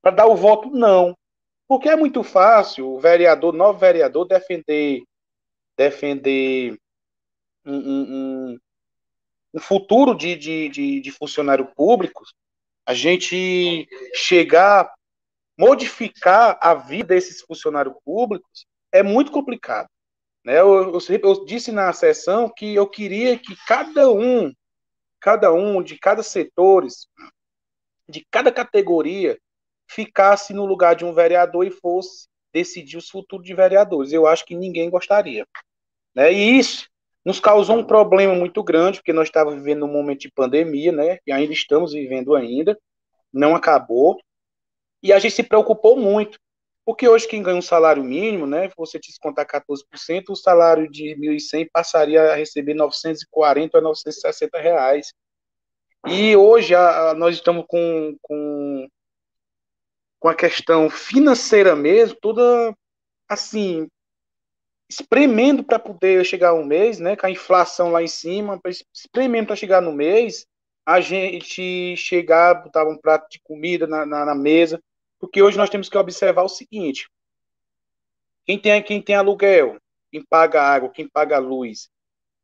para dar o voto não. Porque é muito fácil o vereador, novo vereador, defender defender um, um, um futuro de, de, de, de funcionário público, a gente chegar, modificar a vida desses funcionários públicos é muito complicado. Né? Eu, eu, eu, disse na sessão que eu queria que cada um, cada um de cada setores, de cada categoria, ficasse no lugar de um vereador e fosse decidir os futuros de vereadores. Eu acho que ninguém gostaria. Né? E isso nos causou um problema muito grande, porque nós estávamos vivendo um momento de pandemia, né? E ainda estamos vivendo ainda, não acabou. E a gente se preocupou muito, porque hoje quem ganha um salário mínimo, né? Você descontar 14%, o salário de 1.100 passaria a receber 940 a 960 reais. E hoje a, a, nós estamos com, com com a questão financeira mesmo, toda assim, espremendo para poder chegar um mês, né, com a inflação lá em cima, espremendo para chegar no mês, a gente chegar, botar um prato de comida na, na, na, mesa, porque hoje nós temos que observar o seguinte, quem tem, quem tem aluguel, quem paga água, quem paga luz,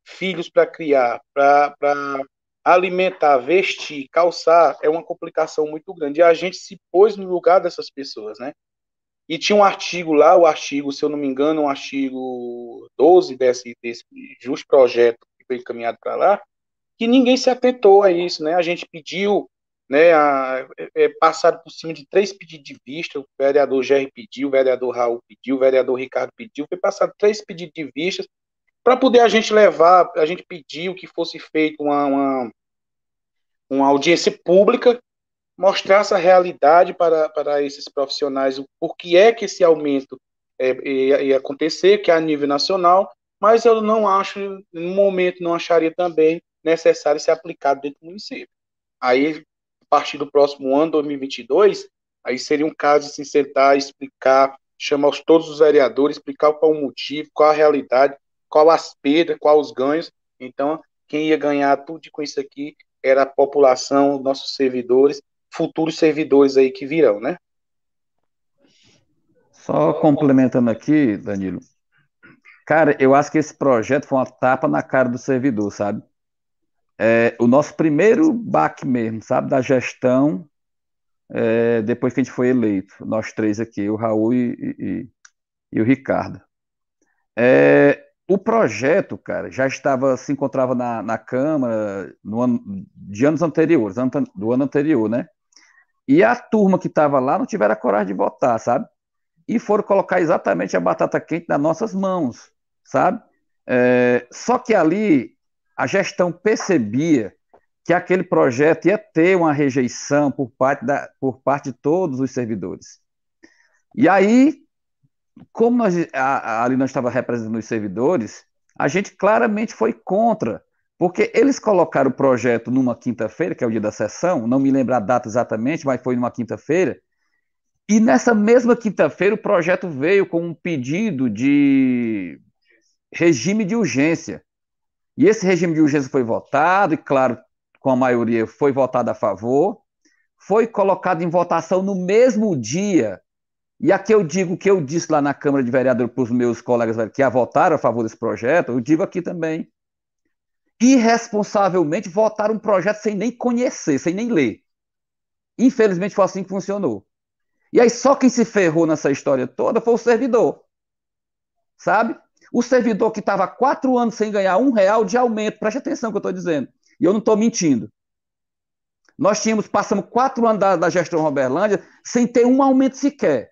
filhos para criar, para alimentar, vestir, calçar, é uma complicação muito grande. E a gente se pôs no lugar dessas pessoas, né? E tinha um artigo lá, o artigo, se eu não me engano, um artigo 12 desse, desse justo projeto que foi encaminhado para lá, que ninguém se atentou a isso, né? A gente pediu, né, a, é, é passado por cima de três pedidos de vista, o vereador Jerry pediu, o vereador Raul pediu, o vereador Ricardo pediu, foi passado três pedidos de vistas, para poder a gente levar, a gente pediu que fosse feita uma, uma, uma, audiência pública, mostrar essa realidade para, para esses profissionais, o porquê é que esse aumento é, ia, ia acontecer, que é a nível nacional, mas eu não acho, no momento, não acharia também necessário ser aplicado dentro do município. Aí, a partir do próximo ano, 2022, aí seria um caso de se sentar, explicar, chamar todos os vereadores, explicar qual o motivo, qual a realidade, qual as perdas, quais os ganhos, Então, quem ia ganhar tudo com isso aqui era a população, nossos servidores, futuros servidores aí que virão, né? Só complementando aqui, Danilo. Cara, eu acho que esse projeto foi uma tapa na cara do servidor, sabe? É, o nosso primeiro baque mesmo, sabe? Da gestão, é, depois que a gente foi eleito, nós três aqui, o Raul e, e, e o Ricardo. É, o projeto, cara, já estava, se encontrava na, na Câmara no ano, de anos anteriores, do ano anterior, né? E a turma que estava lá não tiveram a coragem de votar, sabe? E foram colocar exatamente a batata quente nas nossas mãos, sabe? É, só que ali a gestão percebia que aquele projeto ia ter uma rejeição por parte, da, por parte de todos os servidores. E aí como nós, a, ali nós estava representando os servidores, a gente claramente foi contra, porque eles colocaram o projeto numa quinta-feira, que é o dia da sessão, não me lembro a data exatamente, mas foi numa quinta-feira, e nessa mesma quinta-feira o projeto veio com um pedido de regime de urgência. E esse regime de urgência foi votado, e claro, com a maioria foi votado a favor, foi colocado em votação no mesmo dia e aqui eu digo o que eu disse lá na Câmara de Vereadores para os meus colegas que votaram a favor desse projeto, eu digo aqui também. Irresponsavelmente votaram um projeto sem nem conhecer, sem nem ler. Infelizmente foi assim que funcionou. E aí só quem se ferrou nessa história toda foi o servidor. Sabe? O servidor que estava quatro anos sem ganhar um real de aumento, preste atenção no que eu estou dizendo. E eu não estou mentindo. Nós tínhamos, passamos quatro anos da, da gestão Roberlândia sem ter um aumento sequer.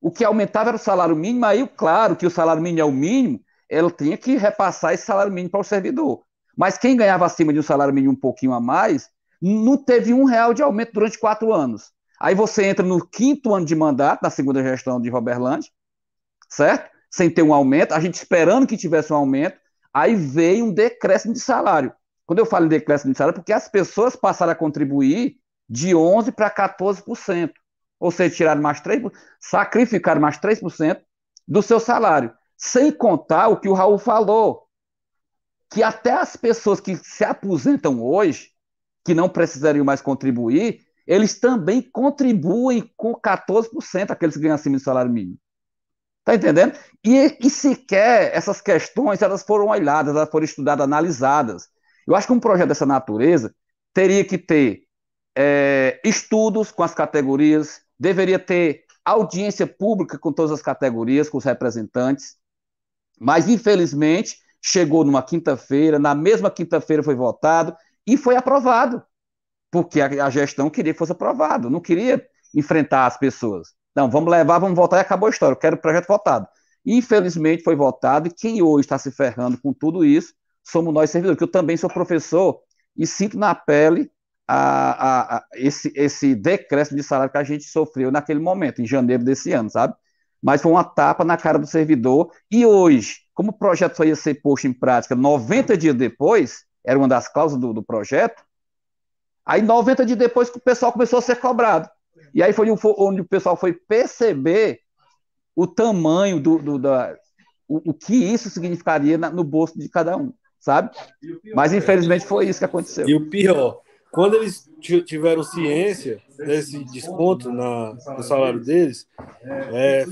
O que aumentava era o salário mínimo, aí, claro que o salário mínimo é o mínimo, ela tinha que repassar esse salário mínimo para o servidor. Mas quem ganhava acima de um salário mínimo um pouquinho a mais, não teve um real de aumento durante quatro anos. Aí você entra no quinto ano de mandato, da segunda gestão de Roberland, certo? Sem ter um aumento, a gente esperando que tivesse um aumento, aí veio um decréscimo de salário. Quando eu falo em decréscimo de salário, é porque as pessoas passaram a contribuir de 11% para 14% ou seja, tiraram mais 3%, sacrificaram mais 3% do seu salário. Sem contar o que o Raul falou, que até as pessoas que se aposentam hoje, que não precisariam mais contribuir, eles também contribuem com 14%, aqueles que ganham acima do salário mínimo. Está entendendo? E, e sequer essas questões elas foram olhadas, elas foram estudadas, analisadas. Eu acho que um projeto dessa natureza teria que ter é, estudos com as categorias, deveria ter audiência pública com todas as categorias, com os representantes, mas infelizmente chegou numa quinta-feira, na mesma quinta-feira foi votado e foi aprovado, porque a, a, gestão queria que fosse aprovado, não queria enfrentar as pessoas. Não, vamos levar, vamos votar e acabou a história, eu quero o projeto votado. Infelizmente foi votado e quem hoje está se ferrando com tudo isso somos nós servidores, que eu também sou professor e sinto na pele a, a, a, esse, esse decréscimo de salário que a gente sofreu naquele momento, em janeiro desse ano, sabe? Mas foi uma tapa na cara do servidor. E hoje, como o projeto só ia ser posto em prática 90 dias depois, era uma das cláusulas do, do projeto, aí 90 dias depois o pessoal começou a ser cobrado. E aí foi onde o pessoal foi perceber o tamanho do, do da, o, o que isso significaria na, no bolso de cada um, sabe? Mas infelizmente foi isso que aconteceu. E o pior, quando eles tiveram ciência desse desconto na, no salário deles, é,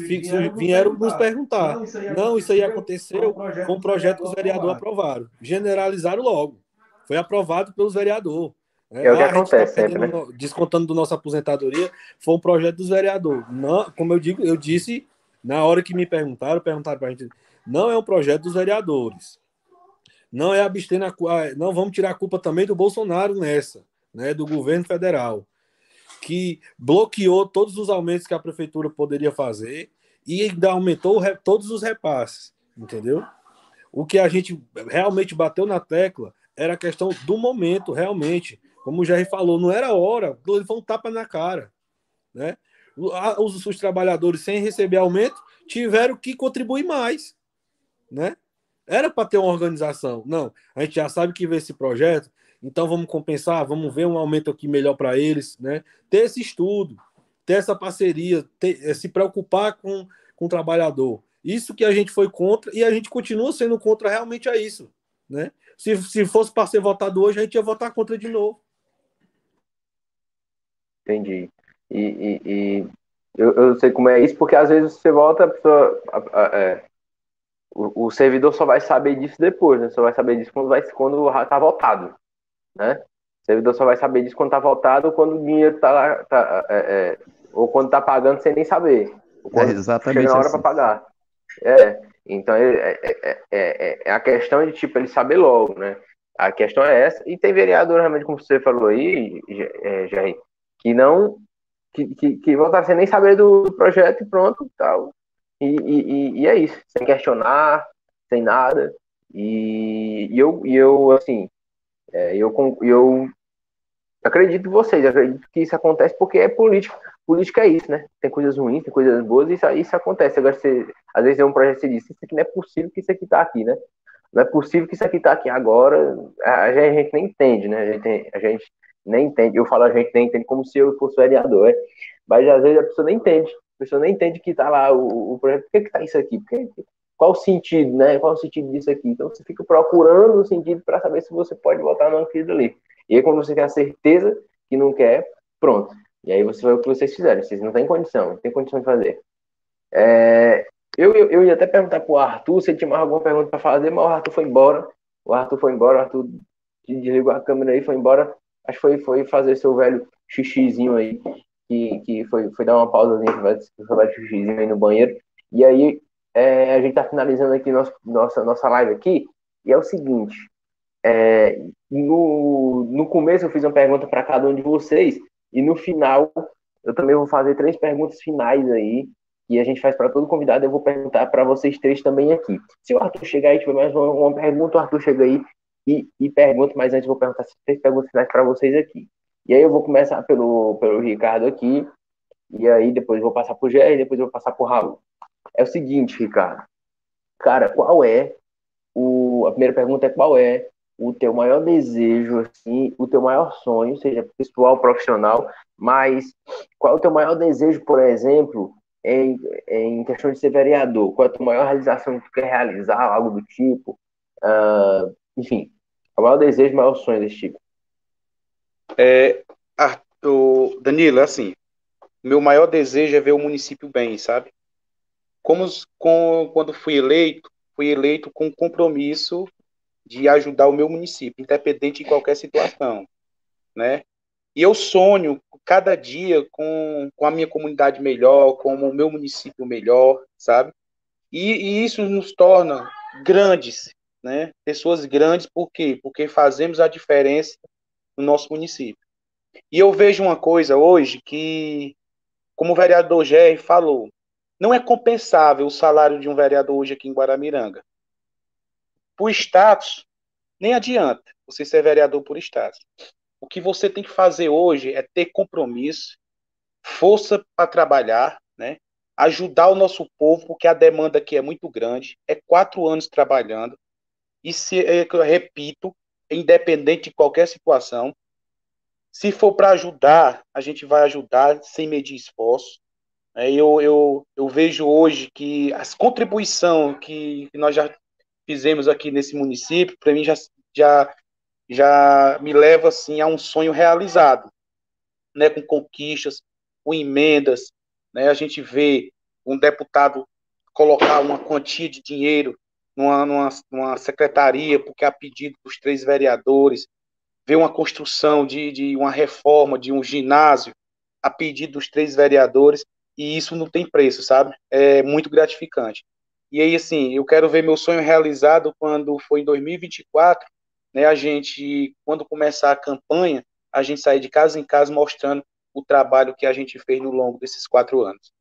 vieram nos perguntar. Não, isso aí aconteceu com o projeto que os vereadores aprovaram. Generalizaram logo. Foi aprovado pelos vereadores. É, é o que ah, acontece tá sempre, né? Descontando do nossa aposentadoria, foi um projeto dos vereadores. Não, como eu digo, eu disse na hora que me perguntaram, perguntaram para a gente, não é um projeto dos vereadores não é abster na, não vamos tirar a culpa também do Bolsonaro nessa, né, do governo federal, que bloqueou todos os aumentos que a prefeitura poderia fazer e ainda aumentou todos os repasses, entendeu? O que a gente realmente bateu na tecla era a questão do momento, realmente. Como o Jerry falou, não era hora, ele foi um tapa na cara. Né? Os, os trabalhadores, sem receber aumento, tiveram que contribuir mais. Né? Era para ter uma organização. Não, a gente já sabe que vê esse projeto, então vamos compensar, vamos ver um aumento aqui melhor para eles, né? Ter esse estudo, ter essa parceria, ter, eh, se preocupar com, com o trabalhador. Isso que a gente foi contra e a gente continua sendo contra realmente a isso, né? se, se fosse para ser votado hoje, a gente ia votar contra de novo. Entendi. E, e, e eu, eu, sei como é isso, porque às vezes você volta, a pessoa. A, a, é, o, o, servidor só vai saber disso depois, né? Só vai saber disso quando, vai, quando tá votado. Né? O servidor só vai saber disso quando tá votado ou quando o dinheiro tá lá. Tá, é, é, ou quando tá pagando sem nem saber. É exatamente. Chega na hora assim. para pagar. É. Então é, é, é, é, a questão de tipo ele saber logo, né? A questão é essa. E tem vereador, realmente, como você falou aí, Jair, que não que, que, que vão estar sem nem saber do projeto e pronto, tal. E, e, e é isso, sem questionar, sem nada. E, e eu, e eu, assim, é, eu, eu acredito em vocês, acredito que isso acontece porque é política. Política é isso, né? Tem coisas ruins, tem coisas boas, e isso, isso acontece. Agora, você, às vezes é um projeto que você diz, isso aqui não é possível que isso aqui tá aqui, né? Não é possível que isso aqui tá aqui agora. A gente, a gente nem entende, né? A gente, a gente nem entende. Eu falo a gente nem entende como se eu fosse vereador, é. mas às vezes a pessoa nem entende. A pessoa nem entende que tá lá o, o projeto. Por que, que tá isso aqui? Porque, qual o sentido, né? Qual o sentido disso aqui? Então você fica procurando o sentido para saber se você pode votar naquilo ali. E aí, quando você tem a certeza que não quer, pronto. E aí você vai o que vocês fizeram. Vocês não têm condição, não tem condição de fazer. É, eu, eu, eu ia até perguntar pro Arthur se ele tinha mais alguma pergunta para fazer, mas o Arthur foi embora. O Arthur foi embora, o Arthur desligou a câmera aí, foi embora acho que foi, foi fazer seu velho xixizinho aí, que, que foi, foi dar uma pausazinha, fazer seu velho xixizinho aí no banheiro. E aí, é, a gente tá finalizando aqui nosso, nossa, nossa live aqui, e é o seguinte, é, no, no começo eu fiz uma pergunta para cada um de vocês, e no final eu também vou fazer três perguntas finais aí, e a gente faz para todo convidado, eu vou perguntar para vocês três também aqui. Se o Arthur chegar aí tiver mais uma, uma pergunta, o Arthur chega aí e, e pergunto, mas antes vou perguntar três perguntas finais para vocês aqui. E aí eu vou começar pelo, pelo Ricardo aqui, e aí depois vou passar para o Gé, e depois vou passar para o Raul. É o seguinte, Ricardo. Cara, qual é o... A primeira pergunta é qual é o teu maior desejo, assim, o teu maior sonho, seja pessoal, profissional, mas qual é o teu maior desejo, por exemplo, em, em questão de ser vereador? Qual é a tua maior realização que tu quer realizar, algo do tipo? Uh, enfim, o maior desejo, o maior sonho desse tipo? É, o Danilo, é assim, meu maior desejo é ver o município bem, sabe? Como com, quando fui eleito, fui eleito com compromisso de ajudar o meu município, independente de qualquer situação, né? E eu sonho cada dia com, com a minha comunidade melhor, com o meu município melhor, sabe? E, e isso nos torna grandes, né? Pessoas grandes, por quê? Porque fazemos a diferença no nosso município. E eu vejo uma coisa hoje que, como o vereador Jerry falou, não é compensável o salário de um vereador hoje aqui em Guaramiranga. Por status, nem adianta você ser vereador por status. O que você tem que fazer hoje é ter compromisso, força para trabalhar, né? ajudar o nosso povo, porque a demanda aqui é muito grande. É quatro anos trabalhando. E se, é, eu repito, independente de qualquer situação, se for para ajudar, a gente vai ajudar sem medir esforço. É, eu, eu, eu vejo hoje que as contribuições que nós já fizemos aqui nesse município, para mim já, já, já me leva assim, a um sonho realizado, né, com conquistas, com emendas. Né, a gente vê um deputado colocar uma quantia de dinheiro numa, numa, numa secretaria, porque a pedido dos três vereadores, ver uma construção de, de uma reforma de um ginásio a pedido dos três vereadores, e isso não tem preço, sabe? É muito gratificante. E aí, assim, eu quero ver meu sonho realizado quando for em 2024, né, a gente, quando começar a campanha, a gente sair de casa em casa mostrando o trabalho que a gente fez no longo desses quatro anos.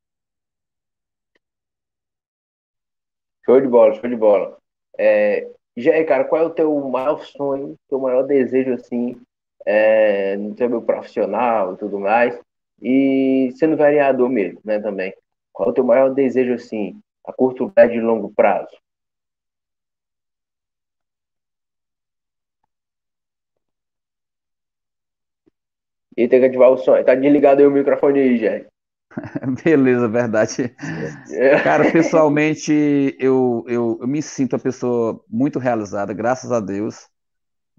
Show de bola, show de bola. É, Jair, cara, qual é o teu maior sonho, teu maior desejo, assim, é, no teu profissional e tudo mais, e sendo vereador mesmo, né, também. Qual é o teu maior desejo, assim, a curto, médio e longo prazo? E tem que ativar o som. Tá desligado aí o microfone aí, Jair. Beleza, verdade. Cara, pessoalmente, eu, eu, eu, me sinto uma pessoa muito realizada, graças a Deus.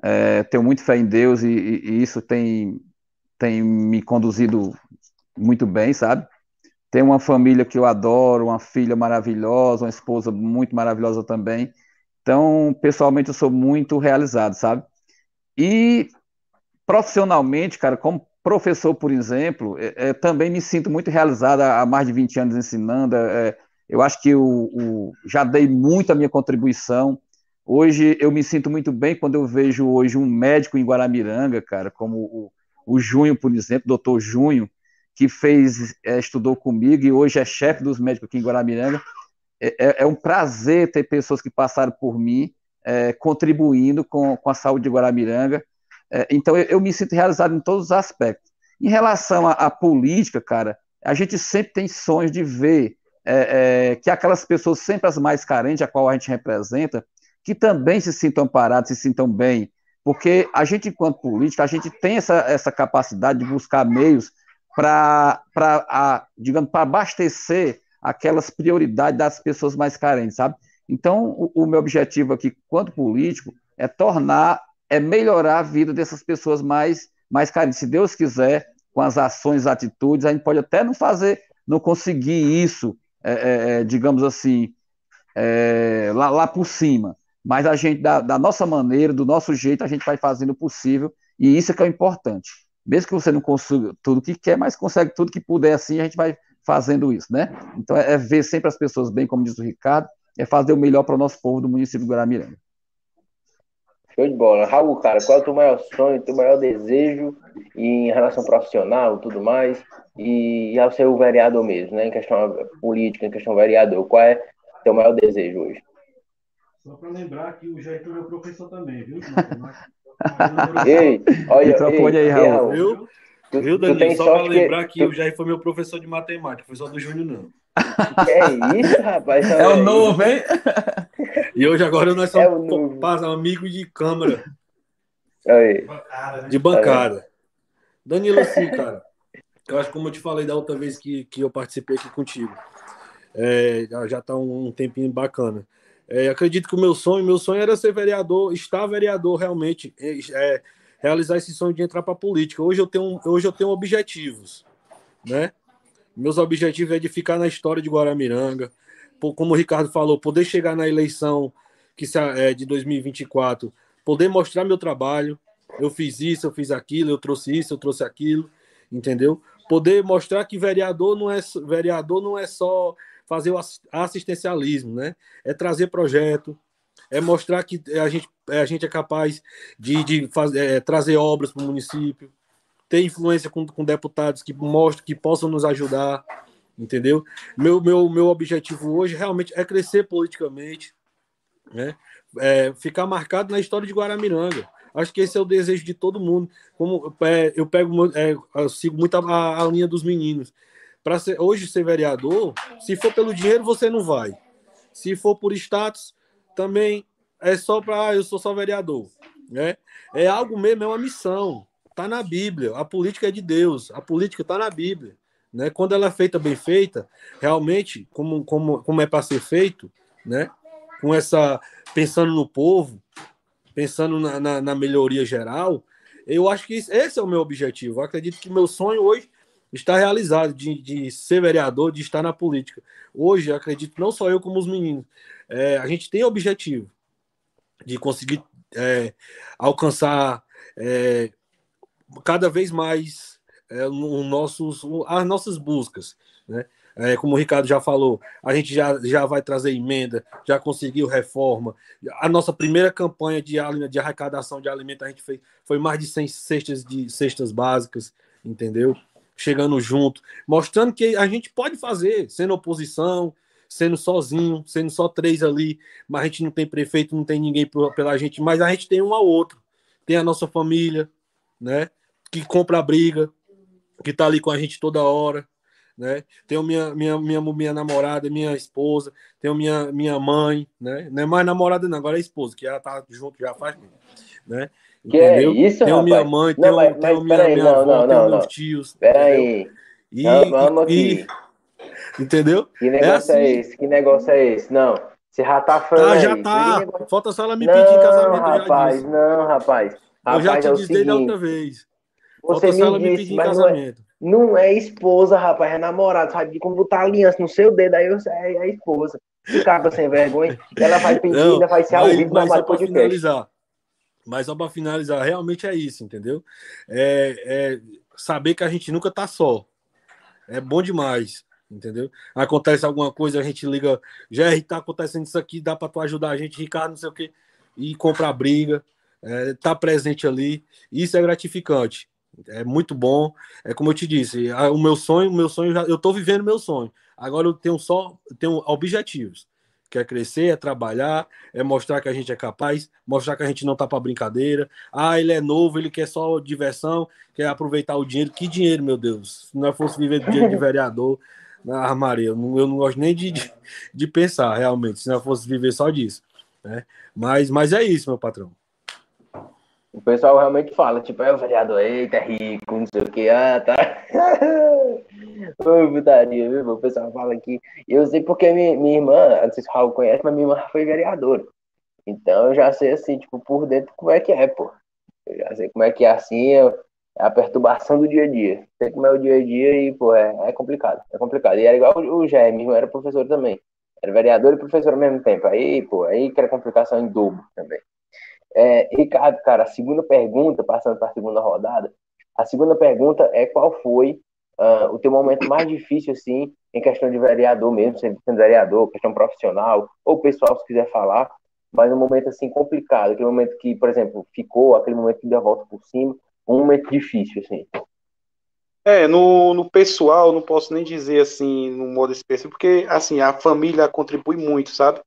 É, tenho muito fé em Deus e, e, isso tem, tem me conduzido muito bem, sabe? Tenho uma família que eu adoro, uma filha maravilhosa, uma esposa muito maravilhosa também. Então, pessoalmente, eu sou muito realizado, sabe? E profissionalmente, cara, como professor, por exemplo, é, é, também me sinto muito realizado há mais de 20 anos ensinando. É, eu acho que eu, já dei muito a minha contribuição. Hoje eu me sinto muito bem quando eu vejo hoje um médico em Guaramiranga, cara, como o, o Junho, por exemplo, doutor Junho, que fez, é, estudou comigo e hoje é chefe dos médicos aqui em Guaramiranga. É, é, é um prazer ter pessoas que passaram por mim é, contribuindo com, com a saúde de Guaramiranga. É, então eu, eu, me sinto realizado em todos os aspectos. Em relação à política, cara, a gente sempre tem sonhos de ver é, é, que aquelas pessoas sempre as mais carentes, a qual a gente representa, que também se sintam paradas, se sintam bem, porque a gente, enquanto política, a gente tem essa, essa capacidade de buscar meios para, digamos, para abastecer aquelas prioridades das pessoas mais carentes, sabe? Então, o, o meu objetivo aqui, quanto político, é tornar, é melhorar a vida dessas pessoas mais, mais carentes. Se Deus quiser, com as ações, atitudes, a gente pode até não fazer, não conseguir isso é, é, é, digamos assim, é, lá, lá por cima. Mas a gente, da, da, nossa maneira, do nosso jeito, a gente vai fazendo o possível, e isso é que é o importante. Mesmo que você não consiga tudo que quer, mas consegue tudo que puder, assim, a gente vai fazendo isso, né? Então é, é ver sempre as pessoas bem, como diz o Ricardo, é fazer o melhor para o nosso povo do município do Guaramiranga. Show de bola. Raul, cara, qual é o teu maior sonho, teu maior desejo em relação profissional tudo mais? E ao ser o vereador mesmo, né? Em questão política, em questão vereador, qual é o teu maior desejo hoje? Só para lembrar que o Jair é meu professor também, viu? ei, olha, ei, aí, Raul. Viu? Tu, viu, Danilo? Só para lembrar que, que tu... o Jair foi meu professor de matemática, foi só do Júnior, não. É isso, rapaz? É o novo, hein? E hoje agora nós somos é amigos de câmara. Aí. De bancada. Danilo, assim, cara. Eu acho como eu te falei da outra vez que, que eu participei aqui contigo. É, já está um, um, tempinho bacana. É, acredito que o meu sonho, meu sonho era ser vereador, estar vereador realmente, é, é realizar esse sonho de entrar para a política. Hoje eu tenho, hoje eu tenho objetivos, né? Meus objetivos é de ficar na história de Guaramiranga, como o Ricardo falou, poder chegar na eleição que é de 2024, poder mostrar meu trabalho. Eu fiz isso, eu fiz aquilo, eu trouxe isso, eu trouxe aquilo, entendeu? Poder mostrar que vereador não é vereador não é só fazer o assistencialismo, né? É trazer projeto, é mostrar que a gente, a gente é capaz de, de fazer, é, trazer obras para o município, ter influência com, com deputados que mostrem que possam nos ajudar, entendeu? Meu, meu, meu objetivo hoje realmente é crescer politicamente, né? É, ficar marcado na história de Guaramiranga. Acho que esse é o desejo de todo mundo. Como é, eu pego, é, eu sigo muito a, a linha dos meninos. Para hoje ser vereador, se for pelo dinheiro você não vai. Se for por status, também é só para ah, eu sou só vereador, né? É algo mesmo, é uma missão. Tá na Bíblia. A política é de Deus. A política tá na Bíblia. Né? Quando ela é feita bem feita, realmente, como, como, como é para ser feito, né? com essa pensando no povo, pensando na, na, na, melhoria geral, eu acho que esse é o meu objetivo. Eu acredito que meu sonho hoje está realizado de, de ser vereador, de estar na política. Hoje, acredito, não só eu como os meninos, é, a gente tem objetivo de conseguir é, alcançar é, cada vez mais é, no nossos, as nossas buscas. Né? É, como o Ricardo já falou, a gente já, já vai trazer emenda, já conseguiu reforma. A nossa primeira campanha de, de arrecadação de alimento, a gente fez, foi mais de 100 cestas, de, cestas básicas, entendeu? Chegando junto, mostrando que a gente pode fazer, sendo oposição, sendo sozinho, sendo só três ali, mas a gente não tem prefeito, não tem ninguém pela gente, mas a gente tem um ao outro. Tem a nossa família, né? Que compra a briga, que tá ali com a gente toda hora, né? Tenho minha, minha, minha, minha namorada, minha esposa, tenho minha, minha mãe, né? Não é mais namorada, não, agora é esposa, que ela tá junto já faz né? Que é isso, tenho rapaz? minha mãe, tenho, mas, tenho mas, minha, aí, minha não, avó, não, tenho não, meus tios. Peraí. E, vamos aqui. E, entendeu? Que negócio é, assim. é, esse? Que negócio é esse? Não. Você já tá Tá, aí. já Aquele tá. Falta só ela me pedir em casamento. rapaz, não, rapaz. Eu já Rapaz, te é disse desde a seguinte, outra vez. Você me me disse, mas não é, não é esposa, rapaz, é namorado, sabe? De como botar aliança no seu dedo, aí sei, é a esposa. Que capa sem vergonha. Ela vai pedir, ainda vai ser ao mas, vivo mas para Podcast. finalizar. Mas só para finalizar, realmente é isso, entendeu? É, é saber que a gente nunca tá só. É bom demais, entendeu? Acontece alguma coisa, a gente liga, Jerry, tá acontecendo isso aqui, dá para tu ajudar a gente, Ricardo, não sei o quê, e compra a briga, é, tá presente ali, isso é gratificante. É muito bom. É como eu te disse, o meu sonho, o meu sonho já, eu tô vivendo meu sonho. Agora eu tenho só, eu tenho objetivos. Quer crescer, é trabalhar, é mostrar que a gente é capaz, mostrar que a gente não tá para brincadeira. Ah, ele é novo, ele quer só diversão, quer aproveitar o dinheiro. Que dinheiro, meu Deus? Se não fosse viver do dinheiro de vereador na armaria, eu não, eu não gosto nem de, de, de pensar, realmente, se não fosse viver só disso. Né? Mas, mas é isso, meu patrão. O pessoal realmente fala, tipo, é o vereador, eita, é rico, não sei o que, ah, tá. Ô, putaria, viu? O pessoal fala aqui. Eu sei porque minha, minha irmã, não sei se o Raul conhece, mas minha irmã foi vereadora. Então eu já sei, assim, tipo, por dentro como é que é, pô. Eu já sei como é que é assim, é a perturbação do dia a dia. Sei como é o dia a dia e, pô, é, é complicado, é complicado. E era igual o, o Jair, minha irmã era professor também. Era vereador e professor ao mesmo tempo. Aí, pô, aí que era complicação em dobro também. É, Ricardo, cara, a segunda pergunta, passando para a segunda rodada, a segunda pergunta é qual foi ah, o teu momento mais difícil, assim, em questão de vereador mesmo, sendo vereador, questão profissional, ou pessoal, se quiser falar, mas um momento, assim, complicado, aquele momento que, por exemplo, ficou, aquele momento que deu a volta por cima, um momento difícil, assim. É, no, no pessoal, não posso nem dizer assim, no modo específico, porque assim, a família contribui muito, sabe?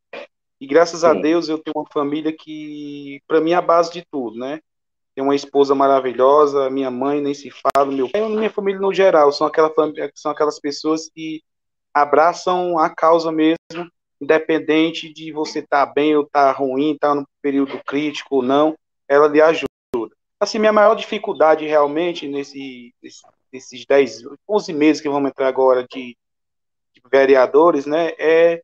E graças a Sim. Deus eu tenho uma família que, para mim, é a base de tudo, né? Tenho uma esposa maravilhosa, minha mãe nem se fala, meu pai, minha família no geral, são, aquela, família- são aquelas pessoas que abraçam a causa mesmo, independente de você estar bem ou estar ruim, estar no período crítico ou não, ela lhe ajuda. Assim, minha maior dificuldade realmente nesse- nesses 10, 11 meses que vamos entrar agora de, de vereadores, né, é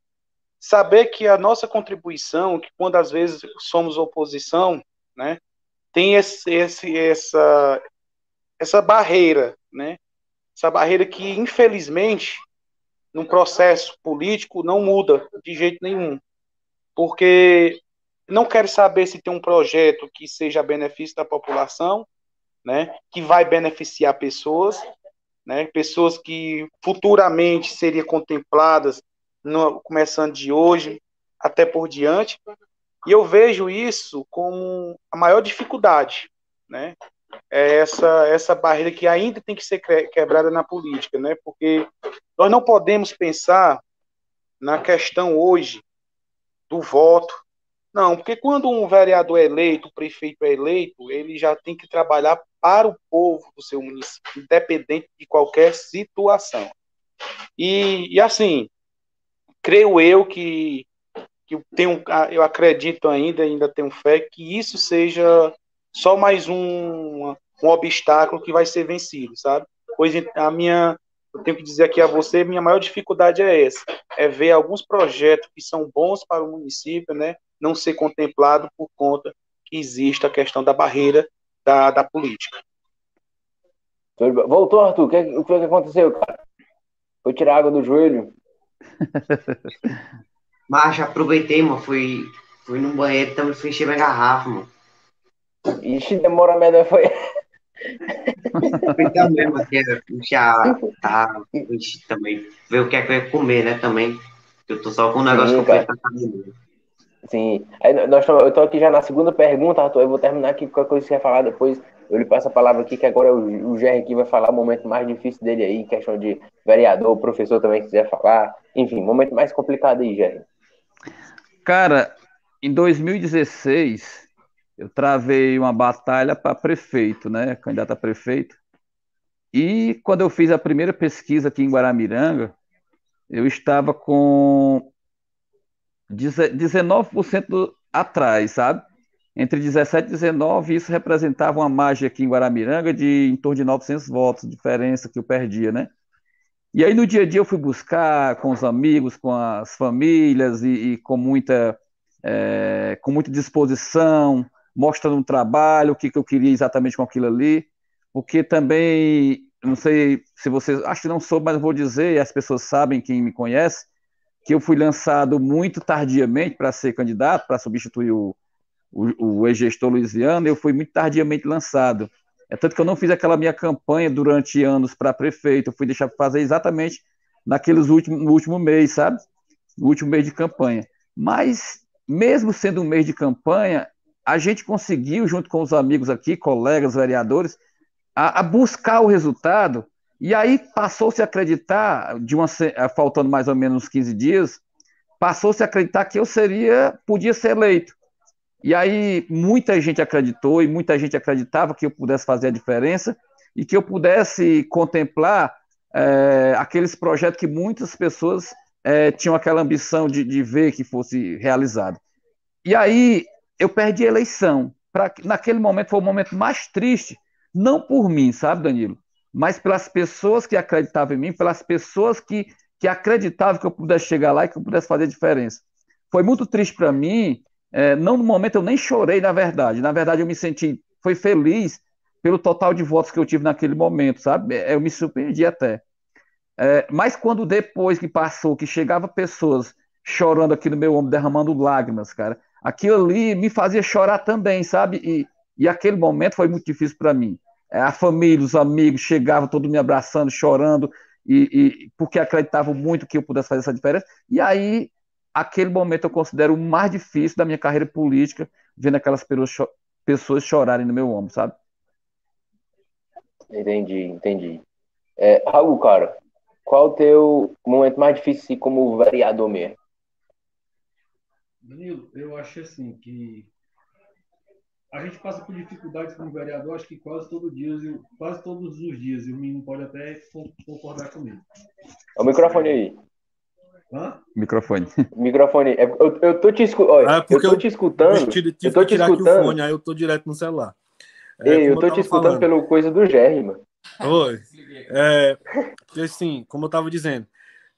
saber que a nossa contribuição, que quando às vezes somos oposição, né, tem esse, esse, essa, essa barreira, né, essa barreira que, infelizmente, num processo político não muda de jeito nenhum, porque não quero saber se tem um projeto que seja a benefício da população, né, que vai beneficiar pessoas, né, pessoas que futuramente seriam contempladas, no, começando de hoje até por diante, e eu vejo isso como a maior dificuldade, né, é essa, essa barreira que ainda tem que ser quebrada na política, né, porque nós não podemos pensar na questão hoje do voto, não, porque quando um vereador é eleito, o prefeito é eleito, ele já tem que trabalhar para o povo do seu município, independente de qualquer situação. E, e assim, creio eu que, que eu, tenho, eu acredito ainda, ainda tenho fé, que isso seja só mais um, um obstáculo que vai ser vencido, sabe? Pois a minha, eu tenho que dizer aqui a você, minha maior dificuldade é essa, é ver alguns projetos que são bons para o município, né, não ser contemplado por conta que existe a questão da barreira da, da política. Voltou, Arthur, o que, o que foi que aconteceu, cara? Foi tirar água do joelho? Mas aproveitei, mano, fui, fui no banheiro, também fui encher minha garrafa, mano. Ixi, demora merda, foi... Fui também, mano, já tá, ixi, também, ver o que é que eu ia comer, né, também. Eu tô só com um negócio Sim, que eu academia. Sim. Aí, nós eu tô aqui já na segunda pergunta, Arthur. Eu vou terminar aqui com qualquer coisa que você quer falar depois. Eu lhe passo a palavra aqui, que agora o, o Jerry aqui vai falar o momento mais difícil dele aí, questão de vereador, professor também quiser falar. Enfim, momento mais complicado aí, Jerry. Cara, em 2016, eu travei uma batalha para prefeito, né? Candidato a prefeito. E quando eu fiz a primeira pesquisa aqui em Guaramiranga, eu estava com 19% atrás, sabe? Entre 17 e 19, isso representava uma margem aqui em Guaramiranga de em torno de 900 votos, diferença que eu perdia, né? E aí no dia a dia eu fui buscar com os amigos, com as famílias e, e com muita é, com muita disposição, mostrando um trabalho, o que, que eu queria exatamente com aquilo ali, porque também, não sei se vocês, acho que não soube, mas vou dizer, e as pessoas sabem, quem me conhece, que eu fui lançado muito tardiamente para ser candidato, para substituir o, o, o ex-gestor Luiziano, eu fui muito tardiamente lançado. É tanto que eu não fiz aquela minha campanha durante anos para prefeito, eu fui deixar fazer exatamente naqueles últimos, no último mês, sabe? No último mês de campanha. Mas, mesmo sendo um mês de campanha, a gente conseguiu, junto com os amigos aqui, colegas, vereadores, a, a buscar o resultado, e aí passou-se a acreditar, de uma, faltando mais ou menos uns 15 dias, passou-se a acreditar que eu seria, podia ser eleito. E aí muita gente acreditou e muita gente acreditava que eu pudesse fazer a diferença e que eu pudesse contemplar é, aqueles projetos que muitas pessoas é, tinham aquela ambição de, de, ver que fosse realizado. E aí eu perdi a eleição. Pra, naquele momento foi o momento mais triste, não por mim, sabe, Danilo? Mas pelas pessoas que acreditavam em mim, pelas pessoas que, que acreditavam que eu pudesse chegar lá e que eu pudesse fazer a diferença. Foi muito triste para mim é, não no momento eu nem chorei, na verdade. Na verdade, eu me senti, foi feliz pelo total de votos que eu tive naquele momento, sabe? É, eu me surpreendi até. É, mas quando depois que passou, que chegava pessoas chorando aqui no meu ombro, derramando lágrimas, cara, aquilo ali me fazia chorar também, sabe? E, e aquele momento foi muito difícil para mim. É, a família, os amigos chegavam todos me abraçando, chorando, e, e porque acreditavam muito que eu pudesse fazer essa diferença. E aí aquele momento eu considero o mais difícil da minha carreira política, vendo aquelas pessoas chorarem no meu ombro, sabe? Entendi, entendi. É, Raul, cara, qual o teu momento mais difícil como vereador mesmo? Danilo, eu acho assim que a gente passa por dificuldades como vereador, acho que quase todo dia, quase todos os dias, e o menino pode até concordar comigo. O microfone aí. Hã? Microfone. Microfone. É, eu, eu tô te, olha, ah, eu tô te escutando. Eu, tive, eu tô te escutando. Fone, aí eu tô direto no celular. É, Ei, eu tô eu te escutando falando. pelo coisa do Gerry, mano. Oi. É, assim, como eu tava dizendo,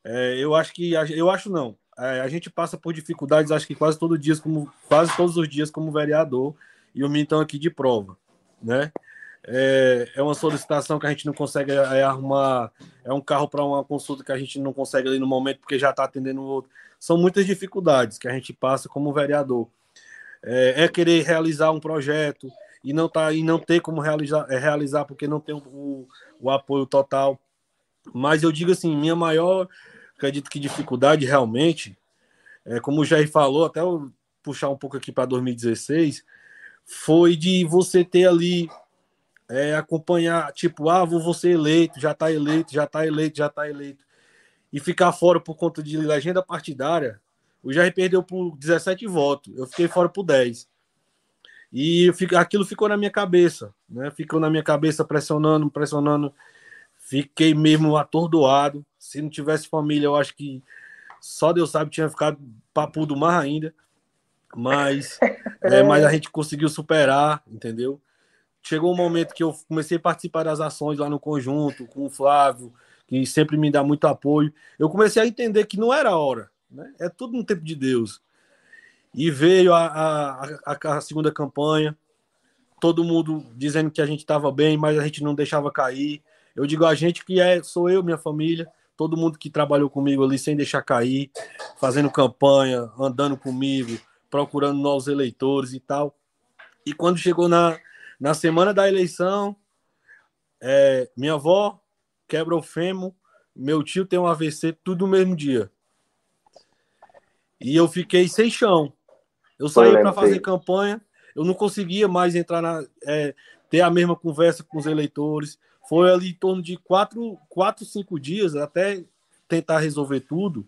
é, eu acho que. Eu acho não. É, a gente passa por dificuldades, acho que quase todo dia, como, quase todos os dias, como vereador, e o Mintão aqui de prova. Né? É, é uma solicitação que a gente não consegue é, arrumar, é um carro para uma consulta que a gente não consegue ali no momento porque já está atendendo o outro. São muitas dificuldades que a gente passa como vereador. É, é querer realizar um projeto e não tá e não ter como realizar, é, realizar porque não tem o, o apoio total. Mas eu digo assim, minha maior, acredito que dificuldade realmente, é como o Jair falou, até eu puxar um pouco aqui para 2016, foi de você ter ali é, acompanhar, tipo, ah, vou ser eleito, já está eleito, já está eleito, já está eleito, e ficar fora por conta de legenda partidária, o Jair perdeu por 17 votos, eu fiquei fora por 10. E aquilo ficou na minha cabeça, né? Ficou na minha cabeça pressionando, pressionando. Fiquei mesmo atordoado. Se não tivesse família, eu acho que só Deus sabe tinha ficado papudo mais ainda. Mas, é, mas a gente conseguiu superar, entendeu? Chegou um momento que eu comecei a participar das ações lá no conjunto, com o Flávio, que sempre me dá muito apoio. Eu comecei a entender que não era a hora, né? é tudo no tempo de Deus. E veio a, a, a, a segunda campanha, todo mundo dizendo que a gente estava bem, mas a gente não deixava cair. Eu digo a gente que é, sou eu, minha família, todo mundo que trabalhou comigo ali sem deixar cair, fazendo campanha, andando comigo, procurando novos eleitores e tal. E quando chegou na, na semana da eleição, é, minha avó quebra o fêmur, meu tio tem um AVC, tudo no mesmo dia. E eu fiquei sem chão. Eu saí para fazer campanha, eu não conseguia mais entrar na. É, ter a mesma conversa com os eleitores. Foi ali em torno de quatro, quatro cinco dias até tentar resolver tudo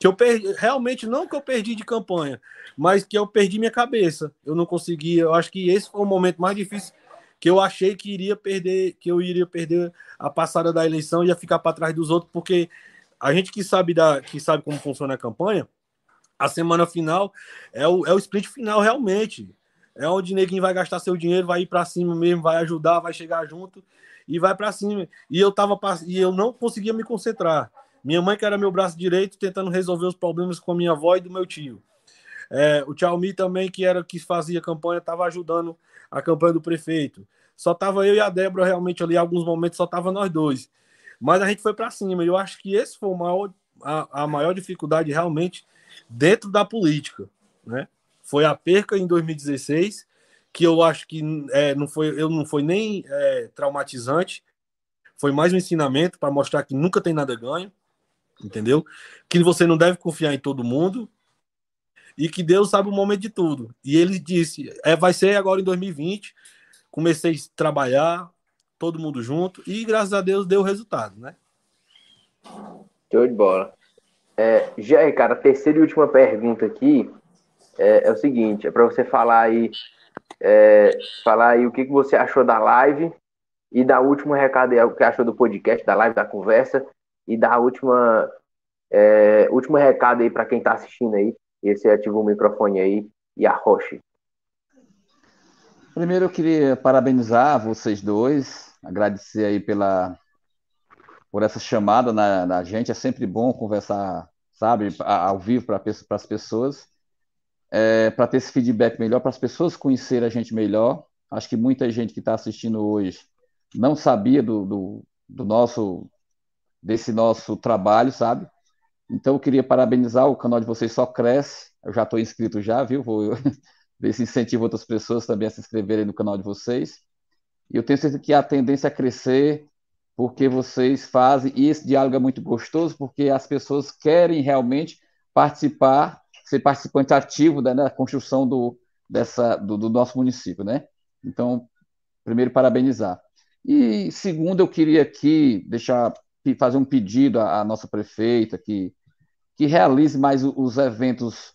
que eu perdi, realmente não que eu perdi de campanha, mas que eu perdi minha cabeça. Eu não conseguia. Eu acho que esse foi o momento mais difícil que eu achei que iria perder, que eu iria perder a passada da eleição e ia ficar para trás dos outros, porque a gente que sabe da, que sabe como funciona a campanha, a semana final é o, é o sprint final realmente. É onde ninguém vai gastar seu dinheiro, vai ir para cima mesmo, vai ajudar, vai chegar junto e vai para cima. E eu tava e eu não conseguia me concentrar. Minha mãe, que era meu braço direito, tentando resolver os problemas com a minha avó e do meu tio. É, o Xiaomi também, que era que fazia campanha, estava ajudando a campanha do prefeito. Só tava eu e a Débora realmente ali, alguns momentos só tava nós dois. Mas a gente foi para cima. E eu acho que esse foi maior, a, a maior dificuldade realmente dentro da política, né? Foi a perca em 2016, que eu acho que é, não foi, eu não foi nem é, traumatizante, foi mais um ensinamento para mostrar que nunca tem nada ganho, entendeu? Que você não deve confiar em todo mundo e que Deus sabe o momento de tudo. E ele disse: é, vai ser agora em 2020. Comecei a trabalhar, todo mundo junto, e graças a Deus deu resultado, né? Show de bola. É, já, cara, terceira e última pergunta aqui é, é o seguinte: é para você falar aí, é, falar aí o que, que você achou da live e da última recado aí, o que achou do podcast, da live, da conversa e da última é, último recado aí para quem está assistindo aí. E você ativa o microfone aí e arroche. Primeiro eu queria parabenizar vocês dois, agradecer aí pela por essa chamada na, na gente. É sempre bom conversar, sabe, ao vivo para as pessoas, é, para ter esse feedback melhor, para as pessoas conhecerem a gente melhor. Acho que muita gente que está assistindo hoje não sabia do, do, do nosso desse nosso trabalho, sabe? Então, eu queria parabenizar, o canal de vocês só cresce. Eu já estou inscrito já, viu? Vou ver se incentivo outras pessoas também a se inscreverem no canal de vocês. E eu tenho certeza que a tendência é crescer, porque vocês fazem, e esse diálogo é muito gostoso, porque as pessoas querem realmente participar, ser participante ativo da, né, construção do, dessa, do, do nosso município, né? Então, primeiro, parabenizar. E segundo, eu queria aqui deixar fazer um pedido à, à nossa prefeita que que realize mais os eventos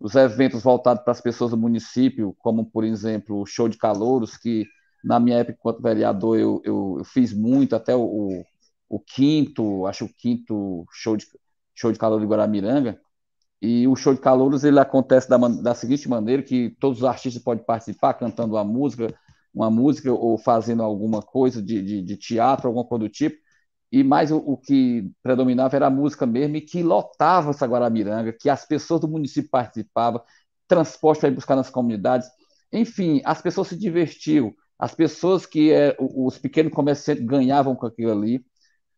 os eventos voltados para as pessoas do município, como, por exemplo, o show de calouros, que na minha época, enquanto vereador, eu, eu, eu fiz muito, até o, o, quinto, acho o quinto show de, show de calor de Guaramiranga, e o show de calouros ele acontece da, da seguinte maneira, que todos os artistas podem participar cantando uma música, uma música ou fazendo alguma coisa de, de, de teatro, alguma coisa do tipo, e mais o, o, que predominava era a música mesmo, e que lotava essa Guaramiranga, que as pessoas do município participavam, transporte para ir buscar nas comunidades. Enfim, as pessoas se divertiam, as pessoas que é, os pequenos comerciantes ganhavam com aquilo ali.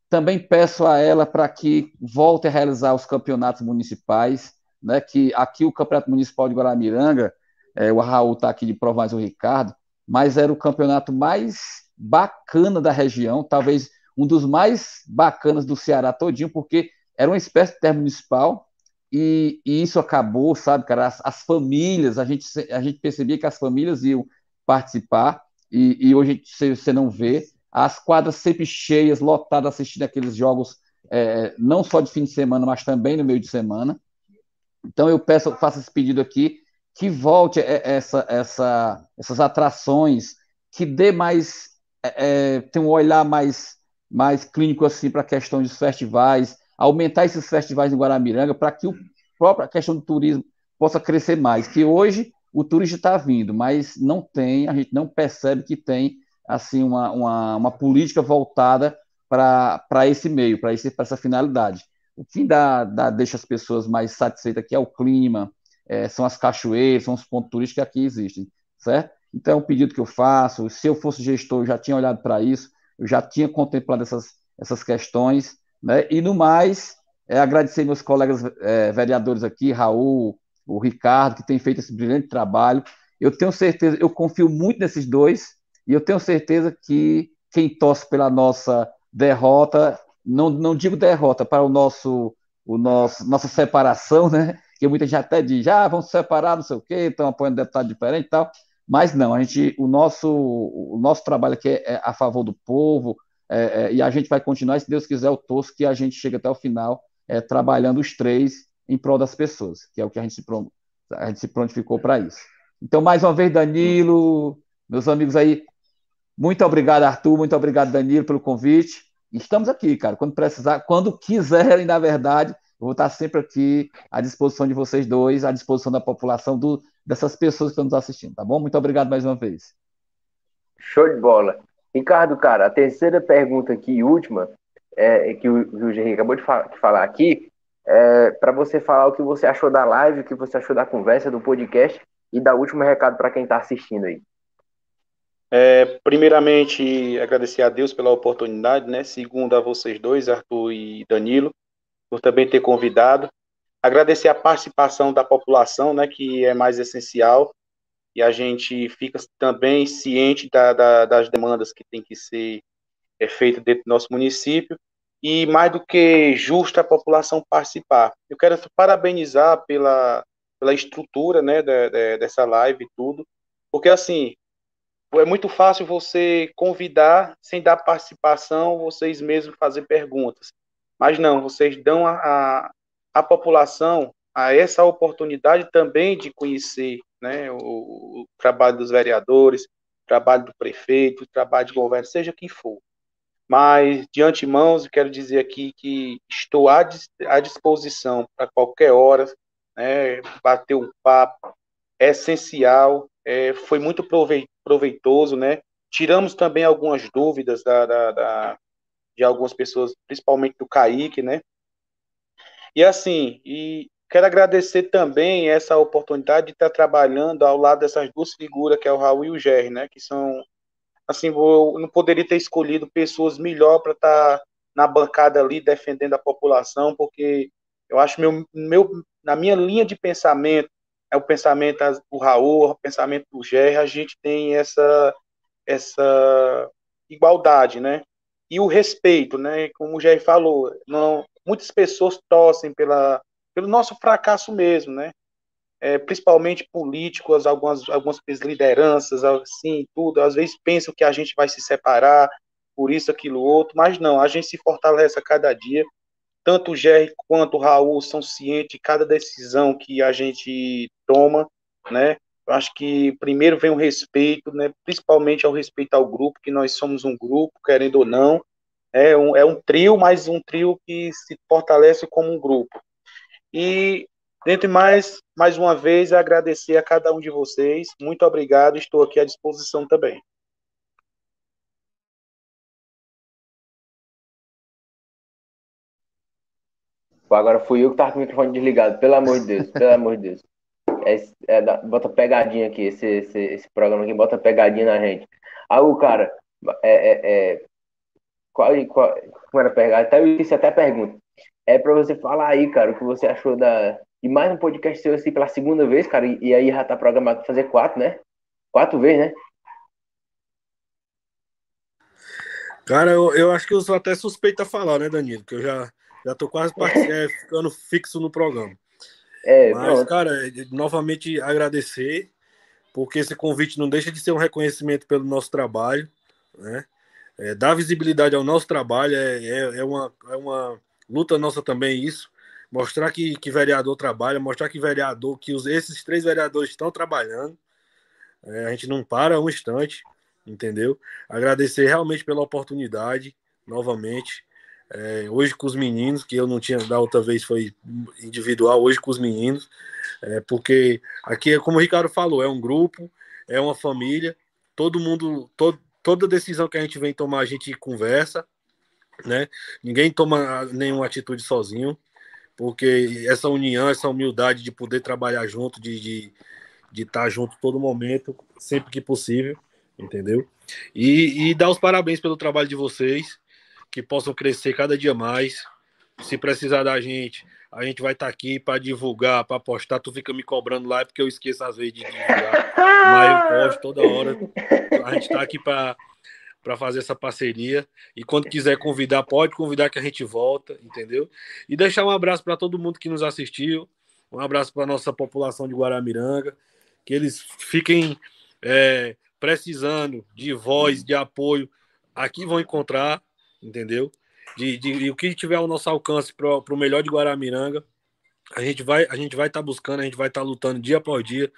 Também peço a ela para que volte a realizar os campeonatos municipais, né, que aqui o Campeonato Municipal de Guaramiranga, é, o Raul está aqui de prova mais o Ricardo, mas era o campeonato mais bacana da região, talvez um dos mais bacanas do Ceará todinho, porque era uma espécie de termo municipal e, e isso acabou, sabe, cara? As, as, famílias, a gente, a gente percebia que as famílias iam participar e, e hoje você não vê as quadras sempre cheias, lotadas, assistindo aqueles jogos, é, não só de fim de semana, mas também no meio de semana. Então eu peço, faço esse pedido aqui, que volte essa, essa, essas atrações, que dê mais, é, é tem um olhar mais mais clínico assim para a questão dos festivais, aumentar esses festivais em Guaramiranga para que a própria questão do turismo possa crescer mais. Que hoje o turista está vindo, mas não tem, a gente não percebe que tem assim uma, uma, uma política voltada para esse meio, para essa finalidade. O que dá, dá, deixa as pessoas mais satisfeitas aqui é o clima, é, são as cachoeiras, são os pontos turísticos que aqui existem, certo? Então é um pedido que eu faço. Se eu fosse gestor, eu já tinha olhado para isso eu já tinha contemplado essas, essas questões, né? E no mais, é, agradecer meus colegas é, vereadores aqui, Raul, o Ricardo, que tem feito esse brilhante trabalho. Eu tenho certeza, eu confio muito nesses dois, e eu tenho certeza que quem torce pela nossa derrota, não, não digo derrota, para o nosso, o nosso nossa separação, né? Que muita gente até diz, ah, vamos separar, não sei o quê, estão apoiando deputado diferente e tal. Mas não, a gente, o nosso, o nosso trabalho aqui é, é a favor do povo, é, é, e a gente vai continuar, se Deus quiser, o torço que a gente chega até o final é, trabalhando os três em prol das pessoas, que é o que a gente se, a gente se prontificou para isso. Então, mais uma vez, Danilo, meus amigos aí, muito obrigado, Arthur, muito obrigado, Danilo, pelo convite. Estamos aqui, cara, quando precisar, quando quiserem, na verdade, eu vou estar sempre aqui à disposição de vocês dois, à disposição da população, do, dessas pessoas que estão nos assistindo, tá bom? Muito obrigado mais uma vez. Show de bola. Ricardo, cara, a terceira pergunta aqui e última, é, que o, o Henrique acabou de, fa de, falar aqui, é para você falar o que você achou da live, o que você achou da conversa, do podcast e dar o último recado para quem está assistindo aí. É, primeiramente, agradecer a Deus pela oportunidade, né? Segundo, a vocês dois, Arthur e Danilo, por também ter convidado. Agradecer a participação da população, né? Que é mais essencial. E a gente fica também ciente da, da, das demandas que tem que ser é, feitas dentro do nosso município. E mais do que justo a população participar. Eu quero parabenizar pela, pela estrutura, né? De, de, dessa live e tudo. Porque, assim, é muito fácil você convidar sem dar participação, vocês mesmos fazer perguntas. Mas não, vocês dão a, a, a população a essa oportunidade também de conhecer né, o, o, trabalho dos vereadores, trabalho do prefeito, trabalho de governo, seja quem for. Mas, de antemão, quero dizer aqui que estou à, à disposição para qualquer hora, né, bater um papo, é essencial, é, foi muito proveitoso, né? Tiramos também algumas dúvidas da, da, da, de algumas pessoas, principalmente do Kaique, né? E assim, e quero agradecer também essa oportunidade de estar trabalhando ao lado dessas duas figuras, que é o Raul e o Jerry, né? Que são, assim, eu não poderia ter escolhido pessoas melhor para estar na bancada ali defendendo a população, porque eu acho meu, meu na minha linha de pensamento é o pensamento do Raul, o pensamento do Gerry, a gente tem essa, essa igualdade, né? E o respeito, né? Como o Gerry falou, não, muitas pessoas torcem pela, pelo nosso fracasso mesmo, né? É, principalmente políticos, algumas, algumas lideranças, assim, tudo, às vezes pensam que a gente vai se separar por isso, aquilo, outro, mas não, a gente se fortalece a cada dia tanto o Jerry quanto o Raul são cientes de cada decisão que a gente toma, né? Eu acho que primeiro vem o respeito, né? Principalmente ao respeito ao grupo, que nós somos um grupo, querendo ou não, é um, é um trio, mas um trio que se fortalece como um grupo. E, dentre mais, mais uma vez, agradecer a cada um de vocês. Muito obrigado, estou aqui à disposição também. Agora fui eu que tava com o microfone desligado, pelo amor de Deus, pelo amor de Deus. É, é, bota pegadinha aqui, esse, esse, esse programa aqui bota pegadinha na gente. Aí o cara, é, é, é qual, qual, como era pegar? Até eu disse até pergunta. É pra você falar aí, cara, o que você achou da. E mais um podcast seu assim pela segunda vez, cara, e, e aí já tá programado fazer quatro, né? Quatro vezes, né? Cara, eu, eu acho que eu sou até suspeito a falar, né, Danilo? Que eu já já tô quase é, ficando fixo no programa. É, Mas, pronto. cara, novamente agradecer, porque esse convite não deixa de ser um reconhecimento pelo nosso trabalho, né? É, dar visibilidade ao nosso trabalho é, é, é, uma, é uma luta nossa também isso. Mostrar que, que vereador trabalha, mostrar que vereador, que os, esses três vereadores estão trabalhando. É, a gente não para um instante, entendeu? Agradecer realmente pela oportunidade, novamente. É, hoje com os meninos, que eu não tinha da outra vez foi individual, hoje com os meninos, é, porque aqui, como o Ricardo falou, é um grupo, é uma família, todo mundo, todo, toda decisão que a gente vem tomar, a gente conversa, né? Ninguém toma nenhuma atitude sozinho, porque essa união, essa humildade de poder trabalhar junto, de, de, de estar junto todo momento, sempre que possível, entendeu? E, e dar os parabéns pelo trabalho de vocês que possam crescer cada dia mais. Se precisar da gente, a gente vai estar tá aqui para divulgar, para postar. Tu fica me cobrando lá, é porque eu esqueço às vezes de divulgar. Mas eu posto toda hora. A gente está aqui para para fazer essa parceria. E quando quiser convidar, pode convidar que a gente volta, entendeu? E deixar um abraço para todo mundo que nos assistiu. Um abraço para nossa população de Guaramiranga. Que eles fiquem é, precisando de voz, de apoio. Aqui vão encontrar entendeu? De, de, de o que tiver ao nosso alcance para o melhor de Guaramiranga, a gente vai a gente vai estar tá buscando, a gente vai estar tá lutando dia após dia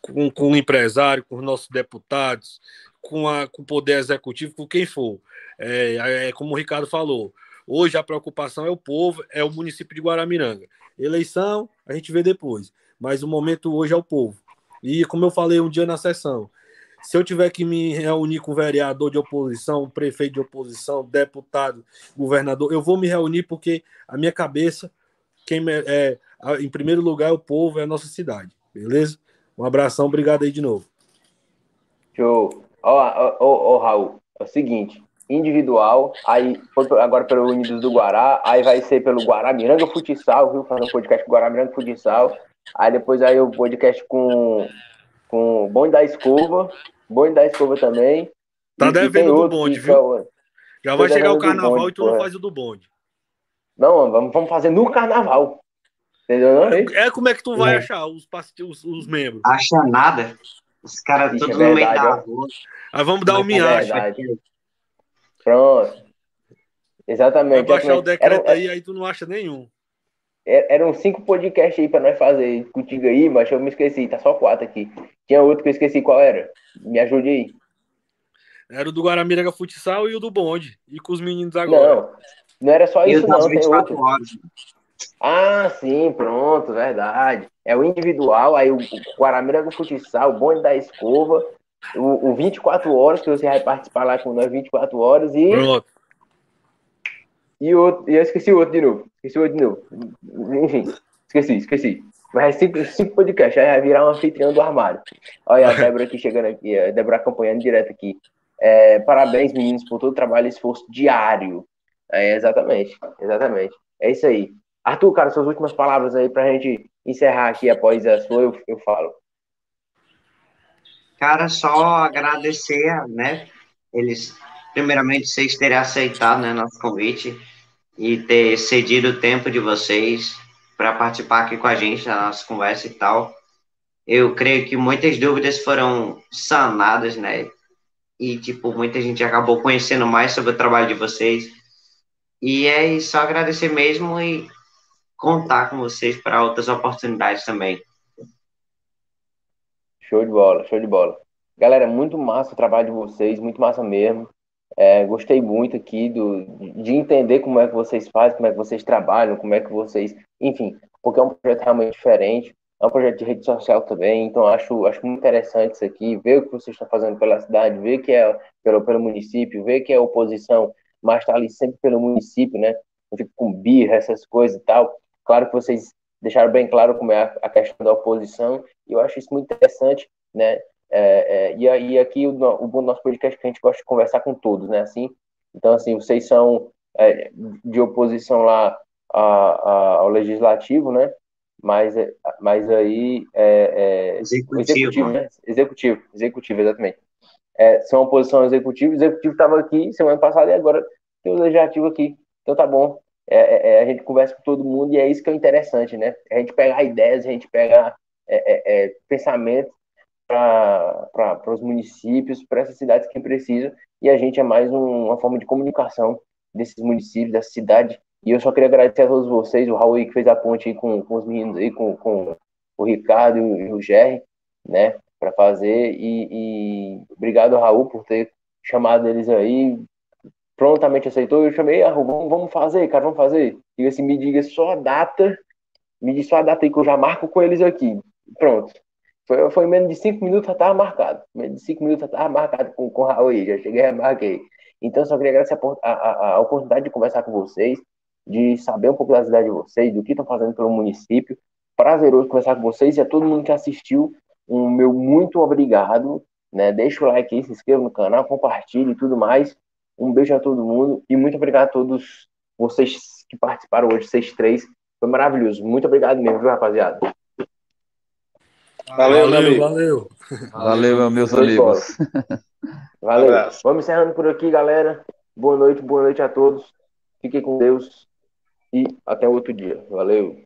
com, com o empresário, com os nossos deputados, com, a, com o poder executivo, com quem for. É, é, é como o Ricardo falou, hoje a preocupação é o povo, é o município de Guaramiranga. Eleição a gente vê depois, mas o momento hoje é o povo. E como eu falei um dia na sessão, se eu tiver que me reunir com vereador de oposição, prefeito de oposição, deputado, governador, eu vou me reunir porque a minha cabeça, quem é, em primeiro lugar é o povo, é a nossa cidade, beleza? Um abração, obrigado aí de novo. Show. Ó, ó, ó, Raul, é o seguinte, individual, aí agora pelo Unidos do Guará, aí vai ser pelo Guaramiranga Futsal, viu? Fazer um podcast com Guaramiranga Futsal, aí depois aí o podcast com, com o Bonde da Escova, bonde da escova também. Tá devendo do bonde, viu? Já vai chegar o carnaval bonde, e tu porra. não faz o do bonde. Não, vamos, vamos fazer no carnaval. Entendeu? Não, é, é como é que tu vai é. achar os, os, os membros? Acha nada. Os caras todos é no meio da rua. Aí vamos dar um miacho. Pronto. Exatamente. Vai baixar o decreto Era, aí, aí tu não acha nenhum. É, eram cinco podcasts aí pra nós fazer contigo aí, mas eu me esqueci, tá só quatro aqui. Tinha outro que eu esqueci qual era. Me ajude aí. Era o do Guaramiranga Futsal e o do Bonde. E com os meninos agora. Não, não era só isso, não. Tem outro. Horas. Ah, sim, pronto, verdade. É o individual, aí o Guaramiranga Futsal, o Bonde da Escova, o, o 24 horas, que você vai participar lá com nós 24 horas e. Pronto. E, outro, e eu esqueci o outro de novo. Esqueci o outro de novo. Enfim, esqueci, esqueci. Mas cinco, cinco podcasts, aí vai virar um anfitrião do armário. Olha a Débora aqui chegando aqui, a Débora acompanhando direto aqui. É, parabéns, meninos, por todo o trabalho e esforço diário. É, exatamente, exatamente. É isso aí. Arthur, cara, suas últimas palavras aí pra gente encerrar aqui após a sua, eu, eu falo. Cara, só agradecer, né? Eles, primeiramente, vocês terem aceitado né, nosso convite e ter cedido o tempo de vocês para participar aqui com a gente na nossa conversa e tal. Eu creio que muitas dúvidas foram sanadas, né? E, tipo, muita gente acabou conhecendo mais sobre o trabalho de vocês. E é só agradecer mesmo e contar com vocês para outras oportunidades também. Show de bola, show de bola. Galera, muito massa o trabalho de vocês, muito massa mesmo. É, gostei muito aqui do, de entender como é que vocês fazem, como é que vocês trabalham, como é que vocês. Enfim, porque é um projeto realmente diferente, é um projeto de rede social também, então acho, acho muito interessante isso aqui, ver o que vocês estão fazendo pela cidade, ver que é pelo, pelo município, ver que é oposição, mas está ali sempre pelo município, né? Não fica com birra, essas coisas e tal. Claro que vocês deixaram bem claro como é a, a questão da oposição, e eu acho isso muito interessante, né? É, é, e, e aqui o, o bom do nosso podcast é que a gente gosta de conversar com todos, né? Assim, então, assim, vocês são é, de oposição lá a, a, ao legislativo, né? Mas, é, mas aí é, é executivo. executivo, né? Executivo, executivo, exatamente. São oposição ao executivo. O executivo estava aqui semana passada e agora tem o legislativo aqui. Então tá bom. A gente conversa com todo mundo e é isso que é interessante, né? A gente pegar ideias, a gente pegar pensamentos para os municípios, para essas cidades que precisam, e a gente é mais um, uma forma de comunicação desses municípios, dessa cidade. E eu só queria agradecer a todos vocês, o Raul que fez a ponte aí com, com os meninos aí, com, com o Ricardo e o Jerry, né, para fazer. E, e, obrigado, Raul, por ter chamado eles aí. Prontamente aceitou. Eu chamei, ah, vamos, vamos fazer, cara, vamos fazer. Diga assim, me diga só a data, me diga só a data aí que eu já marco com eles aqui. Pronto. Foi, foi menos de cinco minutos já estava marcado. Menos de cinco minutos já estava marcado com, com o Raul já cheguei e marquei. Então, só queria agradecer a, a, a, oportunidade de conversar com vocês, de saber um pouco da cidade de vocês, do que estão fazendo pelo município. Prazeroso conversar com vocês e a todo mundo que assistiu, um meu muito obrigado. Né? Deixa o like aí, se inscreva no canal, compartilhe e tudo mais. Um beijo a todo mundo e muito obrigado a todos vocês que participaram hoje, vocês três. Foi maravilhoso. Muito obrigado mesmo, viu, rapaziada? Valeu, valeu. Valeu, valeu meus amigos. Valeu. Vamos encerrando por aqui, galera. Boa noite, boa noite a todos. Fiquem com Deus e até outro dia. Valeu.